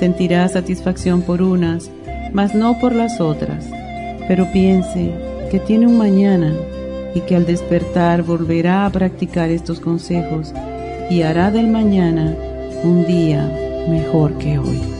sentirá satisfacción por unas, mas no por las otras. Pero piense que tiene un mañana y que al despertar volverá a practicar estos consejos y hará del mañana un día mejor que hoy.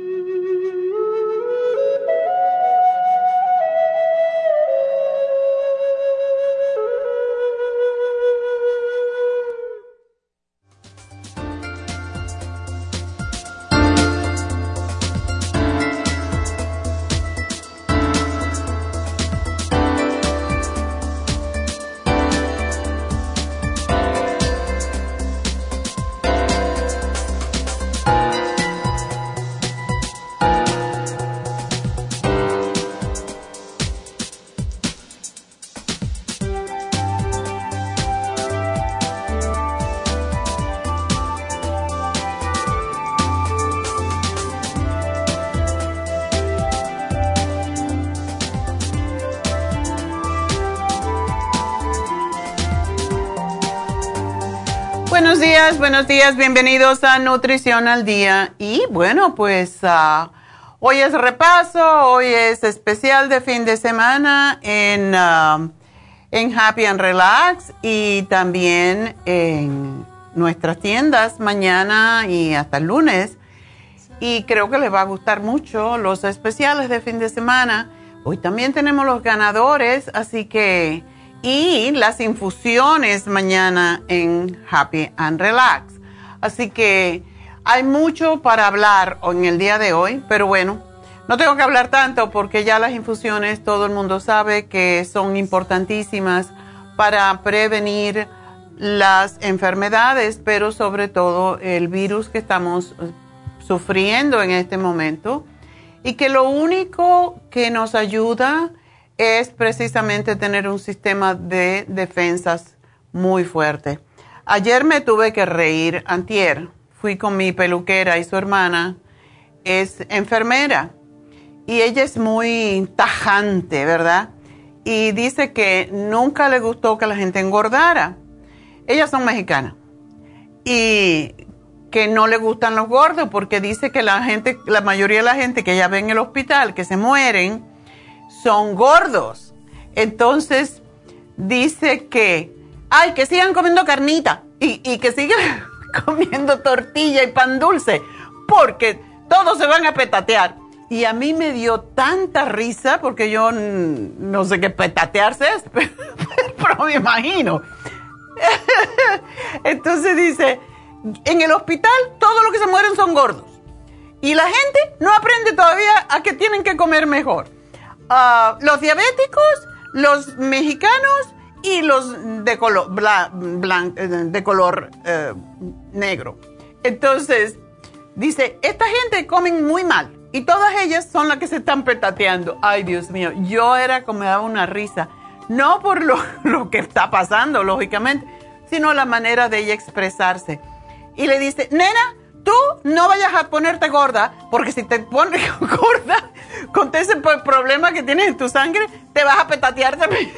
818-841-1422. buenos días, bienvenidos a Nutrición al Día. Y bueno, pues ah, hoy es repaso, hoy es especial de fin de semana en, ah, en Happy and Relax y también en nuestras tiendas mañana y hasta el lunes. Y creo que les va a gustar mucho los especiales de fin de semana. Hoy también tenemos los ganadores, así que... Y las infusiones mañana en Happy and Relax. Así que hay mucho para hablar en el día de hoy, pero bueno, no tengo que hablar tanto porque ya las infusiones todo el mundo sabe que son importantísimas para prevenir las enfermedades, pero sobre todo el virus que estamos eh, sufriendo en este momento y que lo único que nos ayuda es precisamente tener un sistema de defensas muy fuerte. Ayer me tuve que reír, antier, fui con mi peluquera y su hermana es enfermera y ella es muy tajante, ¿verdad? Y dice que nunca le gustó que la gente engordara. Ellas son mexicanas. Y que no le gustan los gordos porque dice que la gente, la mayoría de la gente que ella ve en el hospital, que se mueren, son gordos. Entonces, dice que, ay, que sigan comiendo carnita y, que sigan comiendo tortilla y pan dulce, porque todos se van a petatear. Y a mí me dio tanta risa, porque yo no sé qué petatearse es, pero me imagino. Entonces dice, en el hospital todos los que se mueren son gordos. Y la gente no aprende todavía a que tienen que comer mejor. Ah, los diabéticos, los mexicanos y los de color, eh, de color eh, negro. Entonces, dice, esta gente comen muy mal y todas ellas son las que se están petateando. Ay, Dios mío, yo era como me daba una risa. No por lo, lo que está pasando, lógicamente, sino la manera de ella expresarse. Y le dice, nena, tú no vayas a ponerte gorda, porque si te pones gorda con ese problema que tienes en tu sangre, te vas a petatear también.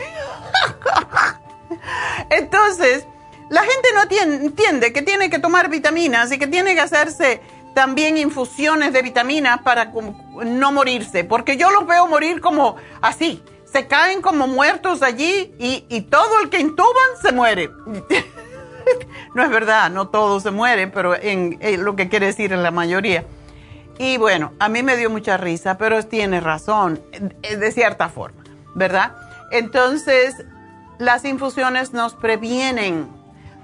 Entonces, la gente no entiende que tiene que tomar vitaminas y que tiene que hacerse también infusiones de vitaminas para no morirse, porque yo los veo morir como así, se caen como muertos allí y, todo el que intuban se muere. no es verdad, no todos se mueren, pero en, lo que quiere decir en la mayoría. Y bueno, a mí me dio mucha risa, pero tiene razón, de cierta forma, ¿verdad? Entonces, las infusiones nos previenen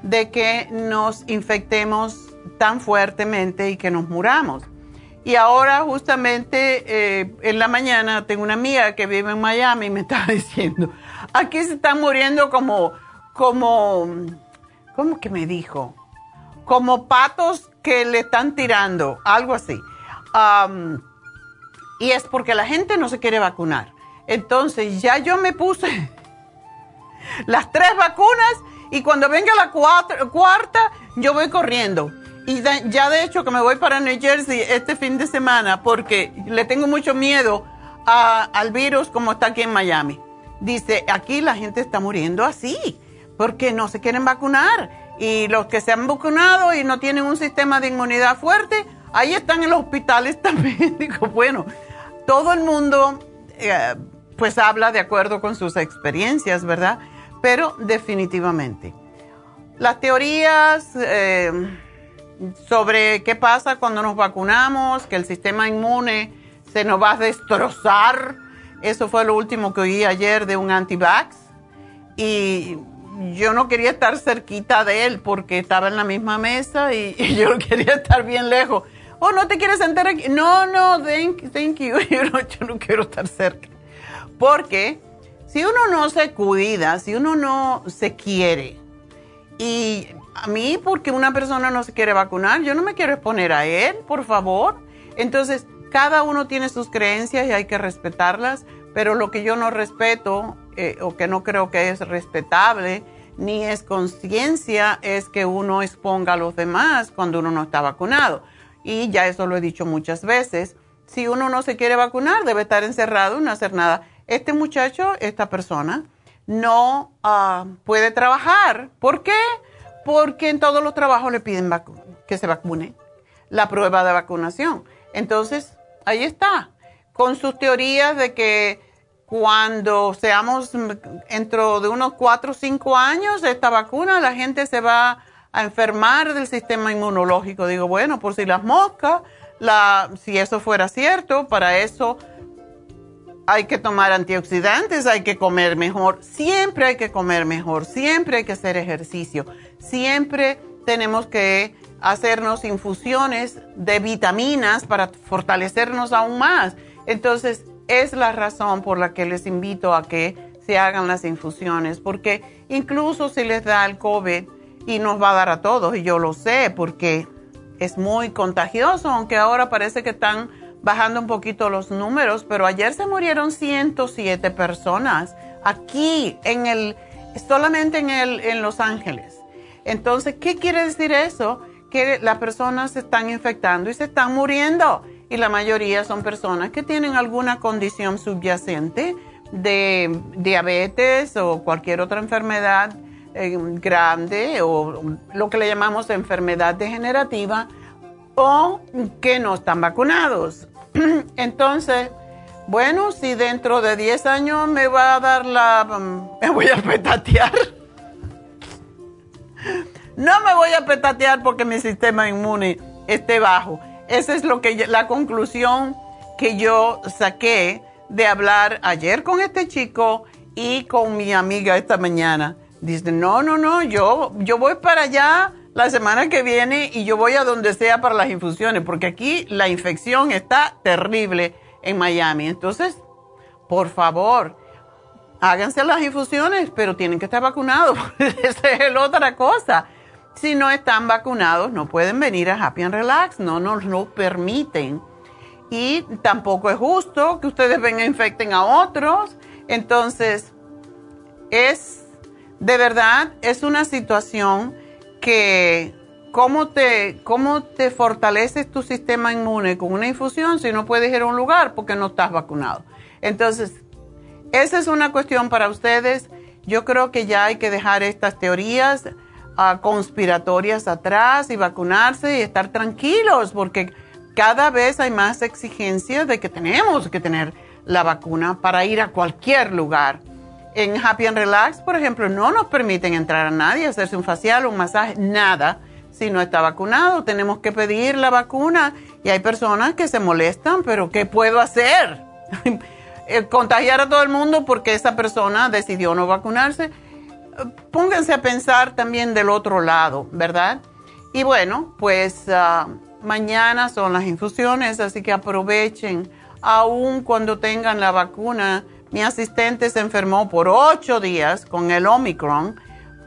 de que nos infectemos tan fuertemente y que nos muramos. Y ahora justamente eh, en la mañana tengo una amiga que vive en Miami y me estaba diciendo, aquí se están muriendo como, como, ¿cómo que me dijo? Como patos que le están tirando, algo así. y es porque la gente no se quiere vacunar. Entonces ya yo me puse las tres vacunas y cuando venga la cuarta yo voy corriendo y ya de hecho que me voy para New Jersey este fin de semana porque le tengo mucho miedo al virus como está aquí en Miami. Dice, aquí la gente está muriendo así porque no se quieren vacunar. Y los que se han vacunado y no tienen un sistema de inmunidad fuerte, ahí están en los hospitales también. Digo, bueno, todo el mundo eh, pues habla de acuerdo con sus experiencias, ¿verdad? Pero definitivamente. Las teorías... Eh, sobre qué pasa cuando nos vacunamos, que el sistema inmune se nos va a destrozar. Eso fue lo último que oí ayer de un antivax. Y yo no quería estar cerquita de él porque estaba en la misma mesa y, yo quería estar bien lejos. Oh, ¿no te quieres sentar aquí? No, no, thank, you. Yo no, yo no quiero estar cerca. Porque si uno no se cuida, si uno no se quiere, y a mí porque una persona no se quiere vacunar, yo no me quiero exponer a él, por favor. Entonces, cada uno tiene sus creencias y hay que respetarlas, pero lo que yo no respeto eh, o que no creo que es respetable ni es conciencia es que uno exponga a los demás cuando uno no está vacunado. Y ya eso lo he dicho muchas veces. Si uno no se quiere vacunar, debe estar encerrado y no hacer nada. Este muchacho, esta persona, no ah, puede trabajar. ¿Por qué? porque en todos los trabajos le piden que se vacune, la prueba de vacunación. Entonces, ahí está, con sus teorías de que cuando seamos dentro de unos 4 o 5 años, esta vacuna, la gente se va a enfermar del sistema inmunológico. Digo, bueno, por si las moscas, si eso fuera cierto, para eso hay que tomar antioxidantes, hay que comer mejor, siempre hay que comer mejor, siempre hay que hacer ejercicio, siempre tenemos que hacernos infusiones de vitaminas para fortalecernos aún más. Entonces, es la razón por la que les invito a que se hagan las infusiones, porque incluso si les da el COVID y nos va a dar a todos, y yo lo sé, porque es muy contagioso, aunque ahora parece que están bajando un poquito los números, pero ayer se murieron 107 personas aquí en el solamente en el en Los Ángeles. Entonces, ¿qué quiere decir eso? Que las personas se están infectando y se están muriendo y la mayoría son personas que tienen alguna condición subyacente de diabetes o cualquier otra enfermedad eh, grande o lo que le llamamos enfermedad degenerativa o que no están vacunados. Entonces, bueno, si dentro de 10 años me va a dar la... Mm, me voy a petatear. No me voy a petatear porque mi sistema inmune esté bajo. Esa es lo que la conclusión que yo saqué de hablar ayer con este chico y con mi amiga esta mañana. Dice, no, no, no, yo, yo voy para allá la semana que viene y yo voy a donde sea para las infusiones, porque aquí la infección está terrible en Miami. Entonces, por favor, háganse las infusiones, pero tienen que estar vacunados. Esa es la otra cosa. Si no están vacunados, no pueden venir a Happy and Relax, no nos lo permiten. Y tampoco es justo que ustedes vengan e infecten a otros. Entonces, es, de verdad, es una situación que, ¿cómo te, cómo te fortaleces tu sistema inmune con una infusión si no puedes ir a un lugar porque no estás vacunado? Entonces, esa es una cuestión para ustedes. Yo creo que ya hay que dejar estas teorías conspiratorias atrás y vacunarse y estar tranquilos porque cada vez hay más exigencias de que tenemos que tener la vacuna para ir a cualquier lugar. En Happy and Relax, por ejemplo, no nos permiten entrar a nadie, hacerse un facial, un masaje, nada, si no está vacunado. Tenemos que pedir la vacuna y hay personas que se molestan, pero ¿qué puedo hacer? Eh, contagiar a todo el mundo porque esa persona decidió no vacunarse pónganse a pensar también del otro lado, ¿verdad? Y bueno, pues ah, mañana son las infusiones, así que aprovechen, aun cuando tengan la vacuna. Mi asistente se enfermó por ocho días con el Omicron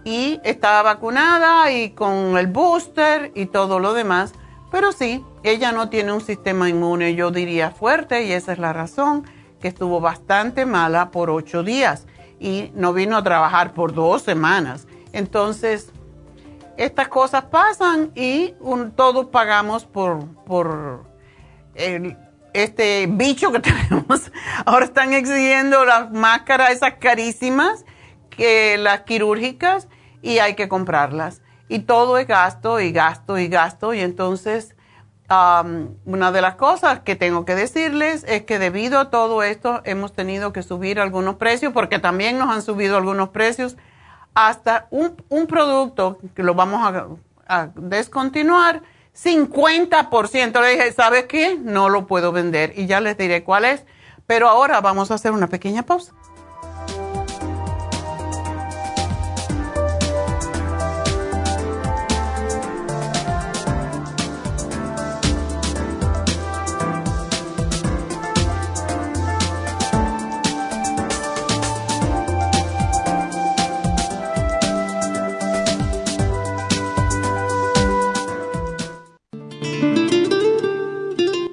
y estaba vacunada y con el booster y todo lo demás, pero sí, ella no tiene un sistema inmune, yo diría fuerte, y esa es la razón que estuvo bastante mala por ocho días y no vino a trabajar por dos semanas. Entonces, estas cosas pasan y todos pagamos por, por este bicho que tenemos. Ahora están exigiendo las máscaras esas carísimas, que las quirúrgicas, y hay que comprarlas. Y todo es gasto y gasto y gasto. Y entonces una de las cosas que tengo que decirles es que debido a todo esto hemos tenido que subir algunos precios porque también nos han subido algunos precios hasta un, producto que lo vamos a, a descontinuar, 50%. Le dije, ¿sabes qué? No lo puedo vender y ya les diré cuál es. Pero ahora vamos a hacer una pequeña pausa.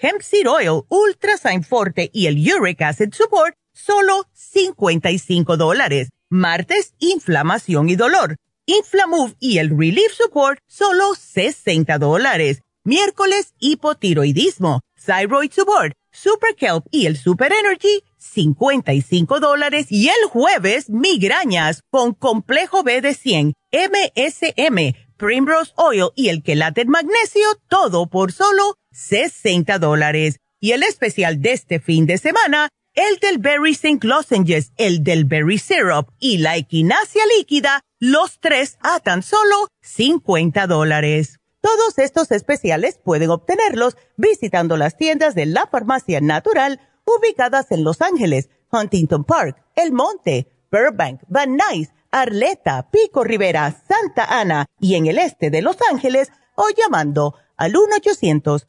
hemp seed oil, ultra forte y el uric acid support, solo 55 dólares. Martes, inflamación y dolor. Inflamove y el relief support, solo 60 dólares. Miércoles, hipotiroidismo. Thyroid support, super kelp y el super energy, 55 dólares. Y el jueves, migrañas con complejo B de 100, MSM, Primrose Oil y el quelate magnesio, todo por solo 60 dólares. Y el especial de este fin de semana, el del Berry St. Lozenges, el del Berry Syrup y la equinacia líquida, los tres a tan solo 50 dólares. Todos estos especiales pueden obtenerlos visitando las tiendas de la farmacia natural ubicadas en Los Ángeles, Huntington Park, El Monte, Burbank, Van Nuys, Arleta, Pico Rivera, Santa Ana y en el este de Los Ángeles o llamando al 1 800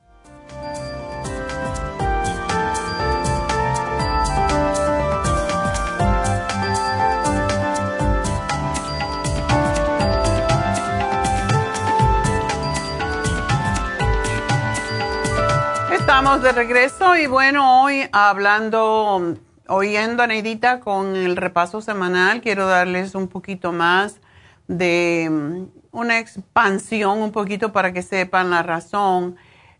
De regreso y bueno, hoy hablando, oyendo a Neidita con el repaso semanal, quiero darles un poquito más de mm, una expansión, un poquito para que sepan la razón.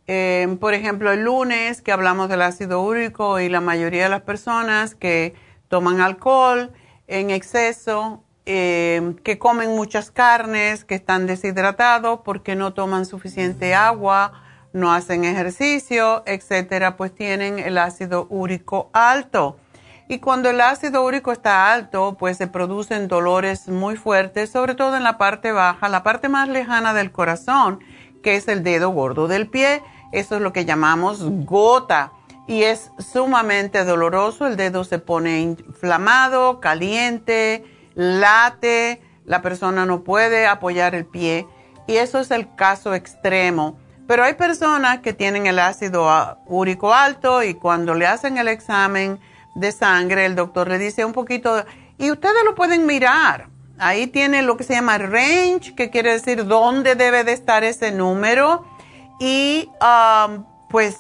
Eh, por ejemplo, el lunes que hablamos del ácido úrico y la mayoría de las personas que toman alcohol en exceso, eh, que comen muchas carnes, que están deshidratados porque no toman suficiente agua, no hacen ejercicio, etcétera, pues tienen el ácido úrico alto. Y cuando el ácido úrico está alto, pues se producen dolores muy fuertes, sobre todo en la parte baja, la parte más lejana del corazón, que es el dedo gordo del pie. Eso es lo que llamamos gota. Y es sumamente doloroso, el dedo se pone inflamado, caliente, late, la persona no puede apoyar el pie. Y eso es el caso extremo pero hay personas que tienen el ácido úrico alto y cuando le hacen el examen de sangre, el doctor le dice un poquito, y ustedes lo pueden mirar. Ahí tiene lo que se llama range, que quiere decir dónde debe de estar ese número. Y um, pues,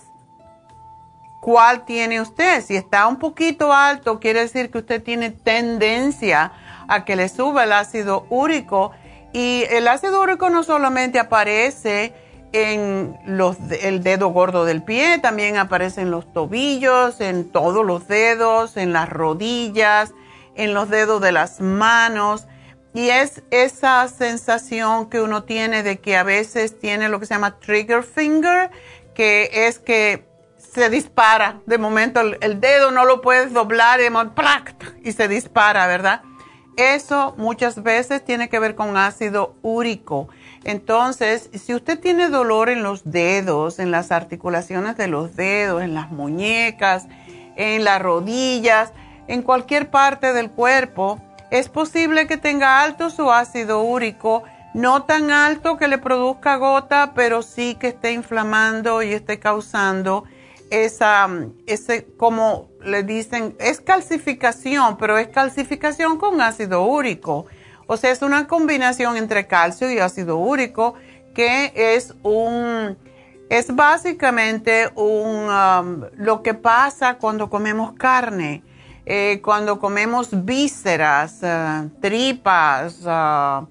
¿cuál tiene usted? Si está un poquito alto, quiere decir que usted tiene tendencia a que le suba el ácido úrico. Y el ácido úrico no solamente aparece en los, el dedo gordo del pie, también aparecen los tobillos, en todos los dedos, en las rodillas, en los dedos de las manos. Y es esa sensación que uno tiene de que a veces tiene lo que se llama trigger finger, que es que se dispara. De momento el, dedo no lo puedes doblar y se dispara, ¿verdad? Eso muchas veces tiene que ver con ácido úrico. Entonces, si usted tiene dolor en los dedos, en las articulaciones de los dedos, en las muñecas, en las rodillas, en cualquier parte del cuerpo, es posible que tenga alto su ácido úrico no tan alto que le produzca gota, pero sí que esté inflamando y esté causando esa, ese, como le dicen, es calcificación, pero es calcificación con ácido úrico. O sea, es una combinación entre calcio y ácido úrico que es un, es básicamente un, um, lo que pasa cuando comemos carne, eh, cuando comemos vísceras, uh, tripas, uh,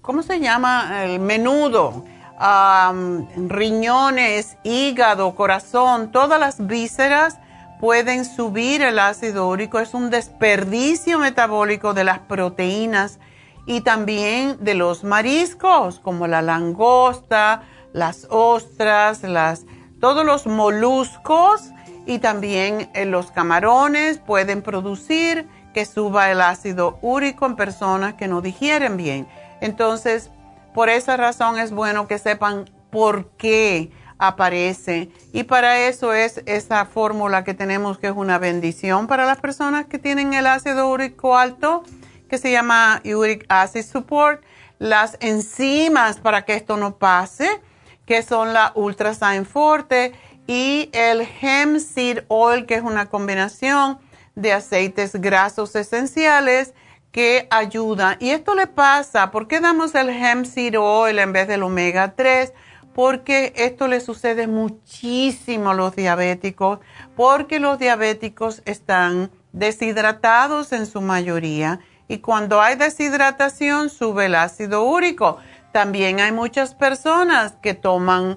¿cómo se llama? El menudo, um, riñones, hígado, corazón, todas las vísceras pueden subir el ácido úrico. Es un desperdicio metabólico de las proteínas y también de los mariscos, como la langosta, las ostras, las, todos los moluscos y también eh, los camarones pueden producir que suba el ácido úrico en personas que no digieren bien. Entonces, por esa razón es bueno que sepan por qué aparece. Y para eso es esa fórmula que tenemos que es una bendición para las personas que tienen el ácido úrico alto, que se llama Uric Acid Support. Las enzimas para que esto no pase que son la Ultrasign Forte y el Hemp Seed Oil, que es una combinación de aceites grasos esenciales que ayuda. Y esto le pasa, ¿por qué damos el Hemp Seed Oil en vez del omega 3? Porque esto le sucede muchísimo a los diabéticos, porque los diabéticos están deshidratados en su mayoría y cuando hay deshidratación sube el ácido úrico. También hay muchas personas que toman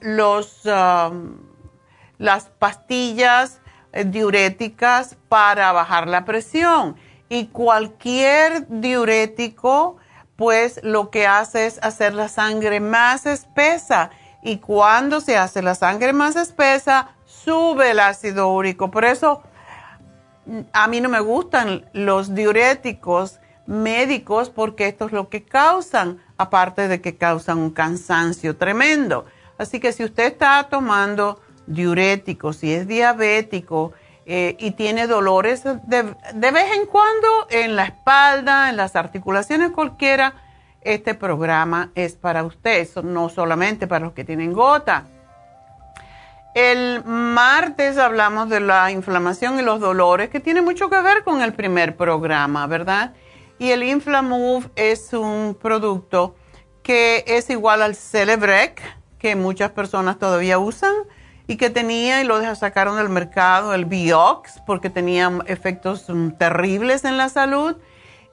los, las pastillas diuréticas para bajar la presión. Y cualquier diurético, pues lo que hace es hacer la sangre más espesa. Y cuando se hace la sangre más espesa, sube el ácido úrico. Por eso a mí no me gustan los diuréticos médicos porque esto es lo que causan, aparte de que causan un cansancio tremendo. Así que si usted está tomando diuréticos, si es diabético eh, y tiene dolores de, de, vez en cuando en la espalda, en las articulaciones cualquiera, este programa es para usted, no solamente para los que tienen gota. El martes hablamos de la inflamación y los dolores, que tiene mucho que ver con el primer programa, ¿verdad? Y el Inflamove es un producto que es igual al Celebrec, que muchas personas todavía usan y que tenía y lo sacaron del mercado, el Biox, porque tenía efectos mm, terribles en la salud.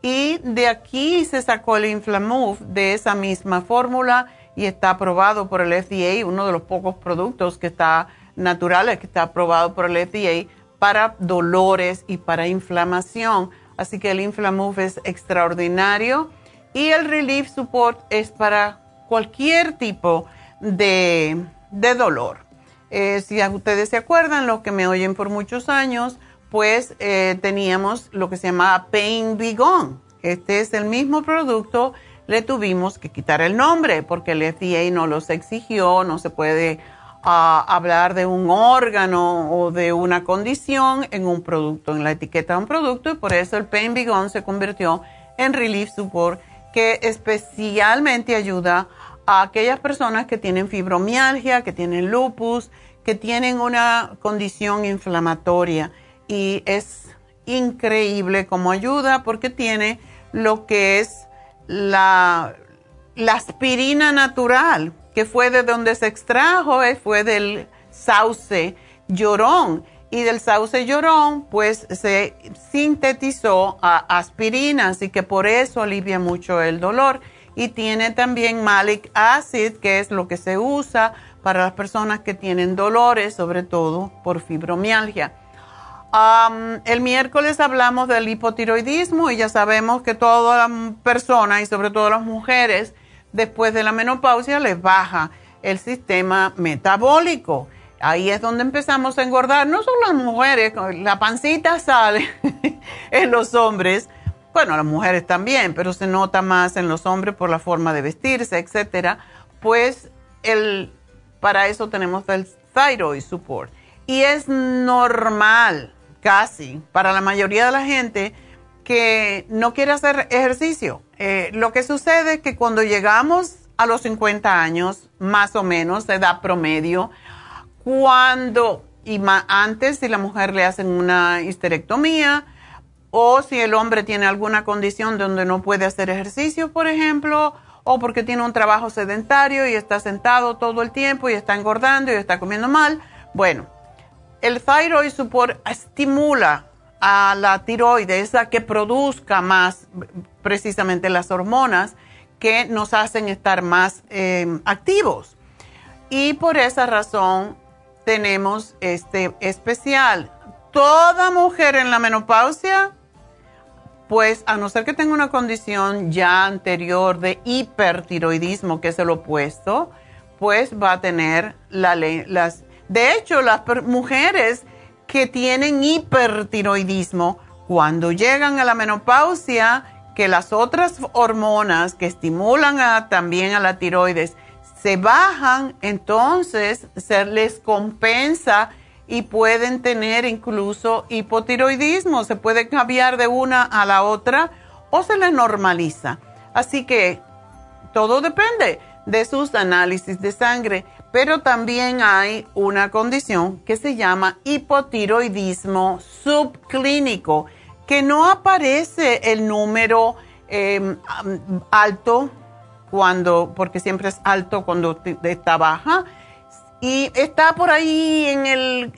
Y de aquí se sacó el Inflamove de esa misma fórmula y está aprobado por el FDA, uno de los pocos productos que está naturales que está aprobado por el FDA para dolores y para inflamación. Así que el Inflamove es extraordinario y el Relief Support es para cualquier tipo de, dolor. Eh, si ustedes se acuerdan, los que me oyen por muchos años, pues eh, teníamos lo que se llamaba Pain Be Gone. Este es el mismo producto, le tuvimos que quitar el nombre porque el FDA no los exigió, no se puede a hablar de un órgano o de una condición en un producto, en la etiqueta de un producto, y por eso el Pain Gone se convirtió en Relief Support, que especialmente ayuda a aquellas personas que tienen fibromialgia, que tienen lupus, que tienen una condición inflamatoria. Y es increíble cómo ayuda porque tiene lo que es la, la aspirina natural que fue de donde se extrajo, eh, fue del sauce llorón. Y del sauce llorón, pues se sintetizó a aspirina, así que por eso alivia mucho el dolor. Y tiene también malic acid, que es lo que se usa para las personas que tienen dolores, sobre todo por fibromialgia. el miércoles hablamos del hipotiroidismo y ya sabemos que toda la persona y sobre todo las mujeres después de la menopausia les baja el sistema metabólico. Ahí es donde empezamos a engordar, no solo las mujeres, la pancita sale en los hombres, bueno, las mujeres también, pero se nota más en los hombres por la forma de vestirse, etcétera. Pues el, para eso tenemos el thyroid support. Y es normal, casi, para la mayoría de la gente, que no quiere hacer ejercicio. Eh, lo que sucede es que cuando llegamos a los 50 años, más o menos, edad promedio, cuando, y antes si la mujer le hacen una histerectomía, o si el hombre tiene alguna condición donde no puede hacer ejercicio, por ejemplo, o porque tiene un trabajo sedentario y está sentado todo el tiempo y está engordando y está comiendo mal, bueno, el thyroid support estimula a la tiroides a que produzca más precisamente las hormonas que nos hacen estar más em, activos. Y por esa razón tenemos este especial. Toda mujer en la menopausia, pues a no ser que tenga una condición ya anterior de hipertiroidismo, que es el opuesto, pues va a tener la, las de hecho, las mujeres que tienen hipertiroidismo, cuando llegan a la menopausia, que las otras hormonas que estimulan también a la tiroides se bajan, entonces se les compensa y pueden tener incluso hipotiroidismo. Se puede cambiar de una a la otra o se les normaliza. Así que todo depende de sus análisis de sangre. Pero también hay una condición que se llama hipotiroidismo subclínico, que no aparece el número em, alto cuando, porque siempre es alto cuando está baja, y está por ahí en el,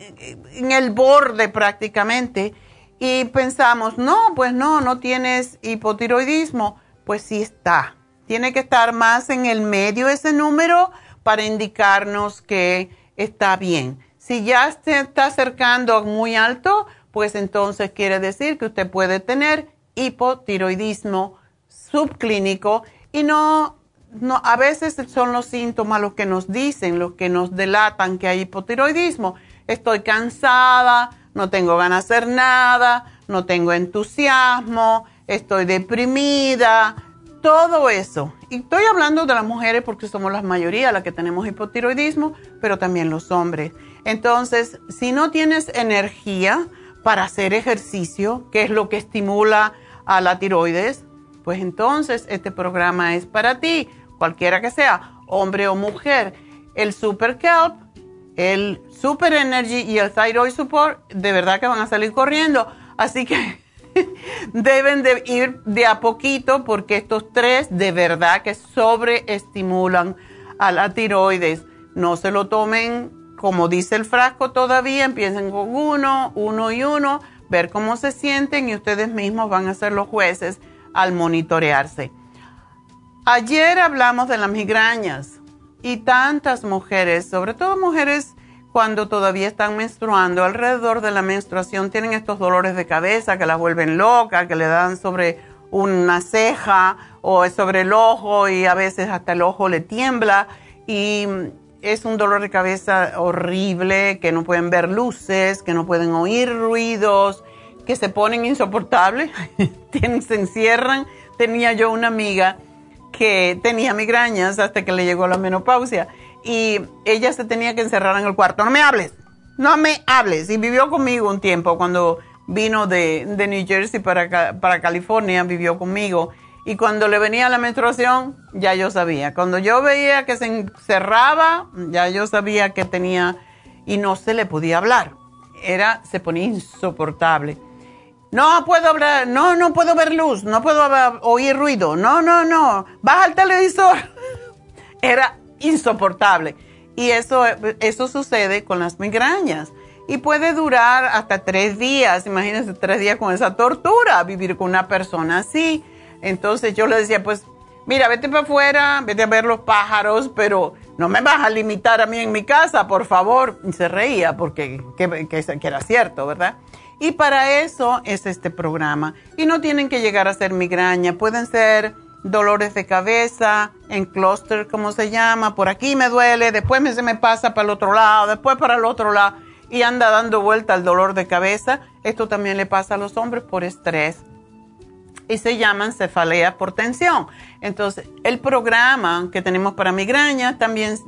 en el borde prácticamente. Y pensamos, no, pues no, no tienes hipotiroidismo. Pues sí está. Tiene que estar más en el medio ese número para indicarnos que está bien. Si ya se está acercando muy alto, pues entonces quiere decir que usted puede tener hipotiroidismo subclínico y no, no, a veces son los síntomas los que nos dicen, los que nos delatan que hay hipotiroidismo. Estoy cansada, no tengo ganas de hacer nada, no tengo entusiasmo, estoy deprimida, todo eso. Y estoy hablando de las mujeres porque somos la mayoría las que tenemos hipotiroidismo, pero también los hombres. Entonces, si no tienes energía para hacer ejercicio, que es lo que estimula a la tiroides, pues entonces este programa es para ti, cualquiera que sea, hombre o mujer. El Super Kelp, el Super Energy y el Thyroid Support, de verdad que van a salir corriendo. Así que deben de ir de a poquito porque estos tres de verdad que sobreestimulan a la tiroides. No se lo tomen como dice el frasco todavía, empiecen con uno, uno y uno, ver cómo se sienten y ustedes mismos van a ser los jueces al monitorearse. Ayer hablamos de las migrañas y tantas mujeres, sobre todo mujeres cuando todavía están menstruando, alrededor de la menstruación tienen estos dolores de cabeza que las vuelven locas, que le dan sobre una ceja o sobre el ojo y a veces hasta el ojo le tiembla y es un dolor de cabeza horrible, que no pueden ver luces, que no pueden oír ruidos, que se ponen insoportables, se encierran. Tenía yo una amiga que tenía migrañas hasta que le llegó la menopausia y ella se tenía que encerrar en el cuarto. No me hables, no me hables. Y vivió conmigo un tiempo cuando vino de, New Jersey para, para California, vivió conmigo. Y cuando le venía la menstruación, ya yo sabía. Cuando yo veía que se encerraba, ya yo sabía que tenía y no se le podía hablar. Era, se ponía insoportable. No puedo hablar, no, no puedo ver luz, no puedo oír ruido, no, no, no, baja el televisor. Era insoportable. Y eso, eso sucede con las migrañas. Y puede durar hasta tres días. Imagínense tres días con esa tortura, vivir con una persona así. Entonces yo le decía, pues, mira, vete para afuera, vete a ver los pájaros, pero no me vas a limitar a mí en mi casa, por favor. Y se reía porque que, era cierto, ¿verdad? Y para eso es este programa. Y no tienen que llegar a ser migraña, pueden ser dolores de cabeza, en cluster, como se llama, por aquí me duele, después me, se me pasa para el otro lado, después para el otro lado y anda dando vuelta el dolor de cabeza. Esto también le pasa a los hombres por estrés y se llaman cefalea por tensión. Entonces, el programa que tenemos para migraña también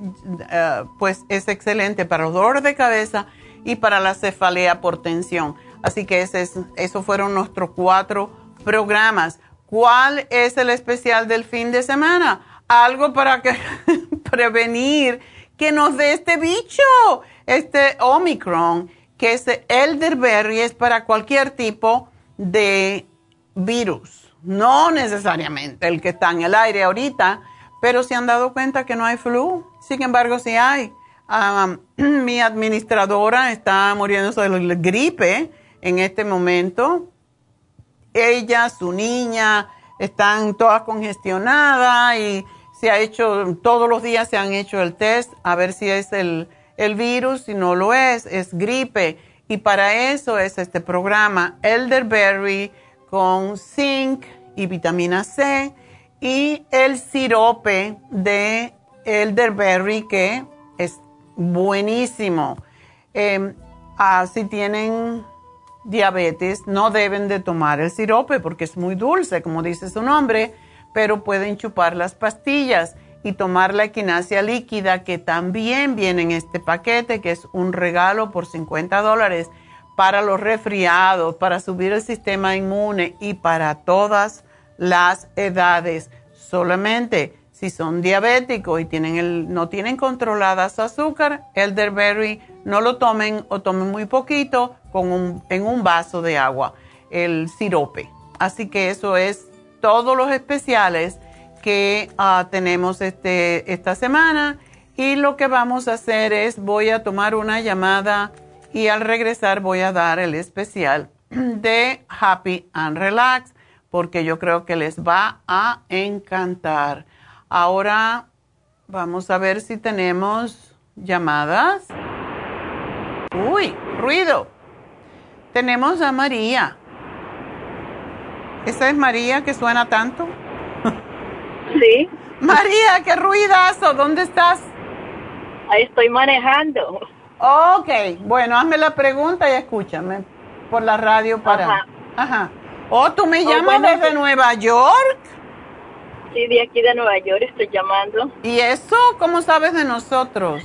eh, pues es excelente para los dolores de cabeza y para la cefalea por tensión. Así que ese es, esos fueron nuestros cuatro programas. ¿Cuál es el especial del fin de semana? Algo para que prevenir que nos dé este bicho, este Omicron, que es elderberry, es para cualquier tipo de virus. No necesariamente el que está en el aire ahorita, pero se han dado cuenta que no hay flu. Sin embargo, sí hay. mi administradora está muriéndose de gripe en este momento. Ella, su niña, están todas congestionadas y se ha hecho, todos los días se han hecho el test a ver si es el, el virus, si no lo es, es gripe. Y para eso es este programa Elderberry con zinc y vitamina C y el sirope de elderberry que es buenísimo. Eh, si tienen diabetes, no deben de tomar el sirope porque es muy dulce, como dice su nombre, pero pueden chupar las pastillas y tomar la equinacia líquida que también viene en este paquete, que es un regalo por 50 dólares para los resfriados, para subir el sistema inmune y para todas las edades. Solamente si son diabéticos y tienen el, no tienen controlada su azúcar, elderberry, no lo tomen o tomen muy poquito con en un vaso de agua, el sirope. Así que eso es todos los especiales que ah, tenemos este, esta semana. Y lo que vamos a hacer es, voy a tomar una llamada y al regresar voy a dar el especial de Happy and Relax, porque yo creo que les va a encantar. Ahora vamos a ver si tenemos llamadas. Uy, ruido. Tenemos a María. ¿Esa es María que suena tanto? Sí. María, qué ruidazo. ¿Dónde estás? Ahí estoy manejando. Ok, bueno, hazme la pregunta y escúchame por la radio para... Ajá. Ajá. Oh, ¿tú me oh, llamas desde Nueva York? Sí, de aquí de Nueva York estoy llamando. ¿Y eso cómo sabes de nosotros?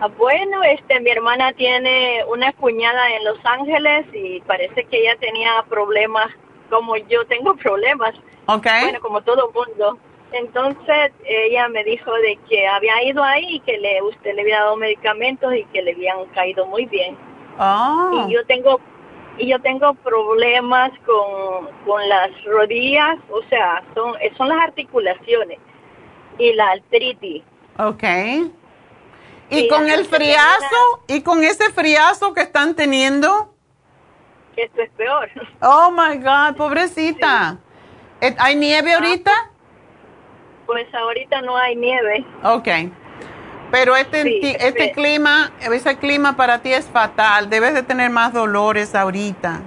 Ah, bueno, este, mi hermana tiene una cuñada en Los Ángeles y parece que ella tenía problemas como yo tengo problemas. Okay. Bueno, como todo mundo. Entonces ella me dijo de que había ido ahí y que le, usted le había dado medicamentos y que le habían caído muy bien. Oh. Y yo tengo y yo tengo problemas con, con las rodillas, o sea, son, son las articulaciones y la artritis. Ok. ¿Y con el friazo? ¿Y con ese friazo que están teniendo? Esto es peor. Oh, my God, pobrecita. Eh, ¿Hay nieve ahorita? Pues ahorita no hay nieve. Ok. Pero este, este clima, ese clima para ti es fatal. Debes de tener más dolores ahorita.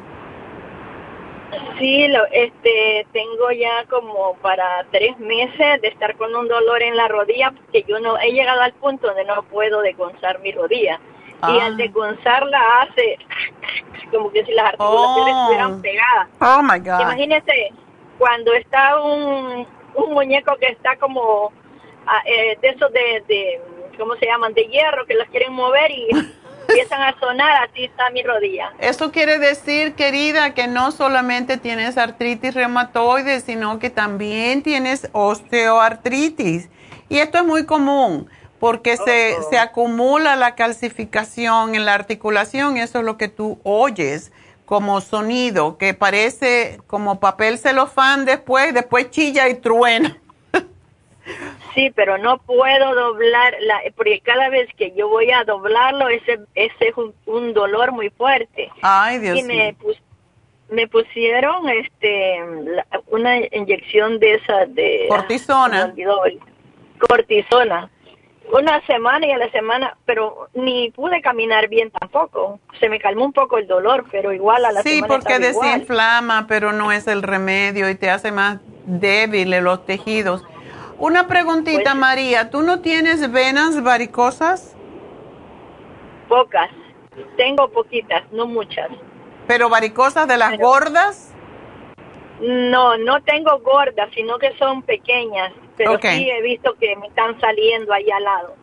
Sí, lo, este, tengo ya como para tres meses de estar con un dolor en la rodilla, porque yo no he llegado al punto donde no puedo degonzar mi rodilla. Y al ah. degonzarla hace como que si las articulaciones oh. estuvieran pegadas. Oh my God. Imagínese cuando está un, un muñeco que está como ah, eh, de esos de ¿cómo se llaman? De hierro, que las quieren mover y empiezan a sonar, así está mi rodilla. Eso quiere decir, querida, que no solamente tienes artritis reumatoide, sino que también tienes osteoartritis. Y esto es muy común porque se, se, acumula la calcificación en la articulación, eso es lo que tú oyes como sonido, que parece como papel celofán después, después chilla y truena. Sí, pero no puedo doblar, la, porque cada vez que yo voy a doblarlo, ese, ese es un, dolor muy fuerte. Ay, Dios y me, me pusieron este una inyección de esa de cortisona. cortisona. Una semana y a la semana, pero ni pude caminar bien tampoco. Se me calmó un poco el dolor, pero igual a la semana. Sí, porque desinflama, pero no es el remedio y te hace más débiles los tejidos. Una preguntita, pues, María, ¿tú no tienes venas varicosas? Pocas. Tengo poquitas, no muchas. ¿Pero varicosas de las gordas? No, no tengo gordas, sino que son pequeñas. Pero sí he visto que me están saliendo ahí al lado.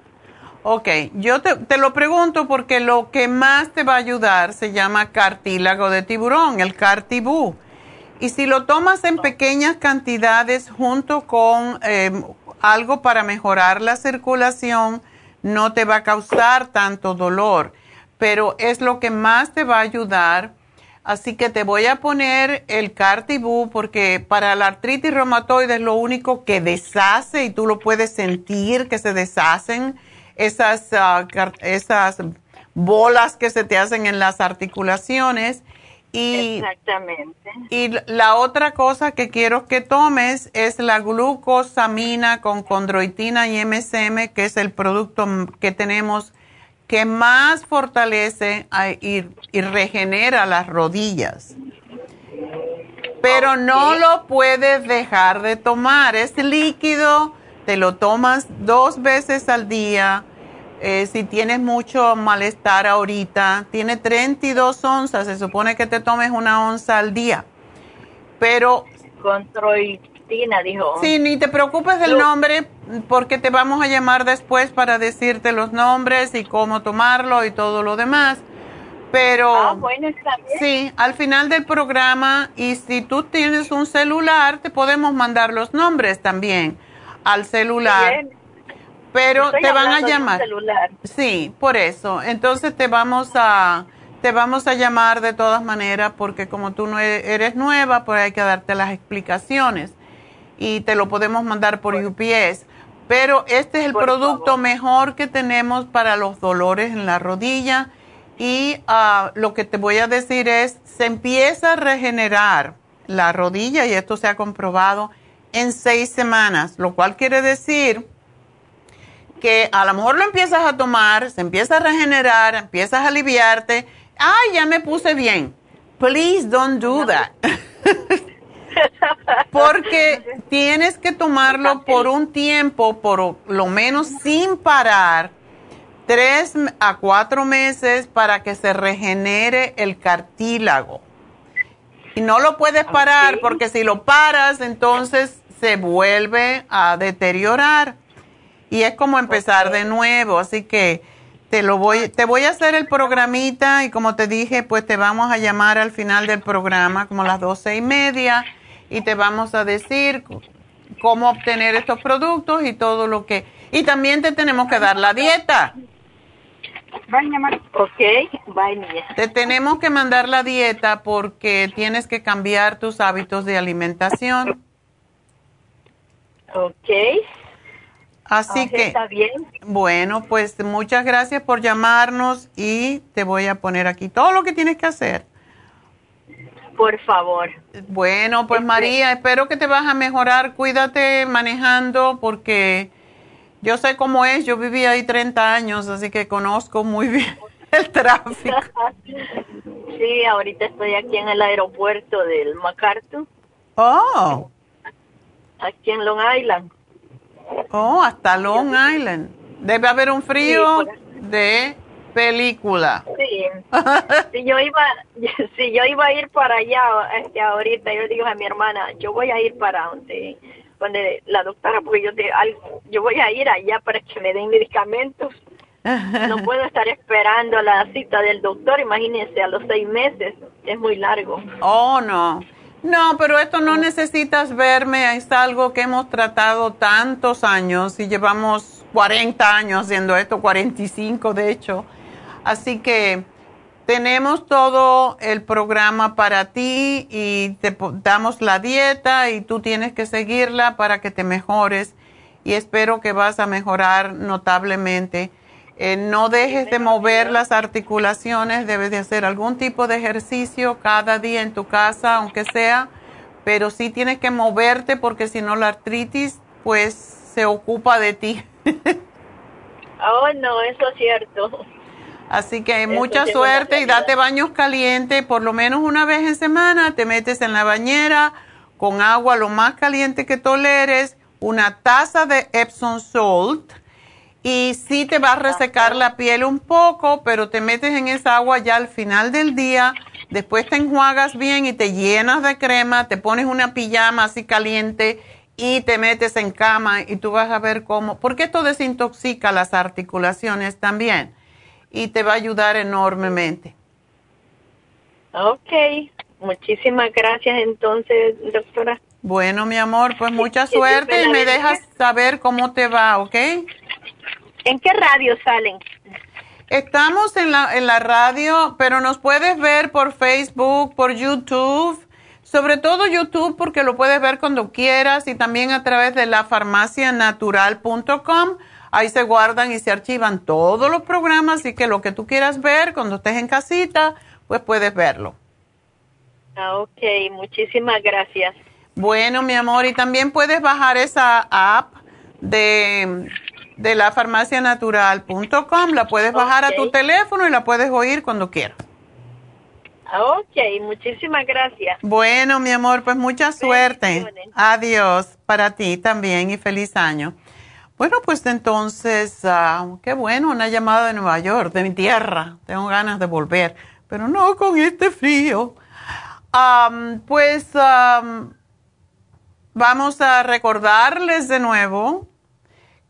Ok, yo te, te, lo pregunto porque lo que más te va a ayudar se llama cartílago de tiburón, el cartibú. Y si lo tomas en pequeñas cantidades junto con em, algo para mejorar la circulación, no te va a causar tanto dolor, pero es lo que más te va a ayudar. Así que te voy a poner el Cartibú porque para la artritis reumatoide es lo único que deshace y tú lo puedes sentir que se deshacen esas, ah, esas bolas que se te hacen en las articulaciones. Y, Exactamente. Y la otra cosa que quiero que tomes es la glucosamina con condroitina y MSM, que es el producto que tenemos que más fortalece y, y, regenera las rodillas. Pero no lo puedes dejar de tomar. Es líquido, te lo tomas dos veces al día eh, si tienes mucho malestar ahorita, tiene 32 onzas, se supone que te tomes una onza al día. Pero... Controitina, dijo. Sí, ni te preocupes del nombre porque te vamos a llamar después para decirte los nombres y cómo tomarlo y todo lo demás. Pero ah, bueno, está bien. sí, al final del programa y si tú tienes un celular, te podemos mandar los nombres también al celular. Pero te van a llamar. Sí, por eso. Entonces te vamos a te vamos a llamar de todas maneras porque como tú no e-, eres nueva, pues hay que darte las explicaciones y te lo podemos mandar por UPS. Pero este es el producto mejor que tenemos para los dolores en la rodilla y ah, lo que te voy a decir es, se empieza a regenerar la rodilla y esto se ha comprobado en seis semanas, lo cual quiere decir que a lo mejor lo empiezas a tomar, se empieza a regenerar, empiezas a aliviarte. Ay, ya me puse bien. Please don't do that. Porque tienes que tomarlo por un tiempo, por lo menos sin parar, tres a cuatro meses para que se regenere el cartílago. Y no lo puedes parar porque si lo paras, entonces se vuelve a deteriorar y es como empezar de nuevo, así que te lo voy, te voy a hacer el programita y como te dije, pues te vamos a llamar al final del programa, como las doce y media, y te vamos a decir cómo obtener estos productos y todo lo que, y también te tenemos que dar la dieta. Ok, Te tenemos que mandar la dieta porque tienes que cambiar tus hábitos de alimentación. Ok. Así que, está bien. bueno, pues muchas gracias por llamarnos y te voy a poner aquí todo lo que tienes que hacer. Por favor. Bueno, pues Este- María, espero que te vas a mejorar. Cuídate manejando porque yo sé cómo es. Yo viví ahí 30 años, así que conozco muy bien el tráfico. Sí, ahorita estoy aquí en el aeropuerto del MacArthur, Oh, aquí en Long Island. Oh, hasta Long Island. Debe haber un frío de película. Sí. si yo iba, si yo iba a ir para allá, este, ahorita yo le digo a mi hermana, yo voy a ir para donde, donde la doctora, porque yo te, al- yo voy a ir allá para que me den medicamentos. No puedo estar esperando la cita del doctor, imagínense, a los seis meses, es muy largo. Oh, no. No, pero esto no necesitas verme, es algo que hemos tratado tantos años y llevamos 40 años haciendo esto, 45 de hecho. Así que tenemos todo el programa para ti y te damos la dieta y tú tienes que seguirla para que te mejores y espero que vas a mejorar notablemente. Eh, no dejes de mover las articulaciones, debes de hacer algún tipo de ejercicio cada día en tu casa, aunque sea, pero sí tienes que moverte porque si no la artritis pues se ocupa de ti. Oh, no, eso es cierto. Así que Eso mucha suerte y date baños calientes por lo menos una vez en semana, te metes en la bañera con agua lo más caliente que toleres, una taza de Epsom Salt y sí te va a resecar la piel un poco, pero te metes en esa agua ya al final del día, después te enjuagas bien y te llenas de crema, te pones una pijama así caliente y te metes en cama y tú vas a ver cómo, porque esto desintoxica las articulaciones también y te va a ayudar enormemente. Ok, Muchísimas gracias entonces, doctora. Bueno, mi amor, pues mucha suerte y me dejas saber cómo te va, ¿ok? ¿En qué radio salen? Estamos en la, en la radio, pero nos puedes ver por Facebook, por YouTube, sobre todo YouTube porque lo puedes ver cuando quieras y también a través de la farmacianatural.com. Ahí se guardan y se archivan todos los programas y que lo que tú quieras ver cuando estés en casita, pues puedes verlo. Ah, ok, muchísimas gracias. Bueno, mi amor, y también puedes bajar esa app de, de la farmacianatural.com, la puedes bajar a tu teléfono y la puedes oír cuando quieras. Ok, muchísimas gracias. Bueno, mi amor, pues mucha suerte. Adiós para ti también y feliz año. Bueno, pues entonces, ah, qué bueno, una llamada de Nueva York, de mi tierra. Tengo ganas de volver, pero no con este frío. pues vamos a recordarles de nuevo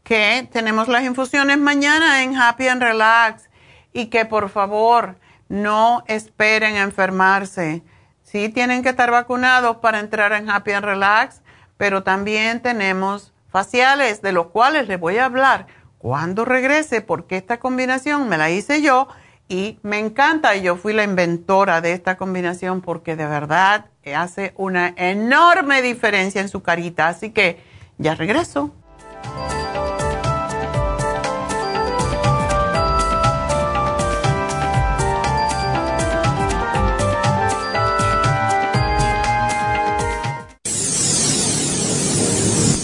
que tenemos las infusiones mañana en Happy and Relax y que por favor no esperen a enfermarse. Sí tienen que estar vacunados para entrar en Happy and Relax, pero también tenemos faciales de los cuales les voy a hablar cuando regrese porque esta combinación me la hice yo y me encanta yo fui la inventora de esta combinación porque de verdad hace una enorme diferencia en su carita. Así que ya regreso.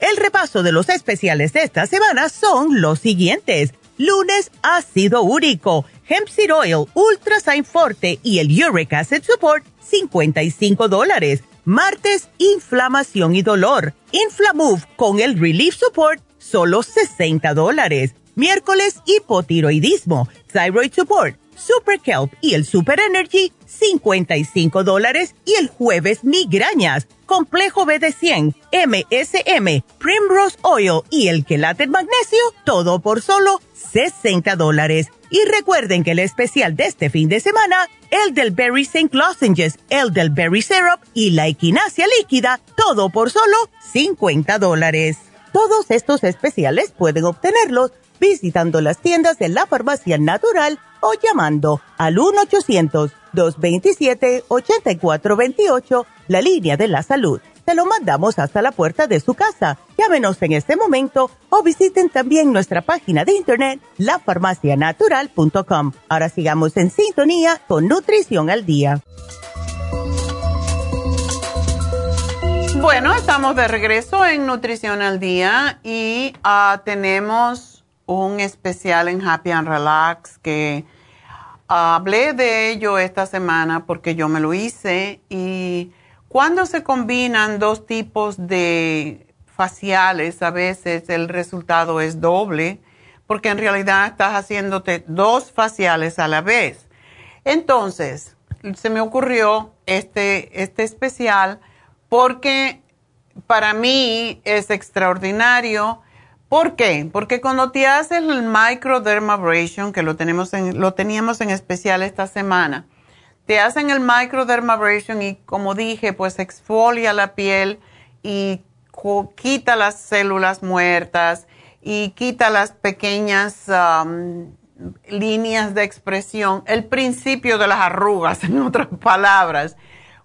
El repaso de los especiales de esta semana son los siguientes. Lunes, ácido úrico, hemp seed oil, ultrasign forte y el uric acid support, 55 dólares. Martes, inflamación y dolor. Inflamove con el relief support, solo 60 dólares. Miércoles, hipotiroidismo, thyroid support, super kelp y el super energy, 55 dólares. Y el jueves, migrañas, complejo BD100, MSM, primrose oil y el quelate magnesio, todo por solo 60 dólares. Y recuerden que el especial de este fin de semana, el del Berry St. Lozenges, el del Berry Syrup y la equinacia líquida, todo por solo 50 dólares. Todos estos especiales pueden obtenerlos visitando las tiendas de la farmacia natural o llamando al 1-800-227-8428, la línea de la salud. Se lo mandamos hasta la puerta de su casa. Llámenos en este momento o visiten también nuestra página de internet, lafarmacianatural.com. Ahora sigamos en sintonía con Nutrición al Día. Bueno, estamos de regreso en Nutrición al Día y ah, tenemos un especial en Happy and Relax que hablé de ello esta semana porque yo me lo hice y cuando se combinan dos tipos de faciales a veces el resultado es doble porque en realidad estás haciéndote dos faciales a la vez. Entonces, se me ocurrió este, este especial porque para mí es extraordinario. ¿Por qué? Porque cuando te haces el microdermabrasion, que lo, tenemos lo teníamos en especial esta semana, te hacen el microdermabrasion y como dije, pues exfolia la piel y quita las células muertas y quita las pequeñas um, líneas de expresión, el principio de las arrugas, en otras palabras.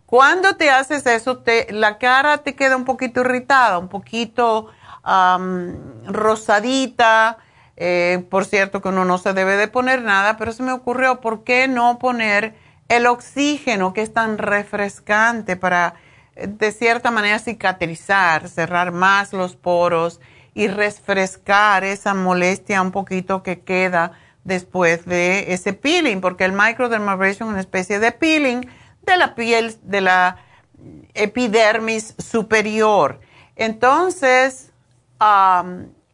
Cuando te haces eso, te, la cara te queda un poquito irritada, un poquito rosadita. Eh, por cierto que uno no se debe de poner nada, pero se me ocurrió, ¿por qué no poner el oxígeno que es tan refrescante para, eh, de cierta manera, cicatrizar, cerrar más los poros y refrescar esa molestia un poquito que queda después de ese peeling? Porque el microdermabrasion es una especie de peeling de la piel, de la epidermis superior. Entonces,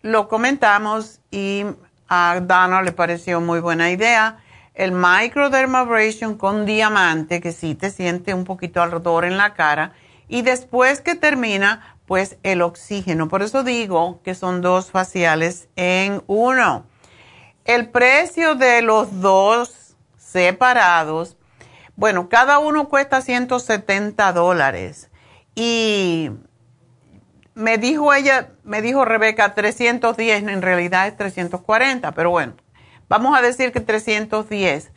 lo comentamos y a Dana le pareció muy buena idea. El microdermabrasion con diamante, que sí te siente un poquito ardor en la cara. Y después que termina, pues el oxígeno. Por eso digo que son dos faciales en uno. El precio de los dos separados bueno, cada uno cuesta 170 dólares. Y me dijo ella, me dijo Rebeca 310, en realidad es 340, pero bueno, vamos a decir que 310.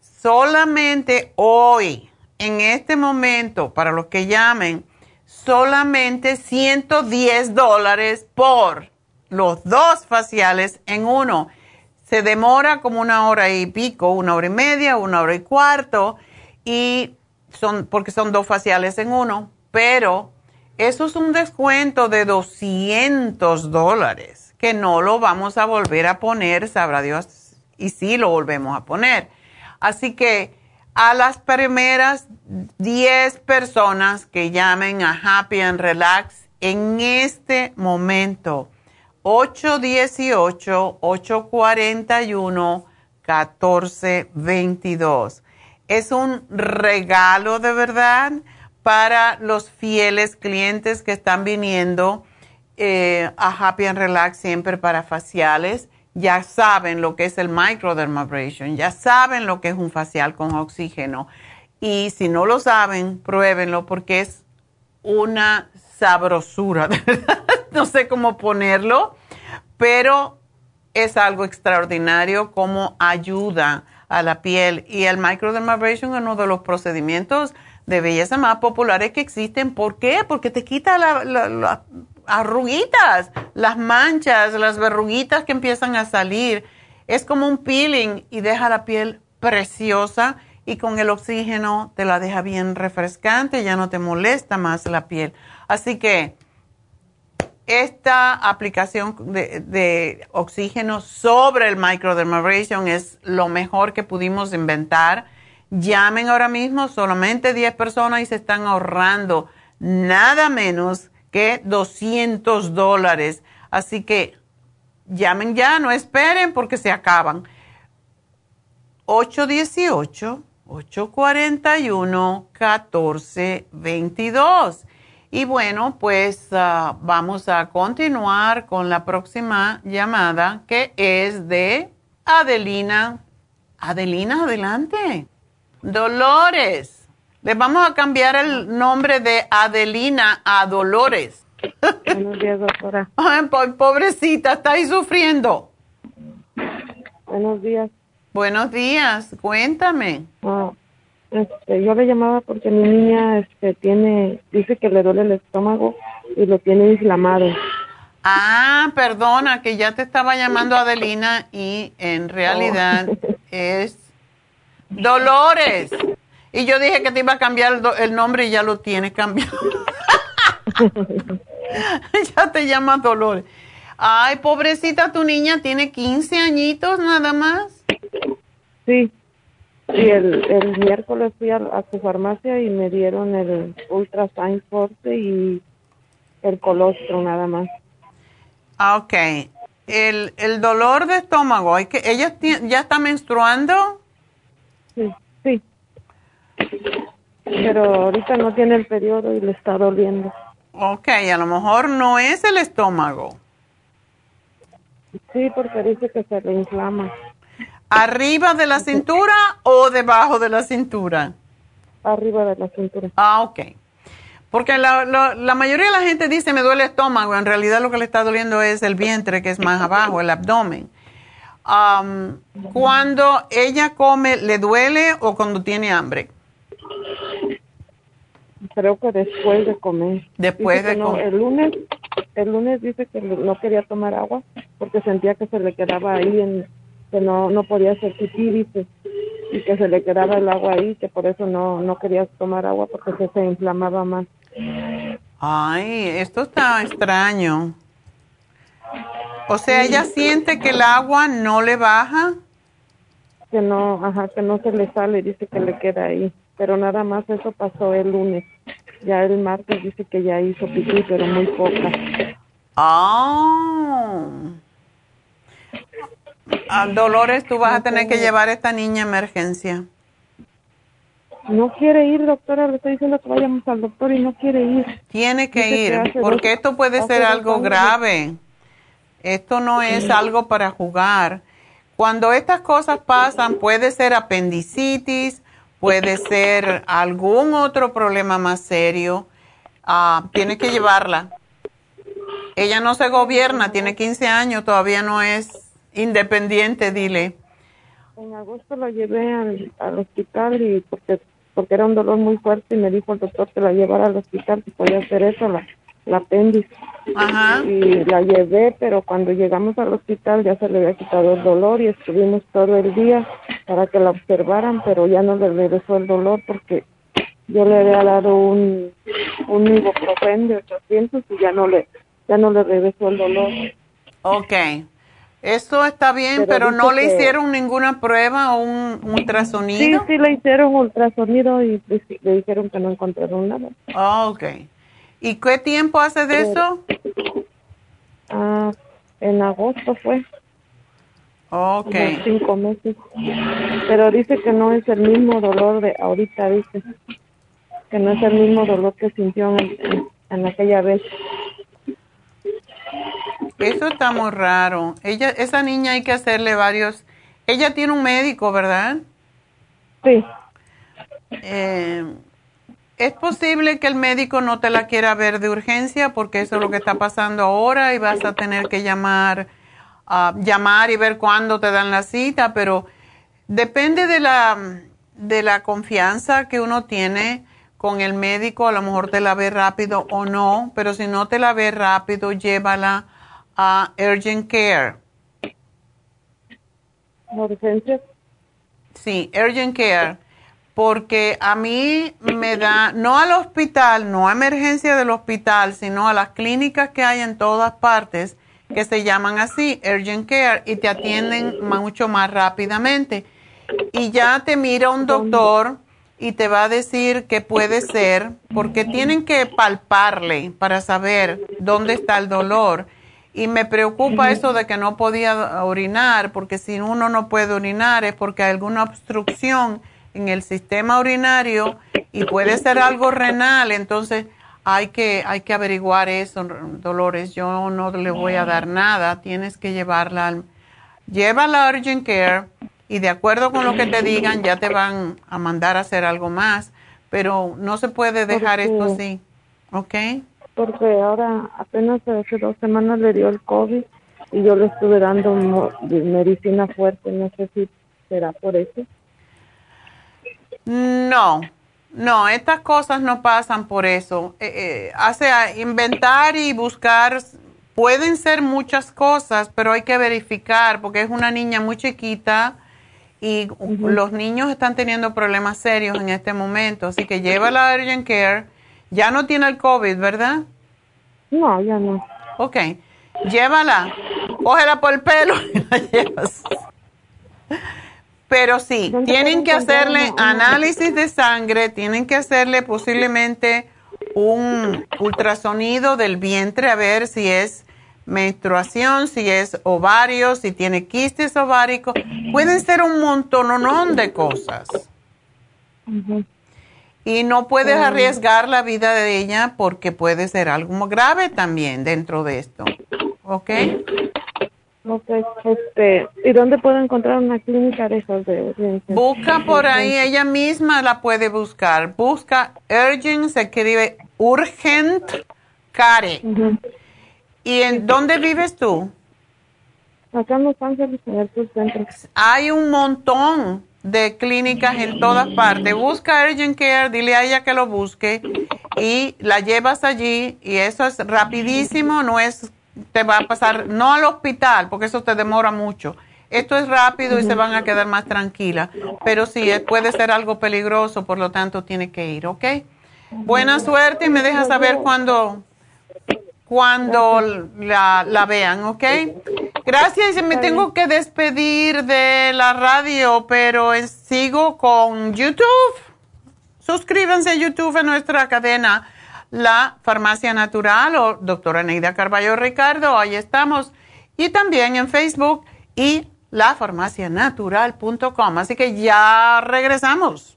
Solamente hoy, en este momento, para los que llamen, solamente 110 dólares por los dos faciales en uno. Se demora como una hora y pico, una hora y media, una hora y cuarto y son, porque son dos faciales en uno, pero eso es un descuento de 200 dólares que no lo vamos a volver a poner, sabrá Dios, y sí lo volvemos a poner. Así que a las primeras 10 personas que llamen a Happy and Relax en este momento, 818-841-1422 es un regalo de verdad para los fieles clientes que están viniendo eh, a Happy and Relax siempre para faciales. Ya saben lo que es el microdermabrasion, ya saben lo que es un facial con oxígeno. Y si no lo saben, pruébenlo porque es una sabrosura, no sé cómo ponerlo, pero es algo extraordinario como ayuda a la piel. Y el microdermabrasion es uno de los procedimientos de belleza más populares que existen. ¿Por qué? Porque te quita las la, arruguitas, las manchas, las verruguitas que empiezan a salir. Es como un peeling y deja la piel preciosa y con el oxígeno te la deja bien refrescante, ya no te molesta más la piel. Así que esta aplicación de, oxígeno sobre el microdermabrasion es lo mejor que pudimos inventar. Llamen ahora mismo, solamente 10 personas y se están ahorrando nada menos que 200 dólares. Así que llamen ya, no esperen porque se acaban. 818-841-1422. Y bueno, pues ah, vamos a continuar con la próxima llamada que es de Adelina. Adelina, adelante. Dolores. Le vamos a cambiar el nombre de Adelina a Dolores. Buenos días, doctora. Ay, pobrecita, está ahí sufriendo. Buenos días. Buenos días, cuéntame. Ah, este, yo le llamaba porque mi niña este, tiene, dice que le duele el estómago y lo tiene inflamado. Ah, perdona, que ya te estaba llamando Adelina y en realidad oh. es Dolores. Y yo dije que te iba a cambiar el, nombre y ya lo tiene cambiado. ya te llamas Dolores. Ay, pobrecita, tu niña tiene 15 añitos nada más. Sí. Y el, el miércoles fui a, su farmacia y me dieron el Ultrasign Forte y el colostro nada más. Ah, ok. El, el dolor de estómago, ¿hay que, ¿ella ya está menstruando? Sí, sí. Pero ahorita no tiene el periodo y le está doliendo. Ok, a lo mejor no es el estómago. Sí, porque dice que se le inflama. ¿Arriba de la cintura o debajo de la cintura? Arriba de la cintura. Ah, ok. Porque la, la, mayoría de la gente dice me duele el estómago, en realidad lo que le está doliendo es el vientre, que es más abajo, el abdomen. Cuando ella come, ¿le duele o cuando tiene hambre? Creo que después de comer. Después de comer. El lunes, el lunes dice que no quería tomar agua porque sentía que se le quedaba ahí, en, que no, no podía hacer pipí, dice y que se le quedaba el agua ahí, que por eso no, no quería tomar agua porque se, se inflamaba más. Ay, esto está extraño. O sea, ella siente que el agua no le baja. Que no, ajá, que no se le sale, dice que le queda ahí. Pero nada más eso pasó el lunes. Ya el martes dice que ya hizo pipí, pero muy poca. Ah. Dolores, tú vas a tener que llevar a esta niña a emergencia. No quiere ir, doctora, le estoy diciendo que vayamos al doctor y no quiere ir. Tiene que ir, porque esto puede ser algo grave. Esto no es algo para jugar. Cuando estas cosas pasan, puede ser apendicitis, puede ser algún otro problema más serio. Ah, tiene que llevarla. Ella no se gobierna, tiene 15 años, todavía no es Independiente, dile. En agosto la llevé al, hospital y porque porque era un dolor muy fuerte y me dijo el doctor que la llevara al hospital que podía hacer eso, la, la apéndice. Ajá. Y la llevé, pero cuando llegamos al hospital ya se le había quitado el dolor y estuvimos todo el día para que la observaran, pero ya no le regresó el dolor porque yo le había dado un, un ibuprofeno de 800 y ya no le, ya no le regresó el dolor. Okay. Eso está bien, pero, no le hicieron ninguna prueba o un ultrasonido. Sí, sí le hicieron ultrasonido y le dijeron que no encontraron nada. Ah, ok. ¿Y qué tiempo hace de eso? Ah, en agosto fue. Ok. cinco meses. Pero dice que no es el mismo dolor de ahorita, dice. Que no es el mismo dolor que sintió en aquella vez. Eso está muy raro. Ella, esa niña hay que hacerle varios. Ella tiene un médico, ¿verdad? Sí. Eh, es posible que el médico no te la quiera ver de urgencia porque eso es lo que está pasando ahora y vas a tener que llamar, llamar y ver cuándo te dan la cita, pero depende de la, de la confianza que uno tiene con el médico, a lo mejor te la ve rápido o no, pero si no te la ve rápido, llévala a Urgent Care. ¿Urgencia? Sí, Urgent Care. Porque a mí me da, no al hospital, no a emergencia del hospital, sino a las clínicas que hay en todas partes, que se llaman así, Urgent Care, y te atienden mucho más rápidamente. Y ya te mira un doctor y te va a decir qué puede ser, porque tienen que palparle para saber dónde está el dolor y me preocupa eso de que no podía orinar, porque si uno no puede orinar es porque hay alguna obstrucción en el sistema urinario y puede ser algo renal, entonces hay que, hay que averiguar eso, Dolores. Yo no le voy a dar nada, tienes que llevarla al... Llévala a Urgent Care y de acuerdo con lo que te digan ya te van a mandar a hacer algo más, pero no se puede dejar esto así, ¿ok? porque ahora apenas hace dos semanas le dio el COVID y yo le estuve dando medicina fuerte, no sé si será por eso. No, no, estas cosas no pasan por eso. Eh, eh, hace inventar y buscar, pueden ser muchas cosas, pero hay que verificar porque es una niña muy chiquita y los niños están teniendo problemas serios en este momento, así que llévala a Urgent Care ya no tiene el COVID, ¿verdad? No, ya no. Ok. Llévala. Cógela por el pelo y la llevas. Pero sí, tienen que hacerle análisis de sangre, tienen que hacerle posiblemente un ultrasonido del vientre a ver si es menstruación, si es ovario, si tiene quistes ováricos. Pueden ser un montón de cosas. Y no puedes arriesgar la vida de ella porque puede ser algo grave también dentro de esto. ¿Ok? Ok, este, ¿y dónde puedo encontrar una clínica de esas de Busca por ahí, ella misma la puede buscar. Busca Urgent, se escribe Urgent Care. ¿Y en dónde vives tú? Acá en Los Ángeles, en el centro. Hay un montón de clínicas en todas partes. Busca Urgent Care, dile a ella que lo busque y la llevas allí y eso es rapidísimo, no es, te va a pasar, no al hospital, porque eso te demora mucho. Esto es rápido y se van a quedar más tranquilas, pero sí, puede ser algo peligroso, por lo tanto tiene que ir, ¿ok? Buena suerte y me deja saber cuando, cuando la, la vean, ¿ok? Gracias, y me tengo que despedir de la radio, pero sigo con YouTube. Suscríbanse a YouTube en nuestra cadena La Farmacia Natural o doctora Neida Carballo Ricardo, ahí estamos. Y también en Facebook y lafarmacianatural.com. Así que ya regresamos.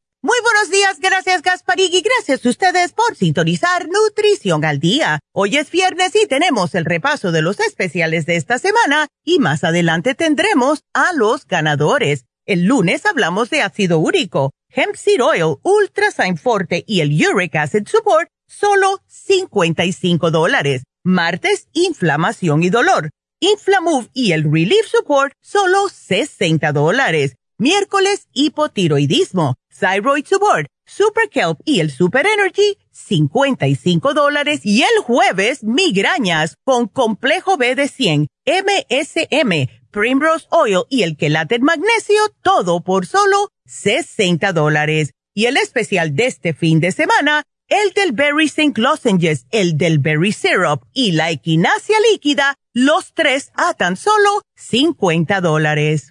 Buenos días, gracias Gasparig y gracias a ustedes por sintonizar Nutrición al Día. Hoy es viernes y tenemos el repaso de los especiales de esta semana y más adelante tendremos a los ganadores. El lunes hablamos de ácido úrico Hemp Seed Oil, Ultra Sign Forte y el Uric Acid Support, solo 55 dólares. Martes, inflamación y dolor. Inflamove y el Relief Support, solo 60 dólares. Miércoles, hipotiroidismo. Thyroid Support, Super Kelp y el Super Energy, 55 dólares. Y el jueves, migrañas con complejo B de 100, MSM, Primrose Oil y el quelate magnesio, todo por solo 60 dólares. Y el especial de este fin de semana, el del Berry St. Lozenges, el del Berry Syrup y la equinacia líquida, los tres a tan solo 50 dólares.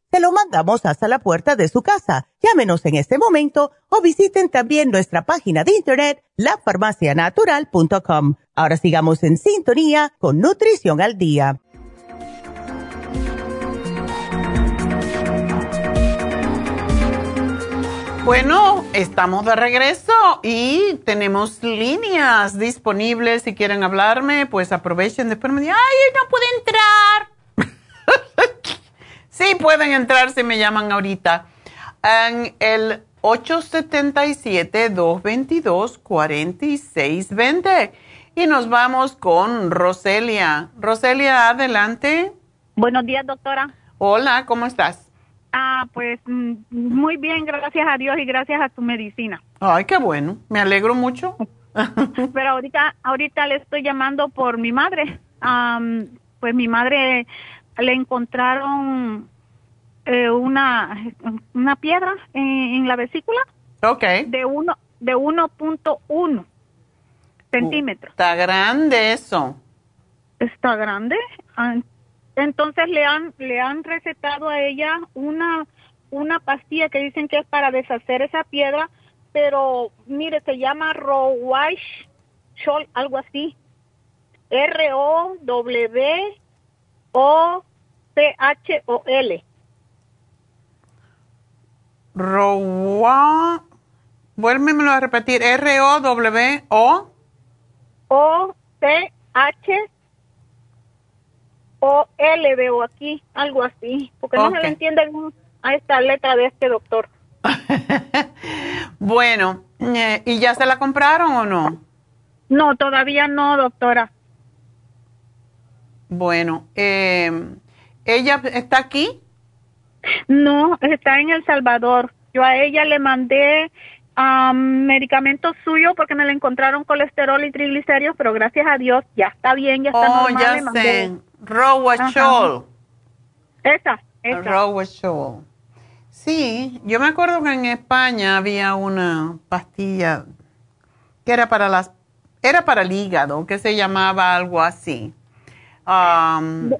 Se lo mandamos hasta la puerta de su casa. Llámenos en este momento o visiten también nuestra página de internet, lafarmacianatural.com. Ahora sigamos en sintonía con Nutrición al Día. Bueno, estamos de regreso y tenemos líneas disponibles. Si quieren hablarme, pues aprovechen. Después me dicen, ay, no puede entrar. sí, pueden entrar si me llaman ahorita. En el 877-222-4620. Y nos vamos con Roselia. Roselia, adelante. Buenos días, doctora. Hola, ¿cómo estás? Ah, pues mm, muy bien, gracias a Dios y gracias a tu medicina. Ay, qué bueno, me alegro mucho. Pero ahorita, ahorita le estoy llamando por mi madre. pues mi madre le encontraron eh, una una piedra en, la vesícula. Ok. De uno de 1.1 centímetros. Está grande eso. Está grande. Ah, Entonces le han le han recetado a ella una una pastilla que dicen que es para deshacer esa piedra, pero mire, se llama Rowash Chol, algo así. R O W O C H O L. Rowa. Vuélvemelo a repetir. R-O-W-O. O C H O L veo aquí, algo así, porque no se le entiende a esta letra de este doctor. Bueno, eh, ¿y ya se la compraron o no? No, todavía no, doctora. Bueno, eh, ¿ella está aquí? No, está en El Salvador. Yo a ella le mandé am, medicamentos suyos porque me le encontraron colesterol y triglicéridos, pero gracias a Dios ya está bien, ya está Oh, normal. ya le mandé- sé. Rowachol. Esa, esa. Rowachol. Sí, yo me acuerdo que en España había una pastilla que era para las era para el hígado, que se llamaba algo así. Um,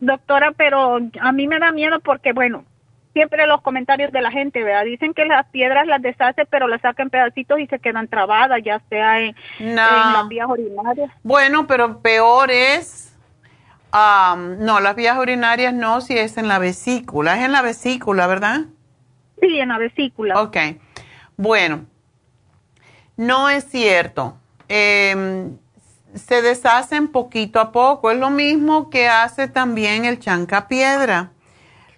Doctora, pero a mí me da miedo porque, bueno, siempre los comentarios de la gente, ¿verdad? Dicen que las piedras las deshace, pero las sacan pedacitos y se quedan trabadas, ya sea en, No. en las vías urinarias. Bueno, pero peor es, no, las vías urinarias no, si es en la vesícula, es en la vesícula, ¿verdad? Sí, en la vesícula. Ok, bueno, no es cierto. Em, se deshacen poquito a poco, es lo mismo que hace también el chancapiedra.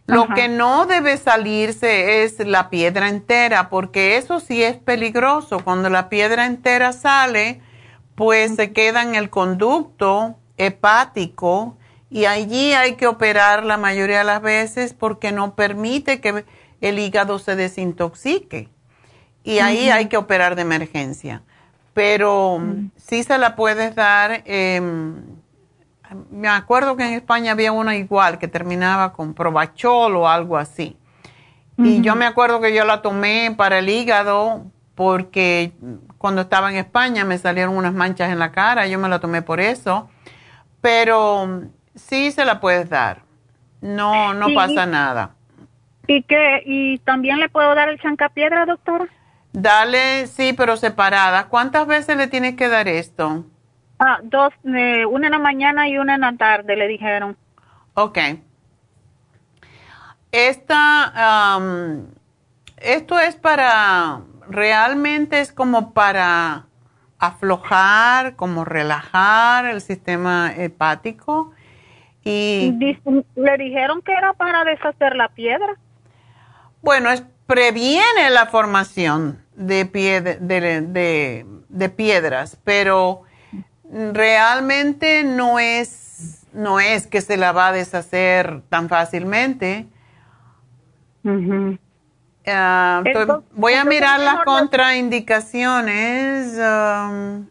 Lo Ajá. que no debe salirse es la piedra entera, porque eso sí es peligroso. Cuando la piedra entera sale, pues se queda en el conducto hepático y allí hay que operar la mayoría de las veces porque no permite que el hígado se desintoxique. Y ahí hay que operar de emergencia. Pero sí se la puedes dar. em, me acuerdo que en España había una igual que terminaba con Provachol o algo así. Y yo me acuerdo que yo la tomé para el hígado porque cuando estaba en España me salieron unas manchas en la cara, yo me la tomé por eso. Pero sí se la puedes dar. No, no Y- pasa nada. ¿Y qué? ¿Y también le puedo dar el chancapiedra, doctora? Dale, sí, pero separadas. ¿Cuántas veces le tienes que dar esto? Ah, dos, eh, una en la mañana y una en la tarde, le dijeron. Ok. Esta, am, esto es para, realmente es como para aflojar, como relajar el sistema hepático. Y le dijeron que era para deshacer la piedra. bueno, es, previene la formación de, de, de- de piedras, pero realmente no es, no es que se la va a deshacer tan fácilmente. Ah, Entonces- voy a mirar las contraindicaciones. am,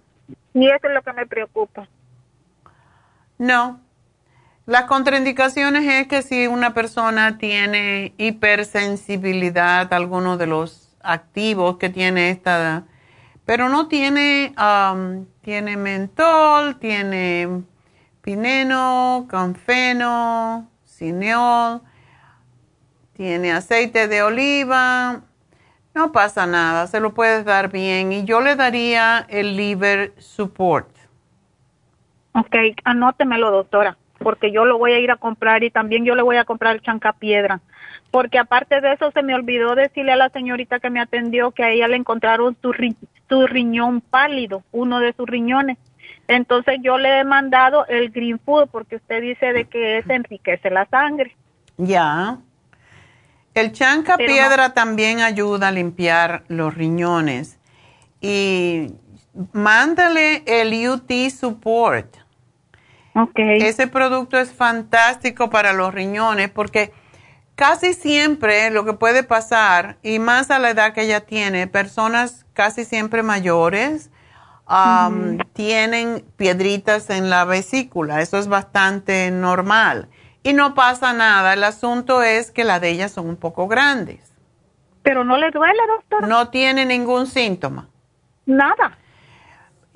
Y eso es lo que me preocupa. no. Las contraindicaciones es que si una persona tiene hipersensibilidad a alguno de los activos que tiene esta, pero no tiene, am, tiene mentol, tiene pineno, canfeno, cineol, tiene aceite de oliva, no pasa nada, se lo puedes dar bien y yo le daría el liver support. Ok, anótemelo, doctora, porque yo lo voy a ir a comprar y también yo le voy a comprar el chancapiedra. Porque aparte de eso, se me olvidó decirle a la señorita que me atendió que a ella le encontraron su, ri- su riñón pálido, uno de sus riñones. Entonces yo le he mandado el Green Food porque usted dice de que eso enriquece la sangre. Ya. El chanca Pero piedra también ayuda a limpiar los riñones. Y mándale el UT Support. Ese producto es fantástico para los riñones porque casi siempre lo que puede pasar, y más a la edad que ella tiene, personas casi siempre mayores um, tienen piedritas en la vesícula. Eso es bastante normal. Y no pasa nada. El asunto es que las de ellas son un poco grandes. Pero no le duele, doctor. No tiene ningún síntoma. Nada.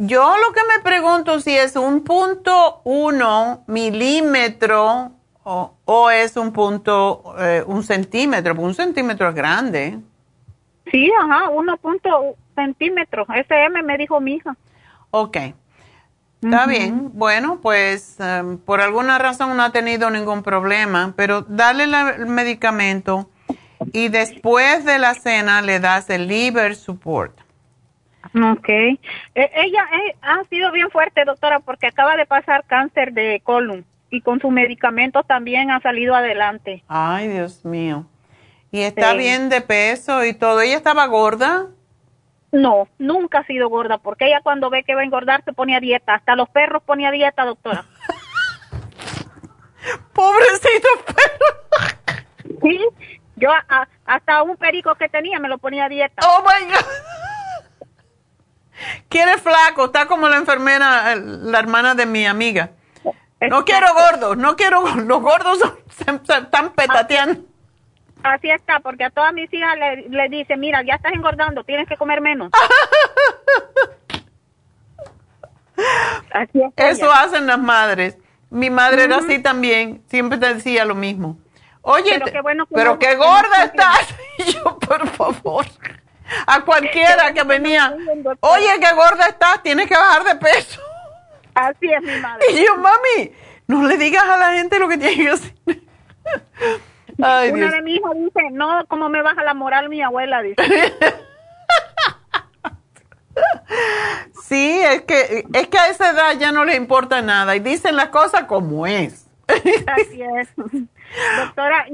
Yo lo que me pregunto si es un punto uno milímetro o, es un punto, eh, un centímetro, un centímetro es grande. Sí, ajá, uno punto centímetro, SM me dijo mi hija. Ok, está bien. Bueno, pues em, por alguna razón no ha tenido ningún problema, pero dale el medicamento y después de la cena le das el liver support. Ok. E, ella eh, ha sido bien fuerte, doctora, porque acaba de pasar cáncer de colon y con su medicamento también ha salido adelante. Ay, Dios mío. ¿Y está bien de peso y todo? ¿Ella estaba gorda? No, nunca ha sido gorda, porque ella cuando ve que va a engordar se pone a dieta. Hasta los perros ponía a dieta, doctora. Pobrecito perro. sí, yo hasta un perico que tenía me lo ponía a dieta. Oh my God. Quiere flaco, está como la enfermera, la hermana de mi amiga. No quiero gordos, no quiero los gordos están petateando. Así está, porque a todas mis hijas le, le dice, mira, ya estás engordando, tienes que comer menos. así Eso hacen las madres. Mi madre era así también, siempre te decía lo mismo. Oye, pero qué, bueno pero qué gorda estás. Y yo, por favor, a cualquiera que venía, oye, qué gorda estás, tienes que bajar de peso. Así es mi madre. Y yo, mami, no le digas a la gente lo que tiene que hacer. Una de mis hijas dice, no, ¿cómo me baja la moral mi abuela? Dice. sí, es que, es que a esa edad ya no le importa nada y dicen las cosas como es. Así es. Doctora,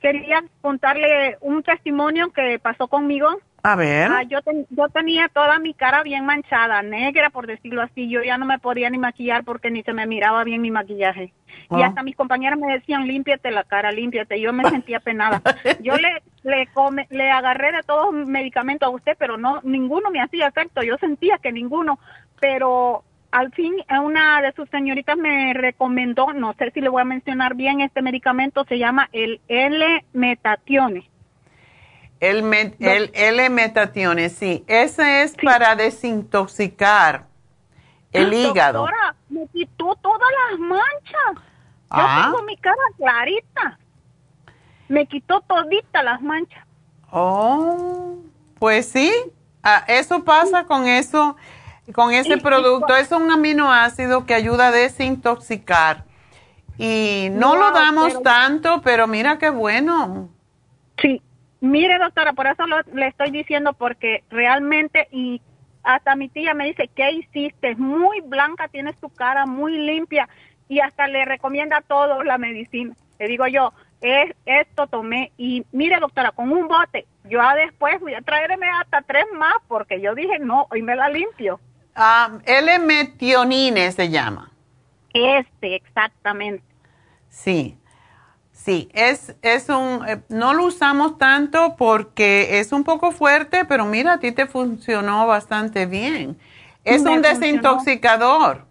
quería contarle un testimonio que pasó conmigo. A ver. Ah, yo, yo tenía toda mi cara bien manchada, negra, por decirlo así. Yo ya no me podía ni maquillar porque ni se me miraba bien mi maquillaje. Y oh. hasta mis compañeras me decían, límpiate la cara, límpiate. Yo me sentía penada. Yo le le, come, le agarré de todos medicamentos a usted, pero no ninguno me hacía efecto. Yo sentía que ninguno. Pero al fin una de sus señoritas me recomendó, no sé si le voy a mencionar bien, este medicamento se llama el L-Metatione. El, el L-Metatione, sí. Ese es para desintoxicar el hígado. Doctora, me quitó todas las manchas. Yo ah. tengo mi cara clarita. Me quitó todita las manchas. Oh, pues sí. Ah, eso pasa con eso con ese producto. Es un aminoácido que ayuda a desintoxicar. Y no, lo damos tanto, pero mira qué bueno. Sí, mire doctora, por eso le estoy diciendo, porque realmente, y hasta mi tía me dice, ¿qué hiciste? Muy blanca, tienes tu cara muy limpia y hasta le recomienda todo la medicina. Le digo yo, es, esto tomé y mire doctora, con un bote, yo después voy a traerme hasta tres más porque yo dije, no, hoy me la limpio. Ah, L-metionine se llama. Este, exactamente. Sí, sí, es, es un, eh, no lo usamos tanto porque es un poco fuerte, pero mira, a ti te funcionó bastante bien. Es un desintoxicador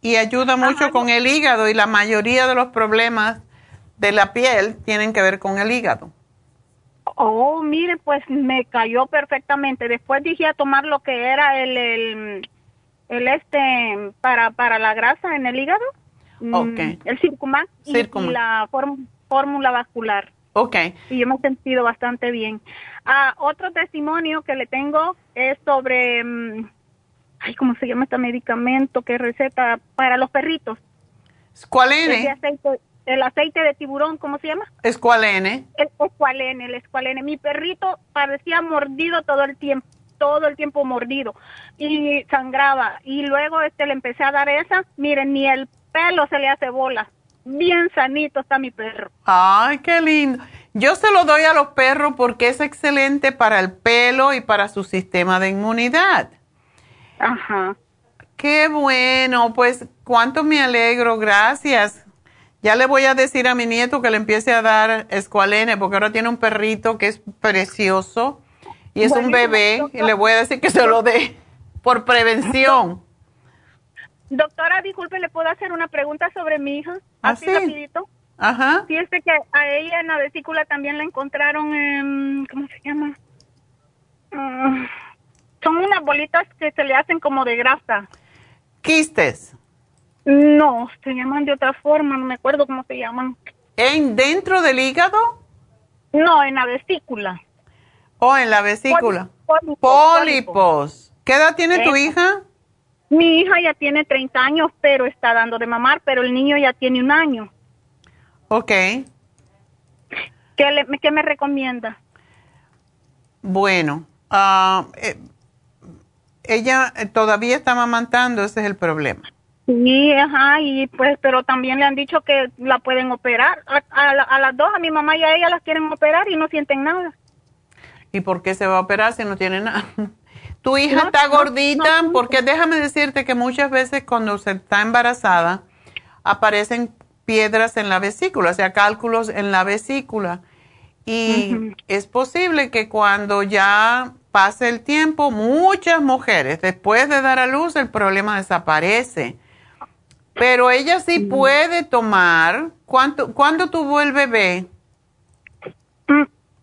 y ayuda mucho con el hígado y la mayoría de los problemas de la piel tienen que ver con el hígado. Oh, mire, pues me cayó perfectamente. Después dije a tomar lo que era el, el, el este para, para la grasa en el hígado. Mm, okay. El Circumax, Y, la fórmula vascular. Ok. Y yo me he sentido bastante bien. Ah, otro testimonio que le tengo es sobre, mm, ay, ¿cómo se llama este medicamento que receta para los perritos? Escualene. Aceite, el aceite de tiburón, ¿cómo se llama? Escualene. El escualene, el escualene. Mi perrito parecía mordido todo el tiempo todo el tiempo mordido y sangraba. Y luego este le empecé a dar esa, miren, ni el pelo se le hace bola. Bien sanito está mi perro. Ay, qué lindo. Yo se lo doy a los perros porque es excelente para el pelo y para su sistema de inmunidad. Ajá. Qué bueno, pues cuánto me alegro, gracias. Ya le voy a decir a mi nieto que le empiece a dar escualene porque ahora tiene un perrito que es precioso y es un bebé y le voy a decir que se lo dé por prevención. Doctora, disculpe, ¿le puedo hacer una pregunta sobre mi hija? ¿Ah, Así rapidito. Ajá. Fíjese que a ella en la vesícula también la encontraron, en, ¿cómo se llama? Ah, son unas bolitas que se le hacen como de grasa. ¿Quistes? No, se llaman de otra forma, no me acuerdo cómo se llaman. ¿En dentro del hígado? No, en la vesícula. ¿O en la vesícula? Pólipos. Pólipos. ¿Qué edad tiene tu Eso. hija? Mi hija ya tiene 30 años, pero está dando de mamar, pero el niño ya tiene un año. Ok. ¿Qué, le, qué me recomienda? Bueno, ah, eh, ella eh, todavía está amamantando, ese es el problema. Sí, ajá, y pues, pero también le han dicho que la pueden operar. A, a las dos, a mi mamá y a ella las quieren operar y no sienten nada. ¿Y por qué se va a operar si no tiene nada? Tu hija No, está gordita no. porque déjame decirte que muchas veces cuando se está embarazada aparecen piedras en la vesícula, o sea, cálculos en la vesícula. Y es posible que cuando ya pase el tiempo, muchas mujeres, después de dar a luz, el problema desaparece. Pero ella sí puede tomar. ¿Cuánto, ¿Cuándo tuvo el bebé?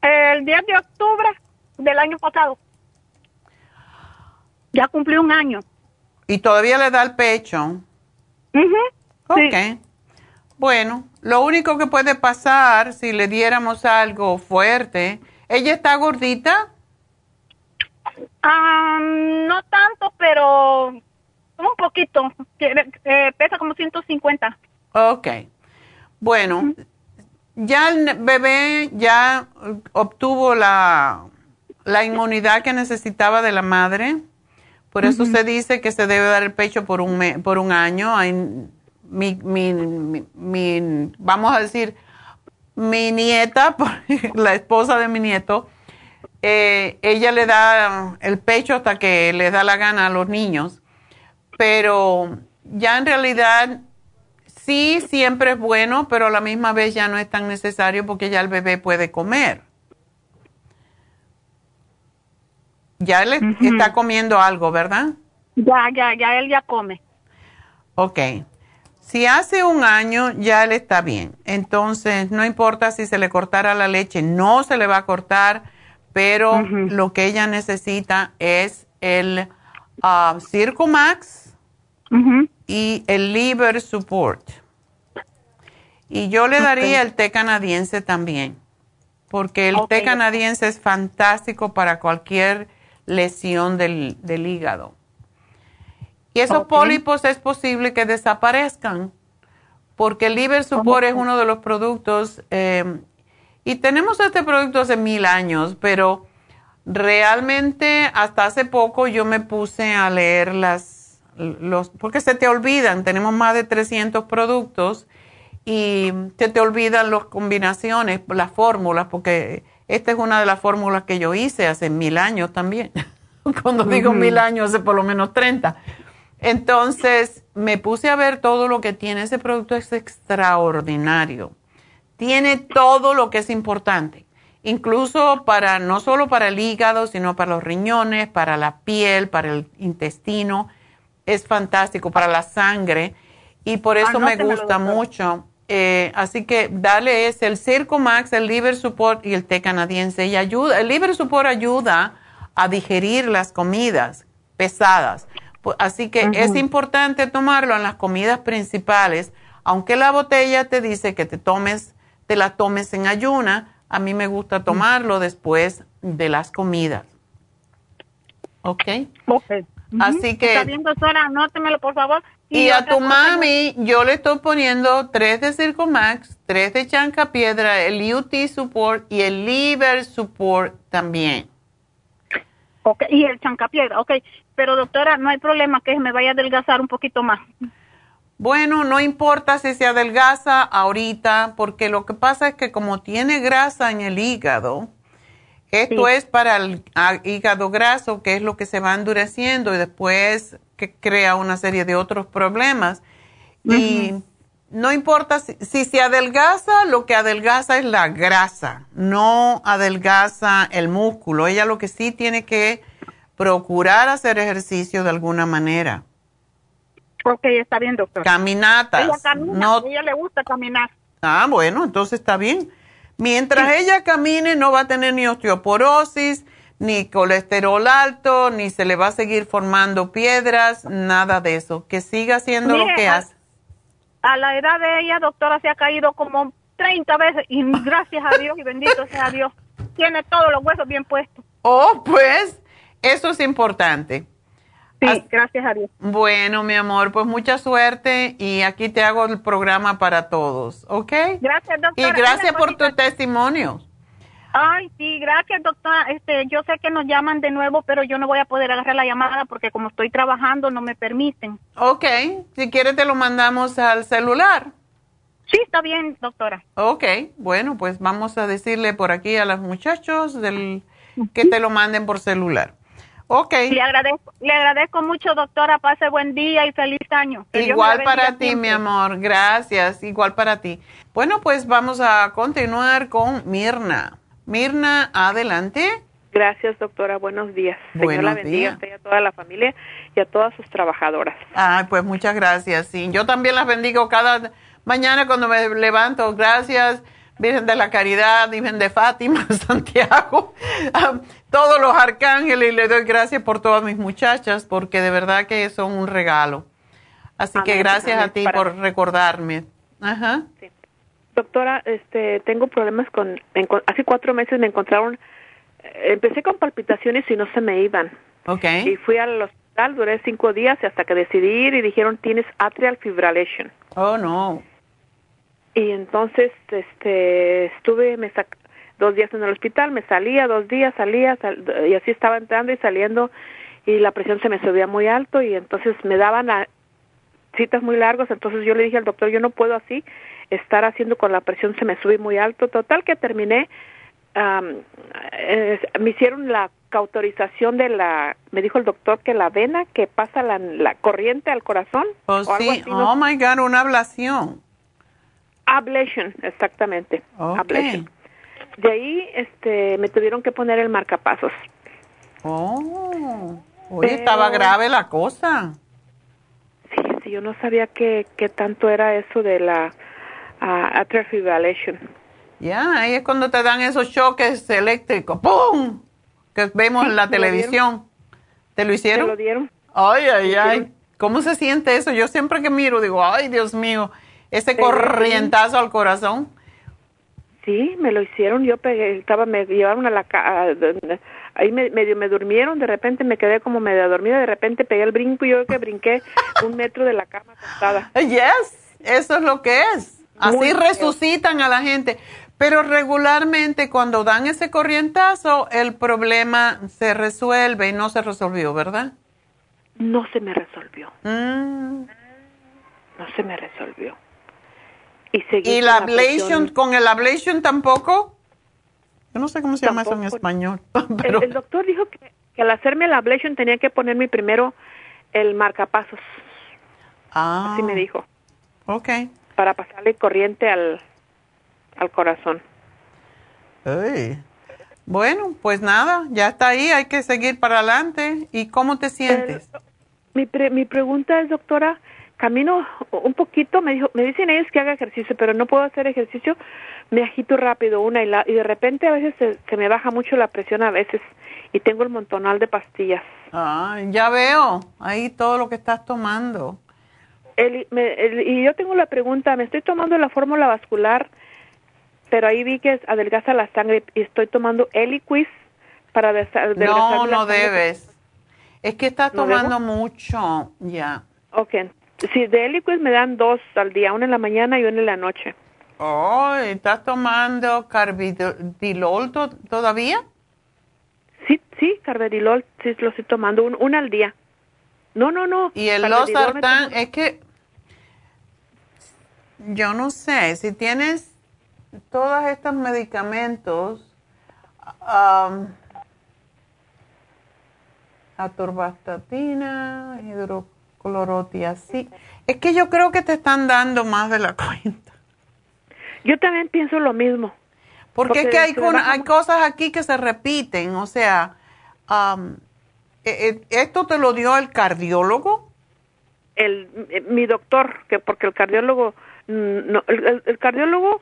El 10 de octubre del año pasado. Ya cumplió un año. Y todavía le da el pecho. Ujú, Ok. sí. Bueno, lo único que puede pasar si le diéramos algo fuerte, ella está gordita, Ah, no tanto, pero un poquito. Eh, pesa como 150. ok. Bueno, ya el bebé ya obtuvo la, la inmunidad que necesitaba de la madre, por eso se dice que se debe dar el pecho por un, me- por un año. Hay- mi, mi- mi- mi- vamos a decir, mi nieta, la esposa de mi nieto, eh, ella le da el pecho hasta que le da la gana a los niños, pero ya en realidad sí siempre es bueno, pero a la misma vez ya no es tan necesario porque ya el bebé puede comer. Ya él está comiendo algo, ¿verdad? Ya, ya, ya él ya come. Ok. Si hace un año ya él está bien. Entonces, no importa si se le cortara la leche, no se le va a cortar, pero lo que ella necesita es el ah, Circumax Ujú. y el Liver Support. Y yo le daría el té canadiense también, porque el té canadiense es fantástico para cualquier lesión del, del hígado. Y esos pólipos es posible que desaparezcan, porque el Liver Support es uno de los productos, eh, y tenemos este producto hace mil años, pero realmente hasta hace poco yo me puse a leer las, los, porque se te olvidan, tenemos más de 300 productos y se te olvidan las combinaciones, las fórmulas, porque esta es una de las fórmulas que yo hice hace mil años también. Cuando digo mil años, hace por lo menos 30. Entonces me puse a ver todo lo que tiene ese producto, es extraordinario. Tiene todo lo que es importante, incluso para, no solo para el hígado, sino para los riñones, para la piel, para el intestino. Es fantástico, para la sangre. Y por eso me gusta mucho. Eh, así que dale es el Circumax, el Liver Support y el té canadiense. Y ayuda, el Liver Support ayuda a digerir las comidas pesadas. Así que es importante tomarlo en las comidas principales, aunque la botella te dice que te tomes, te la tomes en ayuna. A mí me gusta tomarlo después de las comidas. ¿Ok? Ok. Ujú. Así que- Está bien, doctora, anótemelo, por favor. Y a tu mami, yo le estoy poniendo tres de Circomax, tres de Chanca Piedra, el UT Support y el Liver Support también. Ok, y el chancapiedra, ok. Pero doctora, no hay problema que me vaya a adelgazar un poquito más. Bueno, no importa si se adelgaza ahorita, porque lo que pasa es que como tiene grasa en el hígado, esto Sí. es para el hígado graso, que es lo que se va endureciendo y después que crea una serie de otros problemas. Y no importa si, si se adelgaza, lo que adelgaza es la grasa, no adelgaza el músculo. Ella lo que sí tiene que procurar hacer ejercicio de alguna manera. Ok, está bien, doctora. Caminatas. Ella camina, no a ella le gusta caminar. Ah, bueno, entonces está bien. Mientras ella camine, no va a tener ni osteoporosis, ni colesterol alto, ni se le va a seguir formando piedras, nada de eso. Que siga haciendo lo que hace. A la edad de ella, doctora, se ha caído como 30 veces y gracias a Dios y bendito sea Dios. Tiene todos los huesos bien puestos. Oh, pues, eso es importante. Sí, gracias a Dios. Bueno, mi amor, pues mucha suerte y aquí te hago el programa para todos, ¿ok? Gracias, doctora. Y gracias por tu testimonio. Ay, sí, gracias, doctora. Este, yo sé que nos llaman de nuevo, pero yo no voy a poder agarrar la llamada porque como estoy trabajando no me permiten. Ok, si quieres te lo mandamos al celular. Sí, está bien, doctora. Ok, bueno, pues vamos a decirle por aquí a los muchachos del, que te lo manden por celular. Ok. Le agradezco, le agradezco mucho, doctora. Pase buen día y feliz año. Que Igual para ti, siempre. mi amor. Gracias. Igual para ti. Bueno, pues vamos a continuar con Mirna. Mirna, adelante. Gracias, doctora. Buenos días. Señor Buenos la bendiga días. a usted y a toda la familia y a todas sus trabajadoras. Ay, pues muchas gracias. Sí, yo también las bendigo cada mañana cuando me levanto. Gracias, Virgen de la Caridad, Virgen de Fátima, Santiago, a todos los arcángeles y le doy gracias por todas mis muchachas porque de verdad que son un regalo. Así que Amén, gracias a ti por recordarme. Ajá. Doctora, este, tengo problemas con, hace cuatro meses me encontraron, eh, empecé con palpitaciones y no se me iban. Ok. Y fui al hospital, duré cinco días hasta que decidí ir y dijeron tienes atrial fibrillation. Oh, no. Y entonces, este, estuve, me sac- dos días en el hospital, me salía, dos días salía, sal- y así estaba entrando y saliendo, y la presión se me subía muy alto, y entonces me daban a- citas muy largas, entonces yo le dije al doctor, yo no puedo así estar haciendo con la presión, se me sube muy alto, total que terminé, am, eh, me hicieron la cauterización de la, me dijo el doctor que la vena que pasa la, la corriente al corazón, Oh, o algo sí. así, no Oh, my God, una ablación. Ablation, exactamente. Ablation. De ahí este, me tuvieron que poner el marcapasos. Oh. Oye, Pero- estaba grave la cosa. Sí, sí, yo no sabía qué qué tanto era eso de la ah, atrial fibrillation. Ya, ahí es cuando te dan esos choques eléctricos. ¡Pum! Que vemos en la dieron. televisión. ¿Te lo hicieron? ¿Me lo dieron? Ay, ay, ay. ¿Cómo se siente eso? Yo siempre que miro digo, ay, Dios mío, ese corrientazo al corazón. Sí, me lo hicieron. Yo pegué, estaba, me llevaron a la ca- a- donde- ahí me, medio me durmieron. De repente me quedé como medio dormida. De repente pegué el brinco y yo que brinqué un metro de la cama acostada. Yes, eso es lo que es. Así Muy resucitan a la gente. Pero regularmente cuando dan ese corrientazo, el problema se resuelve y no se resolvió, ¿verdad? No se me resolvió. Mm. No se me resolvió. Y seguí ¿Y con la ablation, con el ablation tampoco? Yo no sé cómo se llama eso en español. Pero, el doctor dijo que, que al hacerme la ablation tenía que ponerme primero el marcapasos. ah, Así me dijo. Ok. Para pasarle corriente al, al corazón. Bueno, pues nada, ya está ahí, hay que seguir para adelante. ¿Y cómo te sientes? Mi, pre- mi pregunta es, doctora, camino un poquito, me, dijo, me dicen ellos que haga ejercicio, pero no puedo hacer ejercicio, me agito rápido una y, la, y de repente a veces se, se me baja mucho la presión a veces y tengo el montonal de pastillas. Ah, ya veo, ahí todo lo que estás tomando. El- me- el- y yo tengo la pregunta, me estoy tomando la fórmula vascular, pero ahí vi que adelgaza la sangre y estoy tomando Eliquis para adelgazar No, la no sangre. debes. Es que estás ¿No tomando mucho, ya. Ok, si de Eliquis me dan dos al día, una en la mañana y una en la noche. Oh, ¿estás tomando carbidilol to- todavía? Sí, sí, carvedilol, sí lo estoy tomando, un, una al día. No, no, no. Y el losartán, es que yo no sé, si tienes todos estos medicamentos, um, atorvastatina, hidroclorotiazida, es que yo creo que te están dando más de la cuenta. Yo también pienso lo mismo. Porque, es que hay, con- cosas aquí que se repiten, o sea, um, ¿esto te lo dio el cardiólogo? El, eh, mi doctor, que porque el cardiólogo, mm, no, el, el- el cardiólogo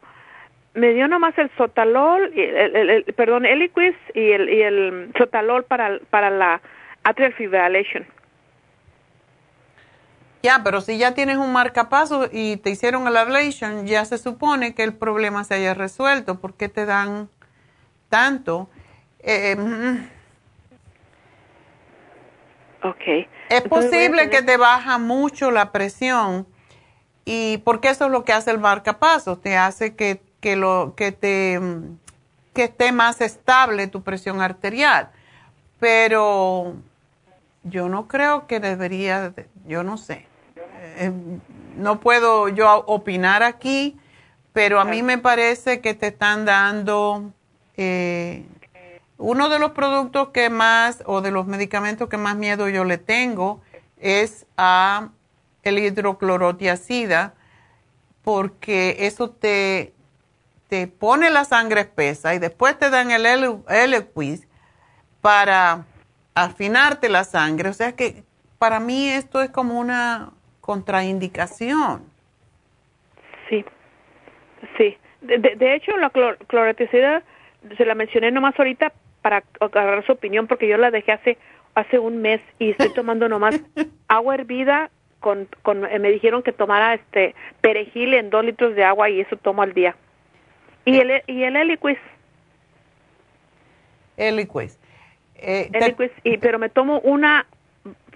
me dio nomás el sotalol, y el, el, el- perdón, Eliquis y el, y el sotalol para, para la atrial fibrillation. Ya, pero si ya tienes un marcapaso y te hicieron el ablation, ya se supone que el problema se haya resuelto. ¿Por qué te dan tanto? Eh, mm, Ok. es Entonces voy a posible tener- que te baja mucho la presión y porque eso es lo que hace el marcapasos, te hace que, que, lo, que, te, mm, que esté más estable tu presión arterial. Pero yo no creo que debería, de- yo no sé. Eh, no puedo yo opinar aquí, pero a mí me parece que te están dando eh, uno de los productos que más o de los medicamentos que más miedo yo le tengo es a el hidroclorotiacida porque eso te, te pone la sangre espesa y después te dan el Eliquis para afinarte la sangre. O sea que para mí esto es como una contraindicación. Sí, sí. De, de, de hecho, la clor, se la mencioné nomás ahorita para agarrar su opinión porque yo la dejé hace hace un mes y estoy tomando nomás agua hervida con, con eh, me dijeron que tomara este perejil en dos litros de agua y eso tomo al día. Y el y el Eliquis, Eliquis. Eh, Eliquis, y pero me tomo una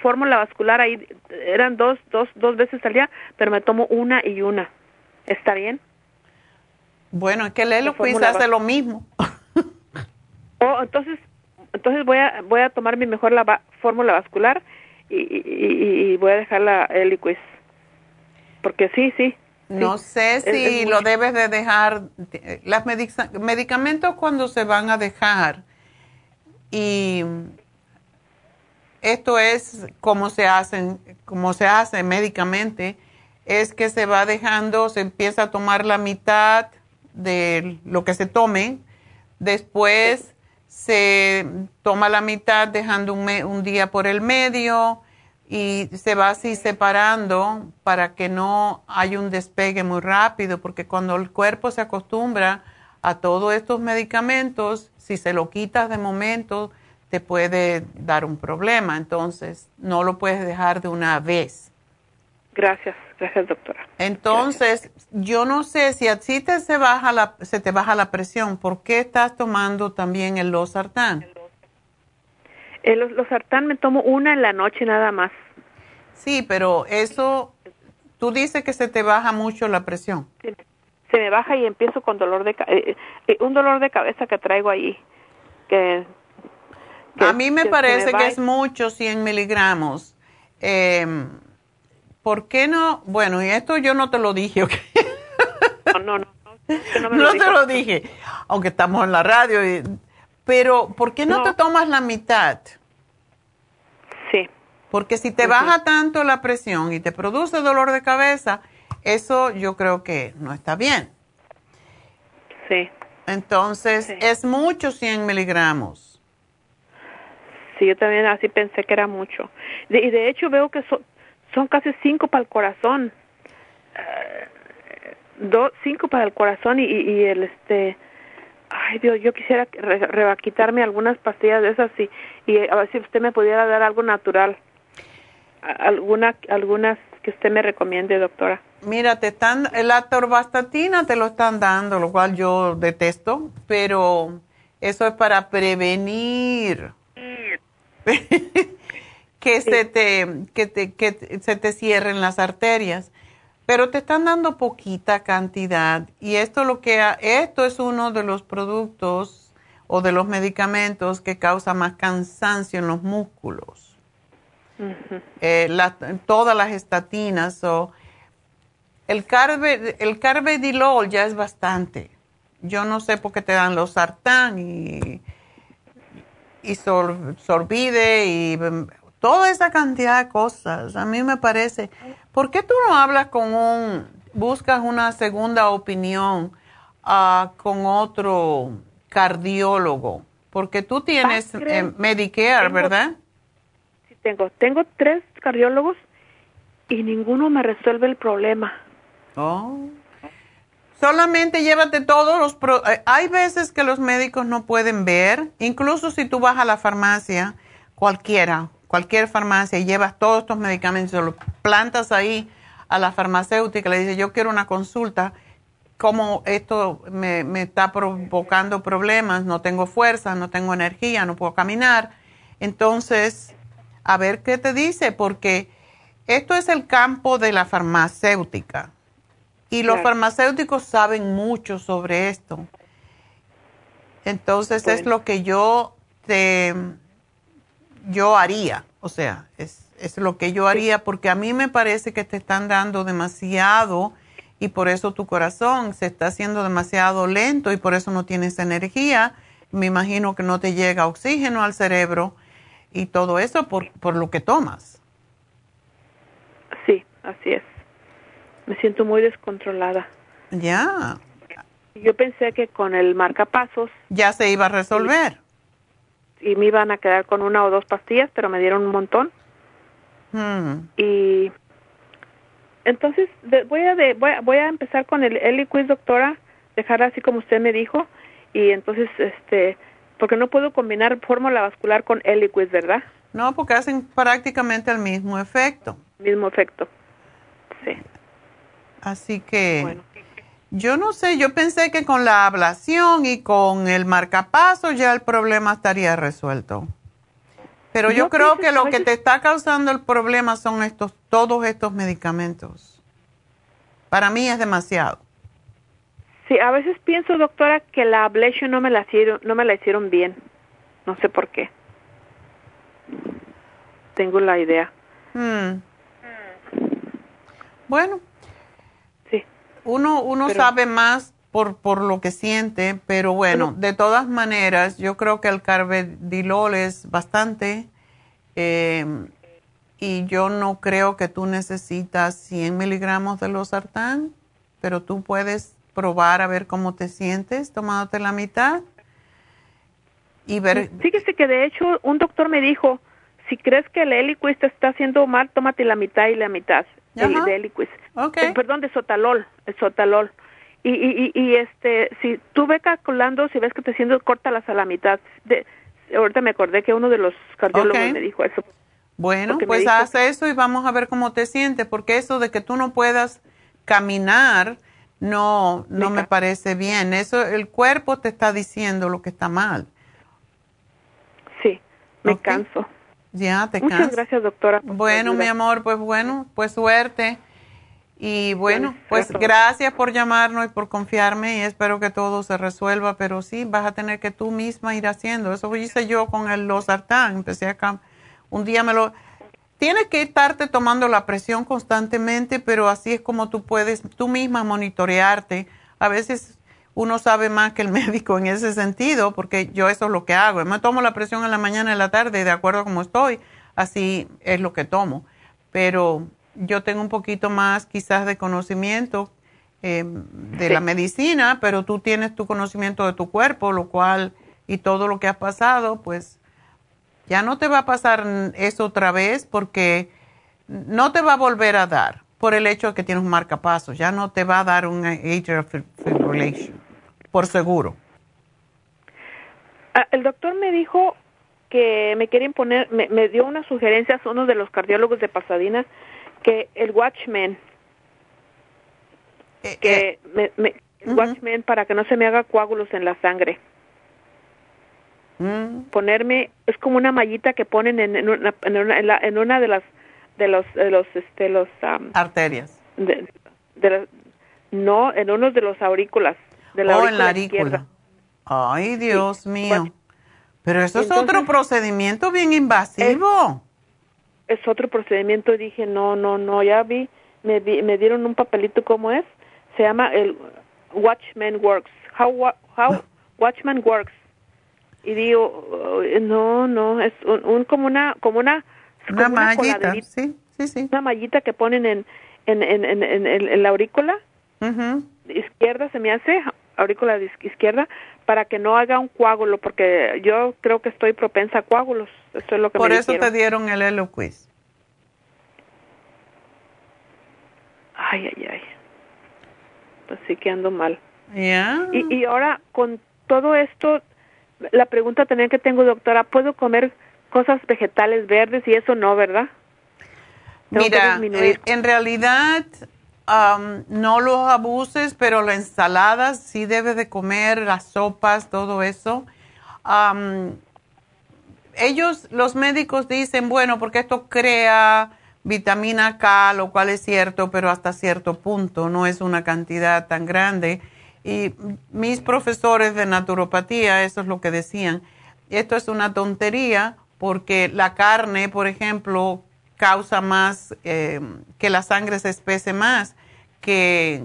fórmula vascular ahí eran dos dos dos veces al día, pero me tomo una y una. ¿Está bien? bueno, es que el Eliquis fórmula hace lo mismo. Oh, entonces, entonces voy a voy a tomar mi mejor la va- fórmula vascular y, y, y- y voy a dejar la Eliquis. Porque sí, sí. No sí. sé Es- si es lo debes de dejar. Los medicamentos cuando se van a dejar y esto es como se hacen, se hace médicamente, es que se va dejando, se empieza a tomar la mitad de lo que se tome, después se toma la mitad dejando un, un día por el medio y se va así separando para que no haya un despegue muy rápido, porque cuando el cuerpo se acostumbra a todos estos medicamentos, si se lo quitas de momento, te puede dar un problema. Entonces, no lo puedes dejar de una vez. Gracias, gracias doctora. Entonces, yo no sé si a ti te se, baja la, se te baja la presión, ¿por qué estás tomando también el losartán? Eh, los, los sartán me tomo una en la noche nada más. Sí, pero eso, tú dices que se te baja mucho la presión. Se me baja y empiezo con dolor de eh, eh, un dolor de cabeza que traigo ahí. Que, que- A mí me que parece que es mucho 100 miligramos. Eh, ¿Por qué no? Bueno, y esto yo no te lo dije, ¿ok? No, no, no. no, me no lo te lo dije, aunque estamos en la radio. y- pero, ¿por qué no, No. te tomas la mitad? Sí. Porque si te baja tanto la presión y te produce dolor de cabeza, eso yo creo que no está bien. Sí. Entonces, Sí. es mucho 100 miligramos. Sí, yo también así pensé que era mucho. De- y de hecho veo que son, son casi cinco para el corazón. Dos, cinco para el corazón y, y, el este... Ay Dios, yo quisiera re, reba- quitarme algunas pastillas de esas y, y a ver si usted me pudiera dar algo natural. Alguna, algunas que usted me recomiende, doctora. Mira, te están, la torvastatina te lo están dando, lo cual yo detesto, pero eso es para prevenir que se te, que te, que se te cierren las arterias. Pero te están dando poquita cantidad y esto lo que ha- esto es uno de los productos o de los medicamentos que causa más cansancio en los músculos. Eh, la- todas las estatinas o el carbe, el carbedilol ya es bastante. Yo no sé por qué te dan los sartán y, y sor- sorbide y mm, toda esa cantidad de cosas. A mí me parece, ¿por qué tú no hablas con un, buscas una segunda opinión ah, con otro cardiólogo? Porque tú tienes eh, Medicare, Tengo- ¿verdad? Sí, tengo, tengo tres cardiólogos y ninguno me resuelve el problema. Oh. Solamente llévate todos los... Eh, hay veces que los médicos no pueden ver, incluso si tú vas a la farmacia, cualquiera, cualquier farmacia, y llevas todos estos medicamentos, los plantas ahí a la farmacéutica, le dices, yo quiero una consulta, como esto me, me está provocando problemas, no tengo fuerza, no tengo energía, no puedo caminar. Entonces, a ver qué te dice, porque esto es el campo de la farmacéutica y los farmacéuticos saben mucho sobre esto. Entonces es lo que yo te, yo haría, o sea, es, es lo que yo haría porque a mí me parece que te están dando demasiado y por eso tu corazón se está haciendo demasiado lento y por eso no tienes energía. Me imagino que no te llega oxígeno al cerebro y todo eso por, por lo que tomas. Sí, así es me siento muy descontrolada. Ya. Yo pensé que con el marcapasos... Ya se iba a resolver. Y, me iban a quedar con una o dos pastillas, pero me dieron un montón. Hmm. Y entonces voy, a de, voy, a, voy a empezar con el Eliquis, doctora, dejar así como usted me dijo. Y entonces, este, porque no puedo combinar fórmula vascular con Eliquis, ¿verdad? No, porque hacen prácticamente el mismo efecto. Mismo efecto. Sí. Así que yo no sé, yo pensé que con la ablación y con el marcapaso ya el problema estaría resuelto. Pero yo, creo que lo que te está causando el problema son estos todos estos medicamentos. Para mí es demasiado. Sí, a veces pienso, doctora, que la ablation no me la hicieron, no me la hicieron bien. No sé por qué. Tengo la idea. Hmm. Bueno, uno, uno sabe más por, por lo que siente, pero bueno, de todas maneras, yo creo que el carbedilol es bastante eh, y yo no creo que tú necesitas 100 miligramos de losartán, pero tú puedes probar a ver cómo te sientes tomándote la mitad y ver. Fíjese que de hecho un doctor me dijo, si crees que el Eliquis te está haciendo mal, tómate la mitad y la mitad de Eliquis. Okay. perdón, de sotalol, el sotalol. Y, y, y, este, si tú ves calculando, si ves que te sientes corta a la mitad, de, ahorita me acordé que uno de los cardiólogos me dijo eso. Bueno, pues haz eso y vamos a ver cómo te sientes, porque eso de que tú no puedas caminar no no me, parece bien. Eso el cuerpo te está diciendo lo que está mal. Sí, me canso. Ya, te Muchas gracias, doctora. Bueno, mi amor, pues bueno, pues suerte. Y bueno, pues gracias por llamarnos y por confiarme y espero que todo se resuelva, pero sí, vas a tener que tú misma ir haciendo. Eso hice yo con el losartán, empecé acá, un día me lo... Tienes que estarte tomando la presión constantemente, pero así es como tú puedes tú misma monitorearte. A veces uno sabe más que el médico en ese sentido, porque yo eso es lo que hago. Me tomo la presión en la mañana y en la tarde, de acuerdo a cómo estoy, así es lo que tomo. Pero yo tengo un poquito más quizás de conocimiento eh, de la medicina, pero tú tienes tu conocimiento de tu cuerpo, lo cual, y todo lo que has pasado, pues ya no te va a pasar eso otra vez porque no te va a volver a dar por el hecho de que tienes un marcapaso, ya no te va a dar un atrial fibrillation, por seguro. Ah, el doctor me dijo que me quieren poner, me, me dio unas sugerencias uno de los cardiólogos de Pasadena que el Watchman, eh, que eh, me, Watchman para que no se me haga coágulos en la sangre. Mm. Ponerme, es como una mallita que ponen en, en, una, en, una, en, la, en una de las de los de los este los arterias de, de no en uno de los aurículas de la oh, en la aurícula ay Dios mío pero eso es otro procedimiento bien invasivo es otro procedimiento. Dije, no, no, no, ya vi, me, me dieron un papelito como es. Se llama el Watchman Works. How, how Watchman Works. Y digo, no, no, es un, como una, como una, una mallita, sí, sí, sí. Una mallita que ponen en, en, en, en, en, la aurícula. Izquierda se me hace, aurícula izquierda, para que no haga un coágulo, porque yo creo que estoy propensa a coágulos. Eso es lo que Por eso te dieron el Eloquist. Ay, ay, ay. así que ando mal. Ya. Y, y ahora con todo esto, la pregunta también que tengo, doctora, ¿puedo comer cosas vegetales verdes y eso no, verdad? Tengo Mira, eh, en realidad no los abuses, pero la ensalada sí debes de comer, las sopas, todo eso. Ellos, los médicos dicen, bueno, porque esto crea vitamina K, lo cual es cierto, pero hasta cierto punto, no es una cantidad tan grande. Y mis profesores de naturopatía, eso es lo que decían, esto es una tontería porque la carne, por ejemplo, causa más eh, que la sangre se espese más. Que,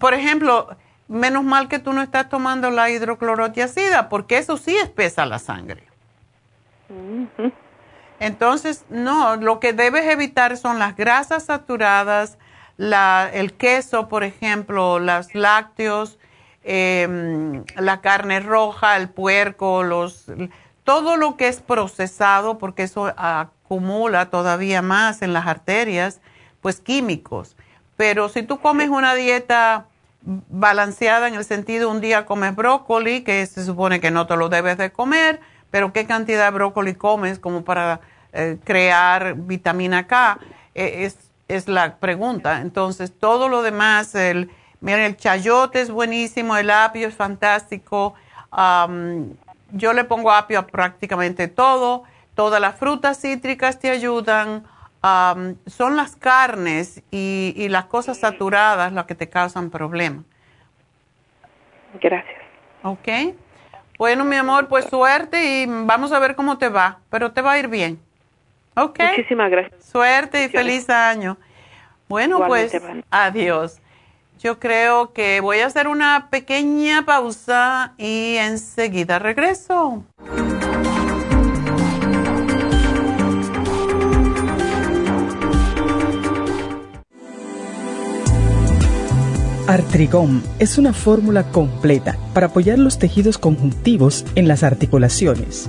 por ejemplo, menos mal que tú no estás tomando la hidroclorotiazida, porque eso sí espesa la sangre. Entonces, no, lo que debes evitar son las grasas saturadas, la, el queso, por ejemplo, los lácteos, em, la carne roja, el puerco, los, todo lo que es procesado, porque eso acumula todavía más en las arterias, pues químicos. Pero si tú comes una dieta balanceada en el sentido un día comes brócoli, que se supone que no te lo debes de comer, pero qué cantidad de brócoli comes como para eh, crear vitamina K, Eh, es, es la pregunta. Entonces, todo lo demás, el, miren, el chayote es buenísimo, el apio es fantástico, yo le pongo apio a prácticamente todo, todas las frutas cítricas te ayudan, son las carnes y, y las cosas saturadas las que te causan problemas. Gracias. ¿Ok? Bueno, mi amor, pues suerte y vamos a ver cómo te va, pero te va a ir bien. ¿Ok? Muchísimas gracias. Suerte y feliz año. Bueno, Igualmente, pues adiós. Yo creo que voy a hacer una pequeña pausa y enseguida regreso. Artrigón es una fórmula completa para apoyar los tejidos conjuntivos en las articulaciones.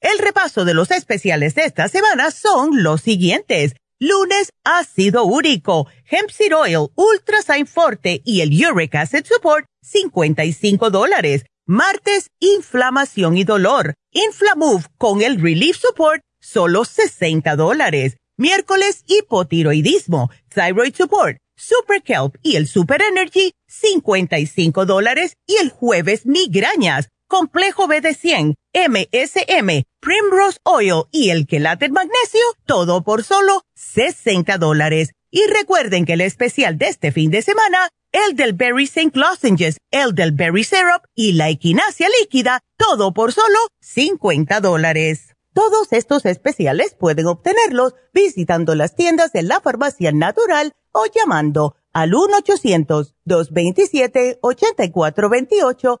El repaso de los especiales de esta semana son los siguientes. Lunes, ácido úrico, hemp seed oil, ultrasign forte y el uric acid support, 55 dólares. Martes, inflamación y dolor. Inflamove con el relief support, solo 60 dólares. Miércoles, hipotiroidismo, thyroid support, super kelp y el super energy, 55 dólares. Y el jueves, migrañas, complejo BD100, MSM, Primrose Oil y el quelate magnesio, todo por solo 60 dólares. Y recuerden que el especial de este fin de semana, el del Berry St. Lozenges, el del Berry Syrup y la equinacia líquida, todo por solo 50 dólares. Todos estos especiales pueden obtenerlos visitando las tiendas de la farmacia natural o llamando al 1-800-227-8428,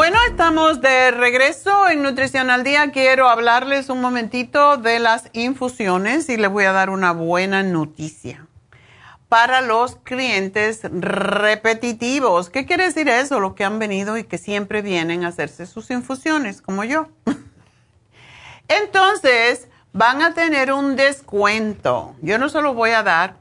Bueno, estamos de regreso en Nutrición al Día. Quiero hablarles un momentito de las infusiones y les voy a dar una buena noticia. Para los clientes repetitivos, ¿qué quiere decir eso? Los que han venido y que siempre vienen a hacerse sus infusiones, como yo. Entonces, van a tener un descuento. Yo no se lo voy a dar.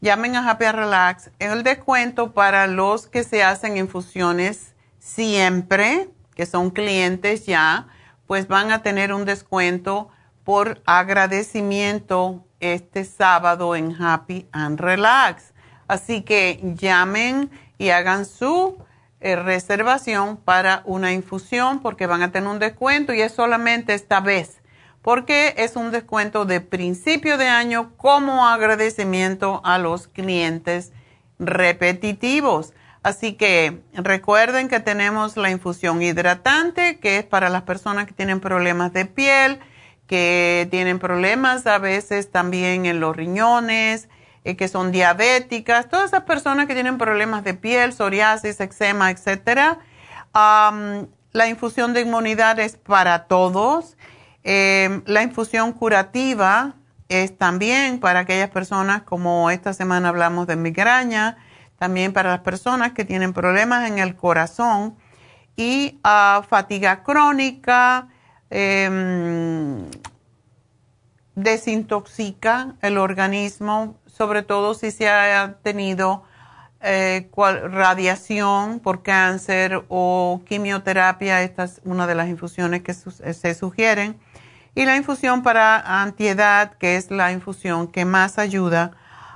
llamen a Happy Relax. El descuento para los que se hacen infusiones siempre, que son clientes ya, pues van a tener un descuento por agradecimiento este sábado en Happy and Relax. Así que llamen y hagan su eh, reservación para una infusión porque van a tener un descuento y es solamente esta vez porque es un descuento de principio de año como agradecimiento a los clientes repetitivos. Así que recuerden que tenemos la infusión hidratante, que es para las personas que tienen problemas de piel, que tienen problemas a veces también en los riñones, eh, que son diabéticas, todas esas personas que tienen problemas de piel, psoriasis, eczema, etcétera. la infusión de inmunidad es para todos. Em, la infusión curativa es también para aquellas personas, como esta semana hablamos de migraña, también para las personas que tienen problemas en el corazón y ah, fatiga crónica, Em, desintoxica el organismo, sobre todo si se ha tenido eh, radiación por cáncer o quimioterapia. Esta es una de las infusiones que se sugieren. Y la infusión para antiedad, que es la infusión que más ayuda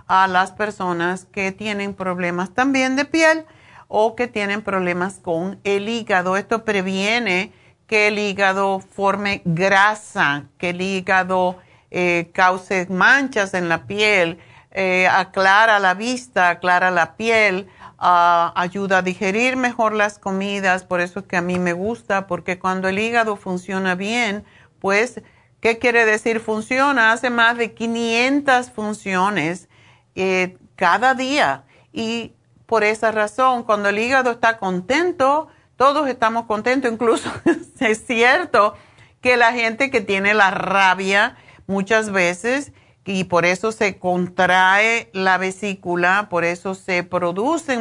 a las personas que tienen problemas también de piel o que tienen problemas con el hígado. Esto previene que el hígado forme grasa, que el hígado eh, cause manchas en la piel, eh, aclara la vista, aclara la piel, ah, ayuda a digerir mejor las comidas, por eso es que a mí me gusta, porque cuando el hígado funciona bien, pues, ¿qué quiere decir funciona? Hace más de 500 funciones eh, cada día y por esa razón, cuando el hígado está contento, todos estamos contentos, incluso es cierto que la gente que tiene la rabia muchas veces y por eso se contrae la vesícula, por eso se producen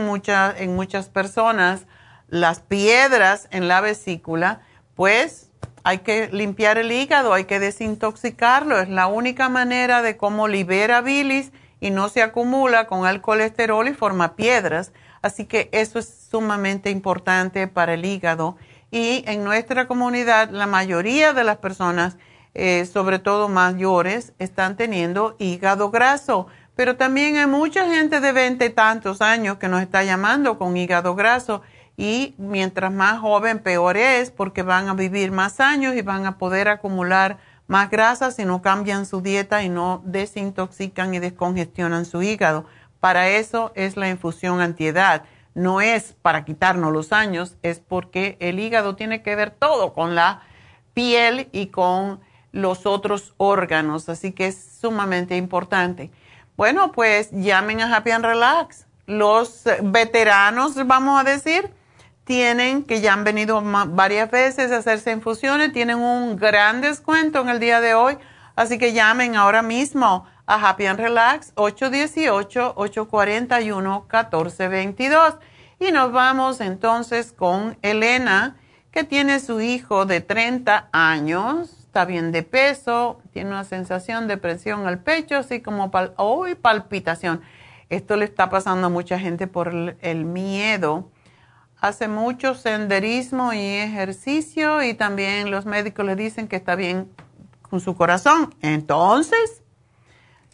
en muchas personas las piedras en la vesícula, pues hay que limpiar el hígado, hay que desintoxicarlo. Es la única manera de cómo libera bilis y no se acumula con el colesterol y forma piedras. Así que eso es sumamente importante para el hígado. Y en nuestra comunidad, la mayoría de las personas, eh, sobre todo mayores, están teniendo hígado graso. Pero también hay mucha gente de veinte tantos años que nos está llamando con hígado graso. Y mientras más joven, peor es, porque van a vivir más años y van a poder acumular más grasa si no cambian su dieta y no desintoxican y descongestionan su hígado. Para eso es la infusión antiedad. No es para quitarnos los años, es porque el hígado tiene que ver todo con la piel y con los otros órganos, así que es sumamente importante. Bueno, pues llamen a Happy and Relax. Los veteranos, vamos a decir, tienen, que ya han venido varias veces a hacerse infusiones, tienen un gran descuento en el día de hoy, así que llamen ahora mismo a Happy and Relax 818-841-1422. Y nos vamos entonces con Elena, que tiene su hijo de 30 años, está bien de peso, tiene una sensación de presión al pecho, así como pal palpitación. Esto le está pasando a mucha gente por el miedo. Hace mucho senderismo y ejercicio y también los médicos le dicen que está bien con su corazón. Entonces,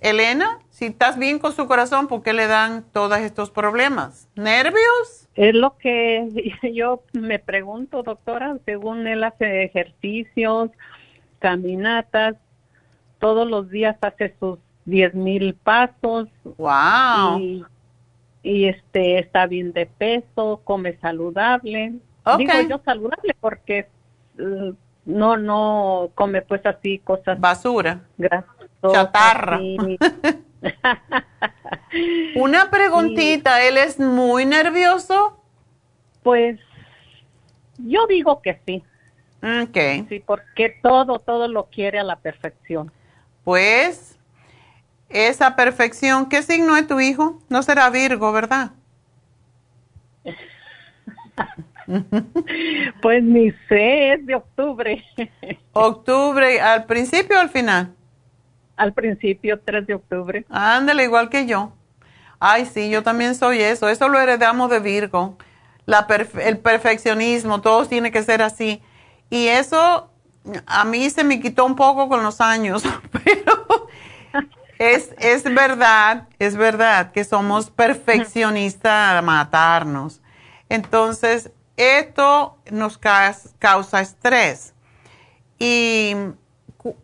Elena, si estás bien con su corazón, ¿por qué le dan todos estos problemas? ¿Nervios? Es lo que yo me pregunto, doctora, según él hace ejercicios, caminatas, todos los días hace sus diez mil pasos. Wow. Y, este está bien de peso, come saludable. Digo yo saludable porque uh, no no come pues así cosas basura. Chatarra. Una preguntita, ¿él es muy nervioso? Pues yo digo que sí. Ok. Sí, porque todo, todo lo quiere a la perfección. Pues, esa perfección, ¿qué signo es tu hijo? No será Virgo, ¿verdad? pues ni sé, es de octubre. octubre, ¿al principio o al final? al principio, 3 de octubre. Ándale, igual que yo. Ay, sí, yo también soy eso. Eso lo heredamos de Virgo. La el perfeccionismo, todo tiene que ser así. Y eso a mí se me quitó un poco con los años, pero es, es verdad, es verdad que somos perfeccionistas a matarnos. Entonces, esto nos causa estrés. Y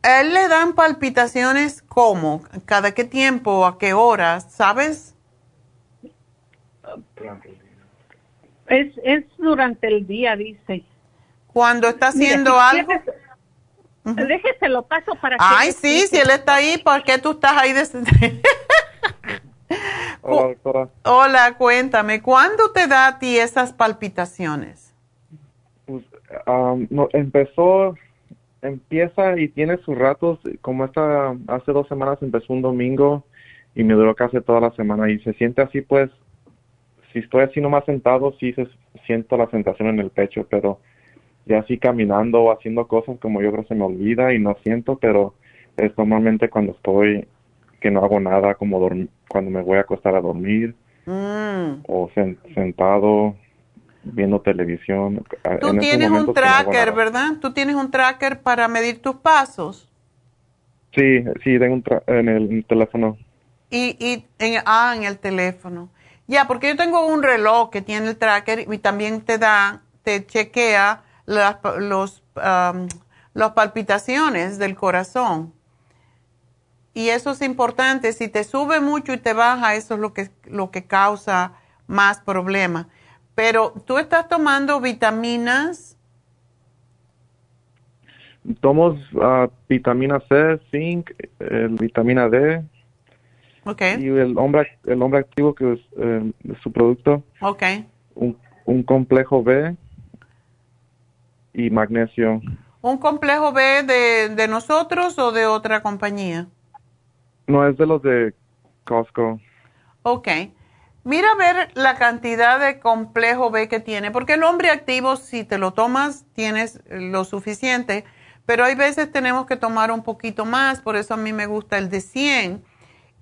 él le dan palpitaciones como, cada qué tiempo, a qué horas, ¿sabes? Es, es durante el día, dice. Cuando está haciendo algo. Déjese, lo paso para que. Ay, sí, si él está ahí, ¿por qué tú estás ahí? Hola, doctora. Hola, cuéntame, ¿cuándo te da a ti esas palpitaciones? Pues, no, empezó, empieza y tiene sus ratos, como esta, hace dos semanas empezó un domingo y me duró casi toda la semana y se siente así pues, si estoy así nomás sentado, sí se, siento la sensación en el pecho, pero ya así caminando o haciendo cosas como yo creo se me olvida y no siento, pero es normalmente cuando estoy que no hago nada, como cuando me voy a acostar a dormir mm. o sentado viendo televisión. Tú tienes un tracker, ¿verdad? Tú tienes un tracker para medir tus pasos. Sí, sí, tengo un en el teléfono. Y, y en, ah, en el teléfono. Ya, porque yo tengo un reloj que tiene el tracker y también te da, te chequea las, los, las palpitaciones del corazón. Y eso es importante. Si te sube mucho y te baja, eso es lo que, lo que causa más problemas. Pero tú estás tomando vitaminas. Tomo ah, vitamina C, zinc, vitamina D. Okay. Y el hombre, el hombre activo que es, eh, su producto. Okay. Un, un complejo B y magnesio. ¿Un complejo B de, de nosotros o de otra compañía? No, es de los de Costco. Ok. Mira a ver la cantidad de complejo B que tiene, porque el hombre activo, si te lo tomas, tienes lo suficiente, pero hay veces tenemos que tomar un poquito más, por eso a mí me gusta el de 100.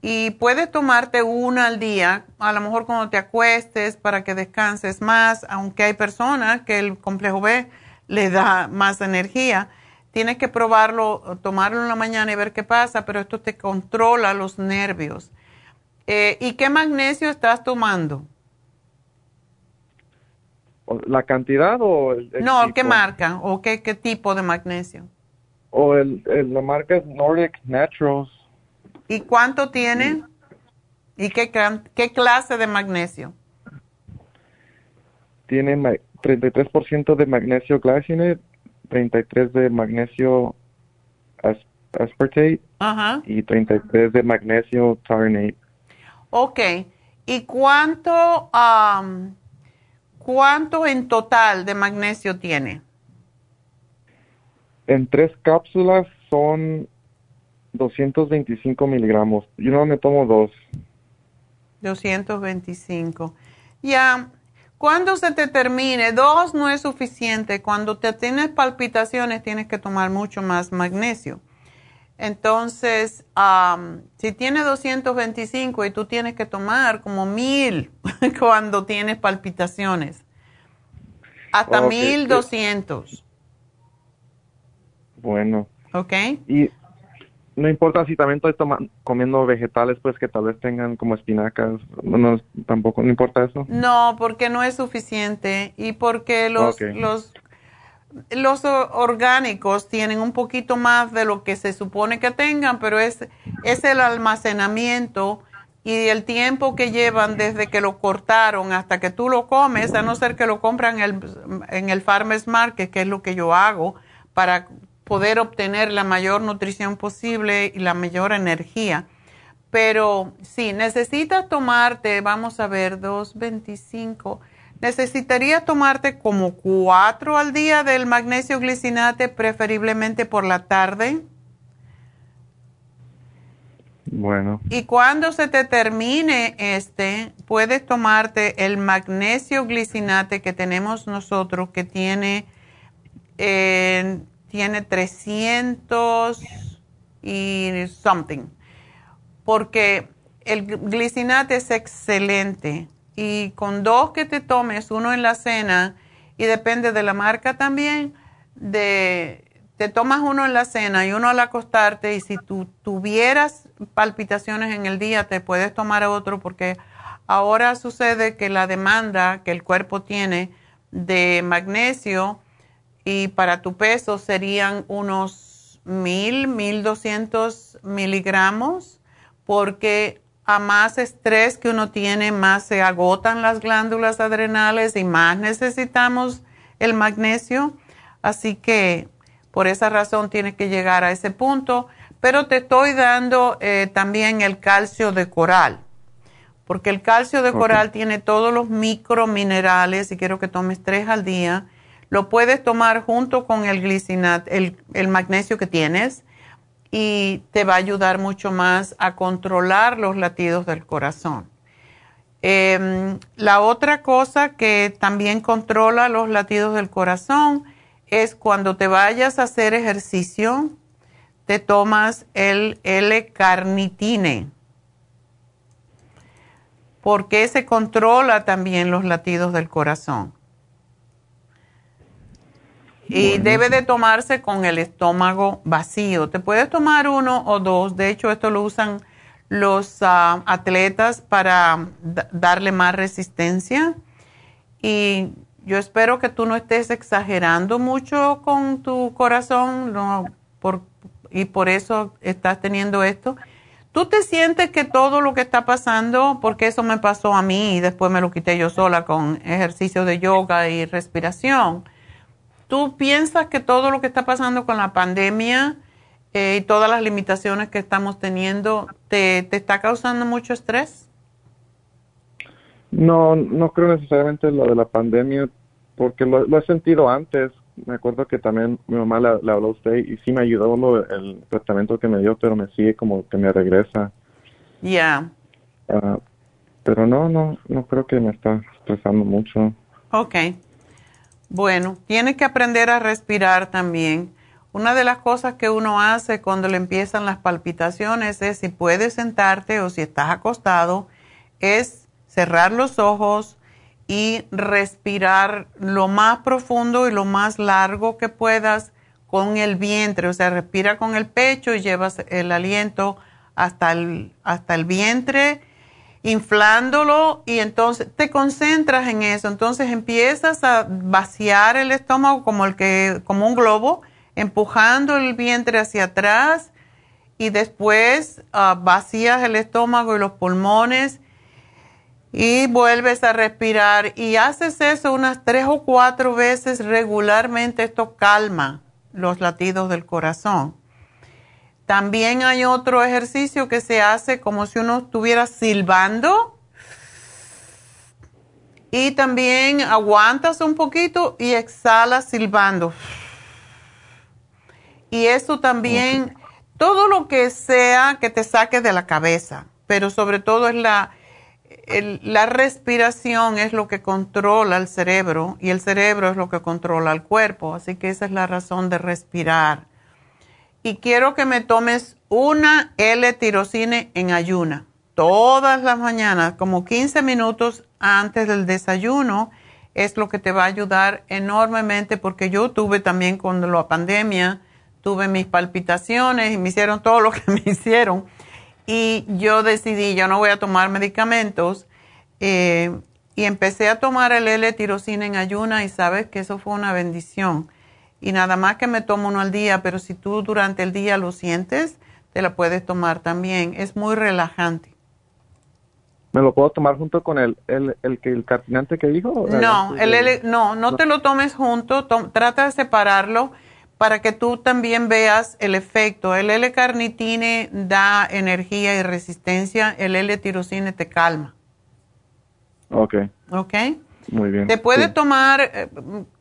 Y puedes tomarte una al día, a lo mejor cuando te acuestes para que descanses más, aunque hay personas que el complejo B le da más energía. Tienes que probarlo, tomarlo en la mañana y ver qué pasa, pero esto te controla los nervios. Eh, ¿Y qué magnesio estás tomando? ¿La cantidad o el, No, ¿qué marca o qué, qué, tipo de magnesio? O el, la marca es Nordic Naturals. ¿Y cuánto tiene? ¿Y qué, qué clase de magnesio? Tiene 33% de magnesio glycinate, 33 de magnesio aspartate y 33 de magnesio tarnate. Ok. ¿Y cuánto, cuánto en total de magnesio tiene? En tres cápsulas son 225 miligramos. Yo no me tomo dos. 225. Ya. Cuando se te termine, dos no es suficiente. Cuando te tienes palpitaciones tienes que tomar mucho más magnesio. Entonces, si tienes 225 y tú tienes que tomar como mil cuando tienes palpitaciones, hasta 1200. Bueno. Ok. Y no importa si también estoy comiendo vegetales, pues que tal vez tengan como espinacas, no, tampoco, no importa eso. No, porque no es suficiente y porque los, los, los orgánicos tienen un poquito más de lo que se supone que tengan, pero es, es el almacenamiento y el tiempo que llevan desde que lo cortaron hasta que tú lo comes, a no ser que lo compran en el, en el Farmers Market, que es lo que yo hago para poder obtener la mayor nutrición posible y la mayor energía. Pero sí, necesitas tomarte, vamos a ver, 225. Necesitarías tomarte como cuatro al día del magnesio glicinate, preferiblemente por la tarde. Bueno. Y cuando se te termine este, puedes tomarte el magnesio glicinate que tenemos nosotros, que tiene eh, tiene 300 y something. Porque el glicinate es excelente y con dos que te tomes, uno en la cena y depende de la marca también, de, te tomas uno en la cena y uno al acostarte y si tú tuvieras palpitaciones en el día te puedes tomar otro porque ahora sucede que la demanda que el cuerpo tiene de magnesio y para tu peso serían unos mil, mil doscientos miligramos porque a más estrés que uno tiene, más se agotan las glándulas adrenales y más necesitamos el magnesio. Así que por esa razón tienes que llegar a ese punto. Pero te estoy dando eh, también el calcio de coral, porque el calcio de coral tiene todos los microminerales y quiero que tomes tres al día. Lo puedes tomar junto con el glicinat, el, el magnesio que tienes y te va a ayudar mucho más a controlar los latidos del corazón. Em, la otra cosa que también controla los latidos del corazón es cuando te vayas a hacer ejercicio, te tomas el L-carnitine, porque se controla también los latidos del corazón. Y debe de tomarse con el estómago vacío. Te puedes tomar uno o dos. De hecho, esto lo usan los ah, atletas para darle más resistencia. Y yo espero que tú no estés exagerando mucho con tu corazón no, por, y por eso estás teniendo esto. ¿Tú te sientes que todo lo que está pasando, porque eso me pasó a mí y después me lo quité yo sola con ejercicio de yoga y respiración? ¿Tú piensas que todo lo que está pasando con la pandemia eh, y todas las limitaciones que estamos teniendo te, está causando mucho estrés? No, no creo necesariamente lo de la pandemia, porque lo, he sentido antes. Me acuerdo que también mi mamá le, habló a usted y sí me ayudó el tratamiento que me dio, pero me sigue como que me regresa. Ya. Ah, pero no, no, no creo que me está estresando mucho. Okay. Bueno, tienes que aprender a respirar también. Una de las cosas que uno hace cuando le empiezan las palpitaciones es si puedes sentarte o si estás acostado, es cerrar los ojos y respirar lo más profundo y lo más largo que puedas con el vientre. O sea, respira con el pecho y llevas el aliento hasta el, hasta el vientre inflándolo y entonces te concentras en eso, entonces empiezas a vaciar el estómago como el que como un globo, empujando el vientre hacia atrás y después ah, vacías el estómago y los pulmones y vuelves a respirar y haces eso unas tres o cuatro veces regularmente, esto calma los latidos del corazón. También hay otro ejercicio que se hace como si uno estuviera silbando. Y también aguantas un poquito y exhalas silbando. Y eso también, todo lo que sea que te saque de la cabeza, pero sobre todo es la, la respiración es lo que controla el cerebro y el cerebro es lo que controla el cuerpo. Así que esa es la razón de respirar y quiero que me tomes una L-tirocine en ayuna. Todas las mañanas, como 15 minutos antes del desayuno, es lo que te va a ayudar enormemente porque yo tuve también con la pandemia, tuve mis palpitaciones y me hicieron todo lo que me hicieron. Y yo decidí, yo no voy a tomar medicamentos eh, y empecé a tomar el L-tirocine en ayuna y sabes que eso fue una bendición y nada más que me tomo uno al día, pero si tú durante el día lo sientes, te la puedes tomar también. Es muy relajante. ¿Me lo puedo tomar junto con el, el, el, el carcinante que dijo? No, el, no, no te lo tomes junto, trata de separarlo para que tú también veas el efecto. El L-carnitine da energía y resistencia, el L-tirocine te calma. Ok. Ok. Muy bien. Te puedes tomar, eh,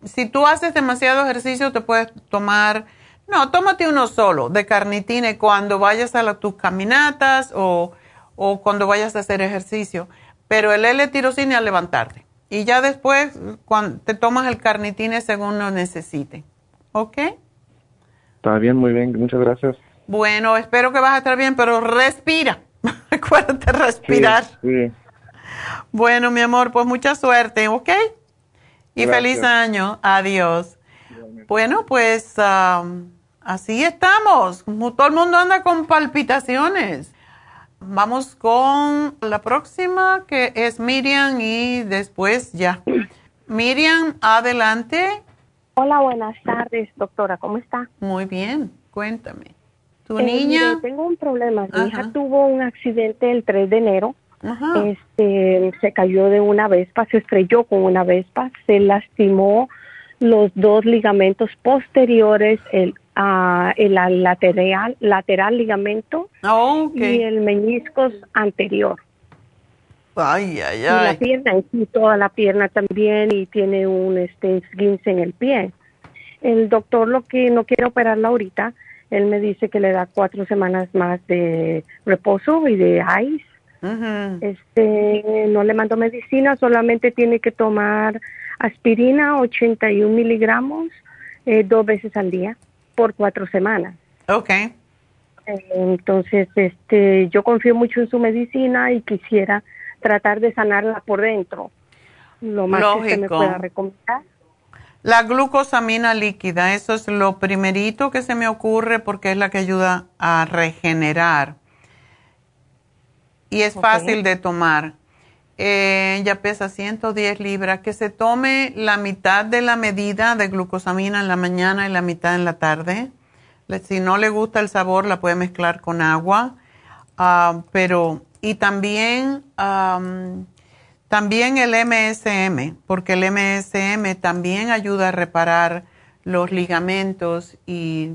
si tú haces demasiado ejercicio, te puedes tomar, no, tómate uno solo de carnitine cuando vayas a tus caminatas o, cuando vayas a hacer ejercicio. Pero el L-tirocine al levantarte. Y ya después cuando te tomas el carnitine según lo necesite. ¿Ok? Está bien, muy bien. Muchas gracias. Bueno, espero que vas a estar bien, pero respira. Acuérdate respirar. Bueno, mi amor, pues mucha suerte, ¿ok? Y feliz año. Adiós. Bueno, pues así estamos. Todo el mundo anda con palpitaciones. Vamos con la próxima que es Miriam y después ya. Miriam, adelante. Hola, buenas tardes, doctora. ¿Cómo está? Muy bien. Cuéntame. ¿Tu Eh, niña? mire, tengo un problema. Mi Ajá. hija tuvo un accidente el 3 de enero. Este, se cayó de una vespa, se estrelló con una vespa, se lastimó los dos ligamentos posteriores, el, ah, el lateral, lateral ligamento y el meniscos anterior. Ay, ay, Y la pierna, sí, toda la pierna también, y tiene un este, esguince en el pie. El doctor lo que no quiere operarla ahorita, él me dice que le da cuatro semanas más de reposo y de ice. Este, no le mando medicina, solamente tiene que tomar aspirina, 81 miligramos, eh, dos veces al día, por cuatro semanas. Ok. Eh, Entonces, este, yo confío mucho en su medicina y quisiera tratar de sanarla por dentro. Lo más que me Lógico. pueda recomendar. La glucosamina líquida, eso es lo primerito que se me ocurre porque es la que ayuda a regenerar. Y es fácil de tomar. Eh, ella pesa 110 libras. Que se tome la mitad de la medida de glucosamina en la mañana y la mitad en la tarde. Si no le gusta el sabor, la puede mezclar con agua. Ah, pero, y también, am, también el MSM, porque el MSM también ayuda a reparar los ligamentos y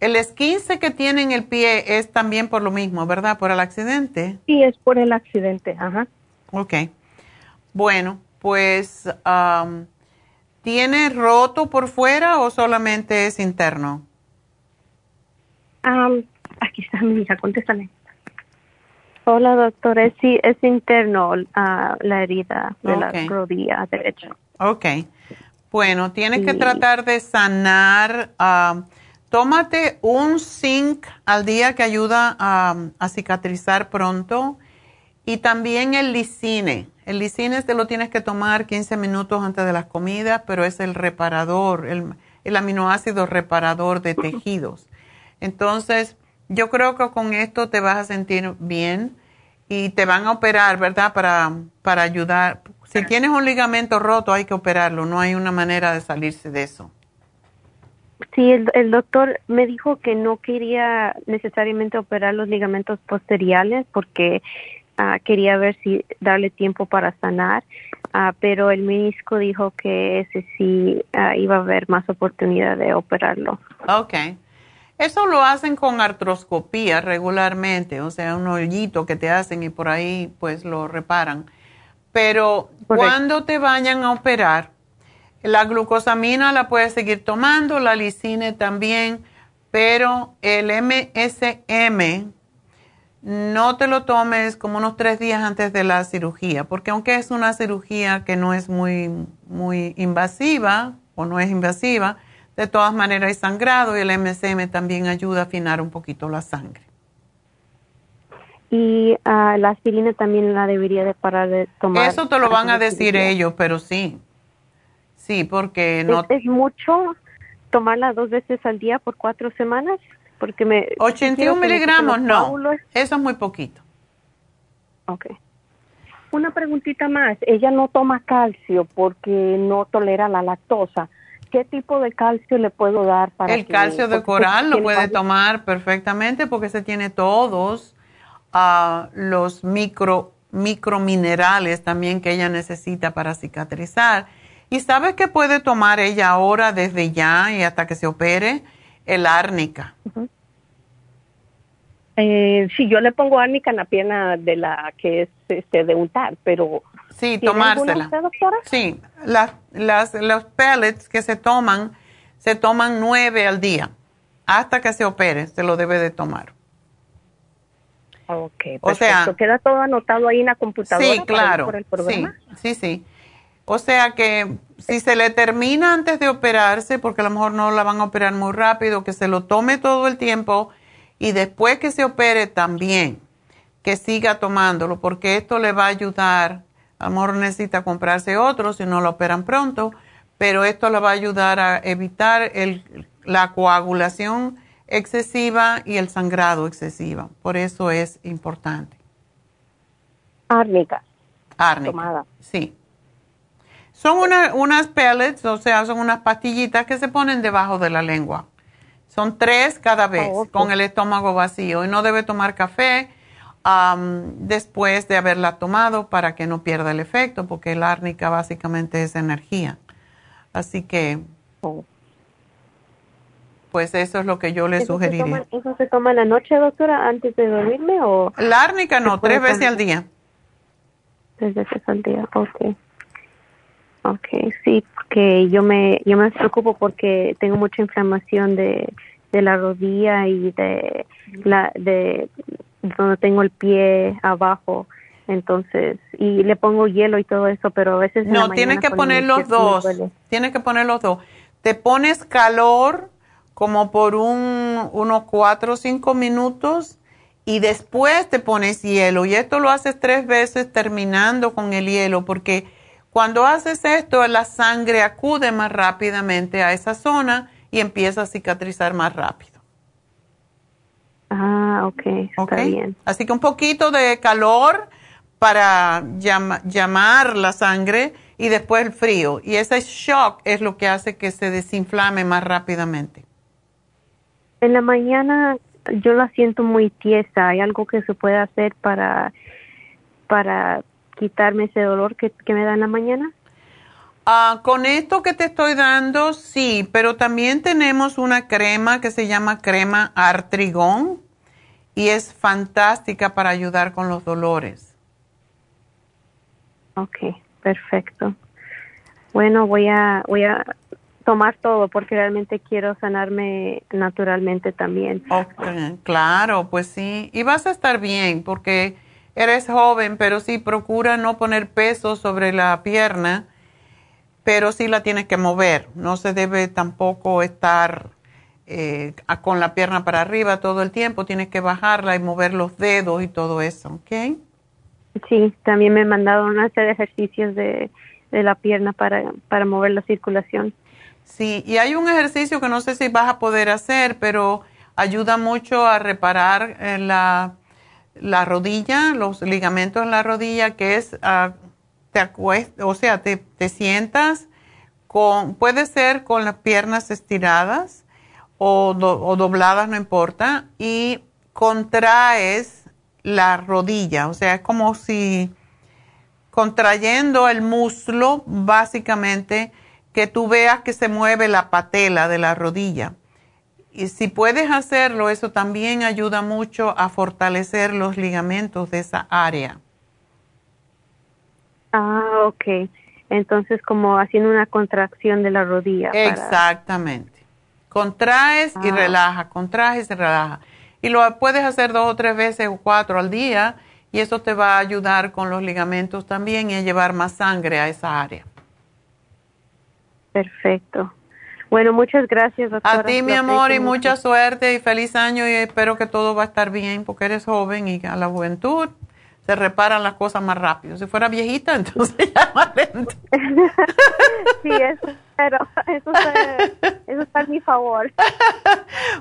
el esquince que tiene en el pie es también por lo mismo, ¿verdad? Por el accidente. Sí, es por el accidente, ajá. Ok. Bueno, pues, am, ¿tiene roto por fuera o solamente es interno? Am, aquí está mi hija, contéstale. Hola, doctora. Sí, es interno ah, la herida de Ok. la rodilla derecha. Ok. Bueno, tienes que Sí. tratar de sanar. ah, tómate un zinc al día que ayuda a, cicatrizar pronto. Y también el lisine. El lisine te lo tienes que tomar 15 minutos antes de las comidas, pero es el reparador, el, el aminoácido reparador de tejidos. Entonces, yo creo que con esto te vas a sentir bien y te van a operar, ¿verdad? Para, para ayudar. Si tienes un ligamento roto, hay que operarlo. No hay una manera de salirse de eso. Sí, el, el doctor me dijo que no quería necesariamente operar los ligamentos posteriores porque ah, quería ver si darle tiempo para sanar, ah, pero el menisco dijo que ese sí ah, iba a haber más oportunidad de operarlo. Ok. Eso lo hacen con artroscopía regularmente, o sea, un hoyito que te hacen y por ahí pues lo reparan. Pero cuando te vayan a operar, la glucosamina la puedes seguir tomando, la lisine también, pero el MSM no te lo tomes como unos tres días antes de la cirugía, porque aunque es una cirugía que no es muy, muy invasiva o no es invasiva, de todas maneras hay sangrado y el MSM también ayuda a afinar un poquito la sangre. Y ah, la aspirina también la debería de parar de tomar. Eso te lo van a decir ellos, pero sí. Sí, porque no... ¿Es, es mucho tomarla dos veces al día por cuatro semanas? Porque me... 81 quiero que me quiten miligramos, no. Eso es muy poquito. Ok. Una preguntita más. Ella no toma calcio porque no tolera la lactosa. ¿Qué tipo de calcio le puedo dar para El que- calcio de coral lo puede tomar perfectamente porque se tiene todos ah, los micro, microminerales también que ella necesita para cicatrizar. ¿Y sabes qué puede tomar ella ahora desde ya y hasta que se opere? El árnica. Eh, sí, yo le pongo árnica en la pierna de la que es este, de untar, pero... Sí, ¿tiene alguna tomársela. usted, doctora? Sí, las, las, los pellets que se toman, se toman nueve al día. Hasta que se opere, se lo debe de tomar. Ok, O sea- perfecto. queda todo anotado ahí en la computadora. Sí, claro. Por el Sí, programa. sí, sí. O sea que si se le termina antes de operarse, porque a lo mejor no la van a operar muy rápido, que se lo tome todo el tiempo Y después que se opere también, que siga tomándolo, porque esto le va a ayudar. A lo mejor necesita comprarse otro si no lo operan pronto, pero esto le va a ayudar a evitar el, la coagulación excesiva y el sangrado excesivo. Por eso es importante. Árnica. Árnica. Sí. Son unas pellets, o sea, son unas pastillitas que se ponen debajo de la lengua. Son tres cada vez oh, con el estómago vacío y no debe tomar café después de haberla tomado para que no pierda el efecto, porque la árnica básicamente es energía. Así que, oh. pues eso es lo que yo le sugeriría. ¿Eso se toma en la noche, doctora, antes de dormirme o...? La árnica no, tres veces al día. Tres veces al día, ok. Ok, sí, porque yo me, yo me preocupo porque tengo mucha inflamación de, de la rodilla y de la de donde tengo el pie abajo. Entonces y le pongo hielo y todo eso pero a veces no tienes que poner los dos. tienes que poner los dos. Te pones calor como por un unos cuatro o cinco minutos y después te pones hielo. Y esto lo haces tres veces terminando con el hielo porque cuando haces esto, la sangre acude más rápidamente a esa zona y empieza a cicatrizar más rápido. Ah, ok, está bien. Así que un poquito de calor para llamar la sangre y después el frío. Y ese shock es lo que hace que se desinflame más rápidamente. En la mañana yo la siento muy tiesa. ¿Hay algo que se puede hacer para, para quitarme ese dolor que, me da en la mañana? Ah, con esto que te estoy dando, sí, pero también tenemos una crema que se llama crema artrigón y es fantástica para ayudar con los dolores. Ok, perfecto. Bueno, voy a, voy a tomar todo porque realmente quiero sanarme naturalmente también. Okay, claro, pues sí. Y vas a estar bien porque eres joven, pero sí procura no poner peso sobre la pierna, pero sí la tienes que mover. No se debe tampoco estar eh, con la pierna para arriba todo el tiempo, tienes que bajarla y mover los dedos y todo eso, ¿ok? Sí, también me mandaron a hacer ejercicios de, de la pierna para, para mover la circulación. Sí, y hay un ejercicio que no sé si vas a poder hacer, pero ayuda mucho a reparar eh, la la rodilla, los ligamentos en la rodilla, que es, acuestas, o sea, te, te, sientas con, puede ser con las piernas estiradas o, o dobladas, no importa, y contraes la rodilla, o sea, es como si contrayendo el muslo, básicamente, que tú veas que se mueve la patela de la rodilla y si puedes hacerlo, eso también ayuda mucho a fortalecer los ligamentos de esa área. Ah, ok. Entonces, como haciendo una contracción de la rodilla. Exactamente. Contraes y ah. relaja, contraes y relaja. Y lo puedes hacer dos o tres veces o cuatro al día y eso te va a ayudar con los ligamentos también y a llevar más sangre a esa área. Perfecto. Bueno, muchas gracias, doctora. A ti, mi amor, y mucha suerte y feliz año y espero que todo va a estar bien porque eres joven y a la juventud se reparan las cosas más rápido. Si fuera viejita, entonces ya más lento. sí, eso, pero eso está, eso está a mi favor.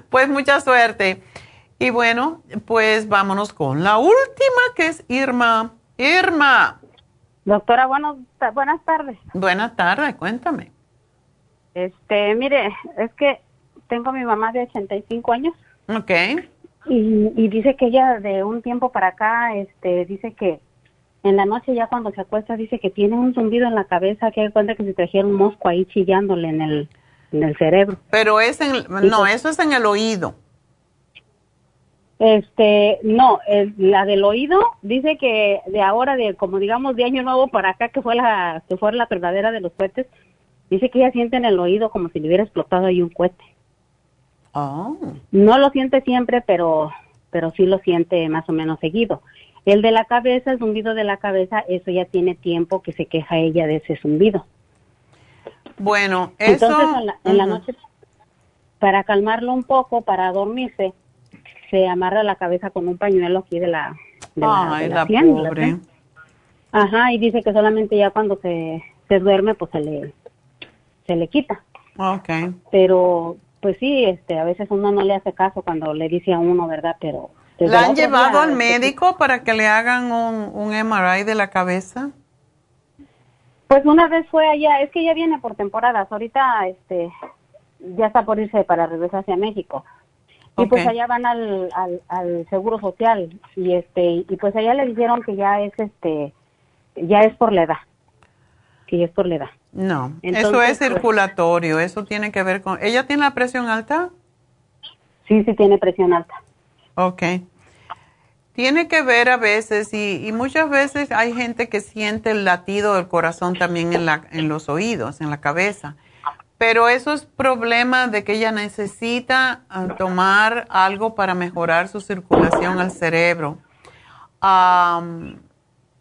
Pues mucha suerte. Y bueno, pues vámonos con la última que es Irma. Irma. Doctora, buenas tardes. Buenas tardes, cuéntame. Este, mire, es que tengo a mi mamá de 85 años. Ok. Y, y dice que ella de un tiempo para acá, este, dice que en la noche ya cuando se acuesta dice que tiene un zumbido en la cabeza que hay cuenta que se trajeron un mosco ahí chillándole en el, en el cerebro. Pero es en, no, eso es en el oído. Este, no, la del oído dice que de ahora, de como digamos de año nuevo para acá, que fue la, que fue la verdadera de los cohetes, Dice que ella siente en el oído como si le hubiera explotado ahí un cohete. Oh. No lo siente siempre, pero, pero sí lo siente más o menos seguido. El de la cabeza, el zumbido de la cabeza, eso ya tiene tiempo que se queja ella de ese zumbido. Bueno, eso... Entonces, en la, noche, para calmarlo un poco, para dormirse, se amarra la cabeza con un pañuelo aquí de la, de la, Ay, de la la sien, pobre. Ajá, y dice que solamente ya cuando se, se duerme, pues se le, se le quita. Ok. Pero, pues sí, este, a veces uno no le hace caso cuando le dice a uno, ¿verdad? Pero... ¿La han llevado día, al médico para que le hagan un, un MRI de la cabeza? Pues una vez fue allá, es que ya viene por temporadas, ahorita este ya está por irse para regresar hacia México. Y pues allá van al, al, al seguro social y este y pues allá le dijeron que ya es este ya es por la edad. Que es por la edad. No, eso es pues- circulatorio, eso tiene que ver con... ¿Ella tiene la presión alta? Sí, sí tiene presión alta. Ok. Tiene que ver a veces y, y muchas veces hay gente que siente el latido del corazón también en, la, en los oídos, en la cabeza. Pero eso es problema de que ella necesita ah, tomar algo para mejorar su circulación al cerebro.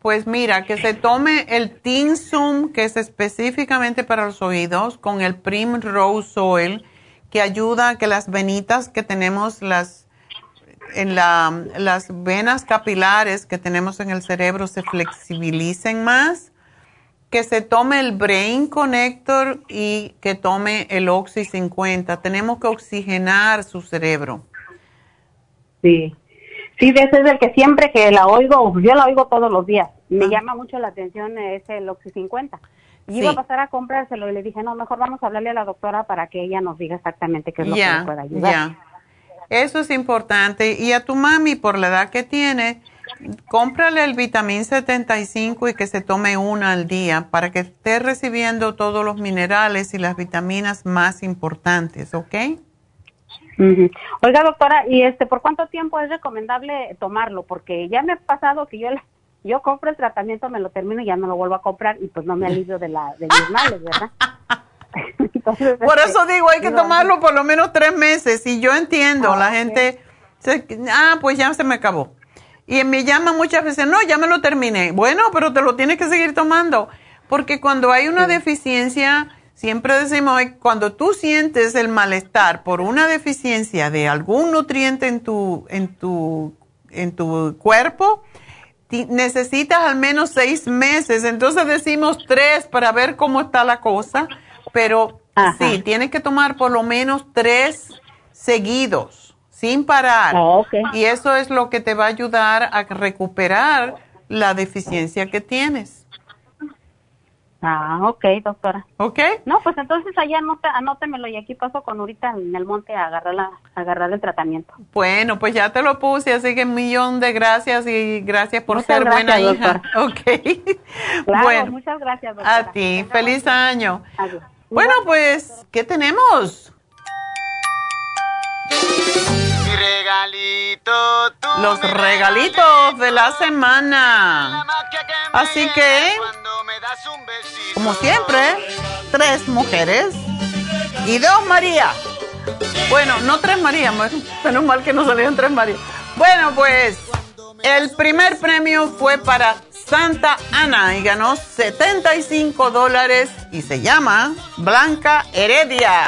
Pues mira, que se tome el Tinsum, que es específicamente para los oídos, con el Primrose Oil, que ayuda a que las venitas que tenemos, las en la, las venas capilares que tenemos en el cerebro se flexibilicen más, que se tome el Brain Connector y que tome el Oxy 50. Tenemos que oxigenar su cerebro. Sí. Sí, ese es el que siempre que la oigo, yo la oigo todos los días. Me llama mucho la atención ese el Oxy 50. Y iba a pasar a comprárselo y le dije, no, mejor vamos a hablarle a la doctora para que ella nos diga exactamente qué es lo que le puede ayudar. Eso es importante. Y a tu mami, por la edad que tiene, cómprale el vitamín 75 y que se tome una al día para que esté recibiendo todos los minerales y las vitaminas más importantes, ¿ok? Oiga, doctora, ¿y este por cuánto tiempo es recomendable tomarlo? Porque ya me ha pasado que yo la- yo compro el tratamiento, me lo termino y ya no lo vuelvo a comprar y pues no me alivio de la de mis males, ¿verdad? Entonces, Por este, eso digo, hay que digo, tomarlo por lo menos tres meses. Y yo entiendo, Ah, la ok. gente, se- ah, pues ya se me acabó. Y me llaman muchas veces, no, ya me lo terminé. Bueno, pero te lo tienes que seguir tomando. Porque cuando hay una deficiencia, siempre decimos, "Ay, cuando tú sientes el malestar por una deficiencia de algún nutriente en tu, en tu, en tu cuerpo, necesitas al menos seis meses. Entonces decimos tres para ver cómo está la cosa. Pero sí, tienes que tomar por lo menos tres seguidos, sin parar. Ah, Y eso es lo que te va a ayudar a recuperar la deficiencia que tienes. Ah, ok, doctora. ¿Ok? No, pues entonces allá anota, anótemelo y aquí paso con ahorita en el monte a agarrar, la, a agarrar el tratamiento. Bueno, pues ya te lo puse, así que un millón de gracias y gracias por Muchas ser buena gracias, hija. Ok. Claro, bueno, muchas gracias, doctora. a ti, feliz año. Adiós. Bueno, pues, ¿qué tenemos? Los regalitos de la semana. Así que, como siempre, tres mujeres y dos María. Bueno, no tres María, menos mal que no salieron tres María. Bueno, pues, el primer premio fue para Santa Ana y ganó 75 dólares y se llama Blanca Heredia.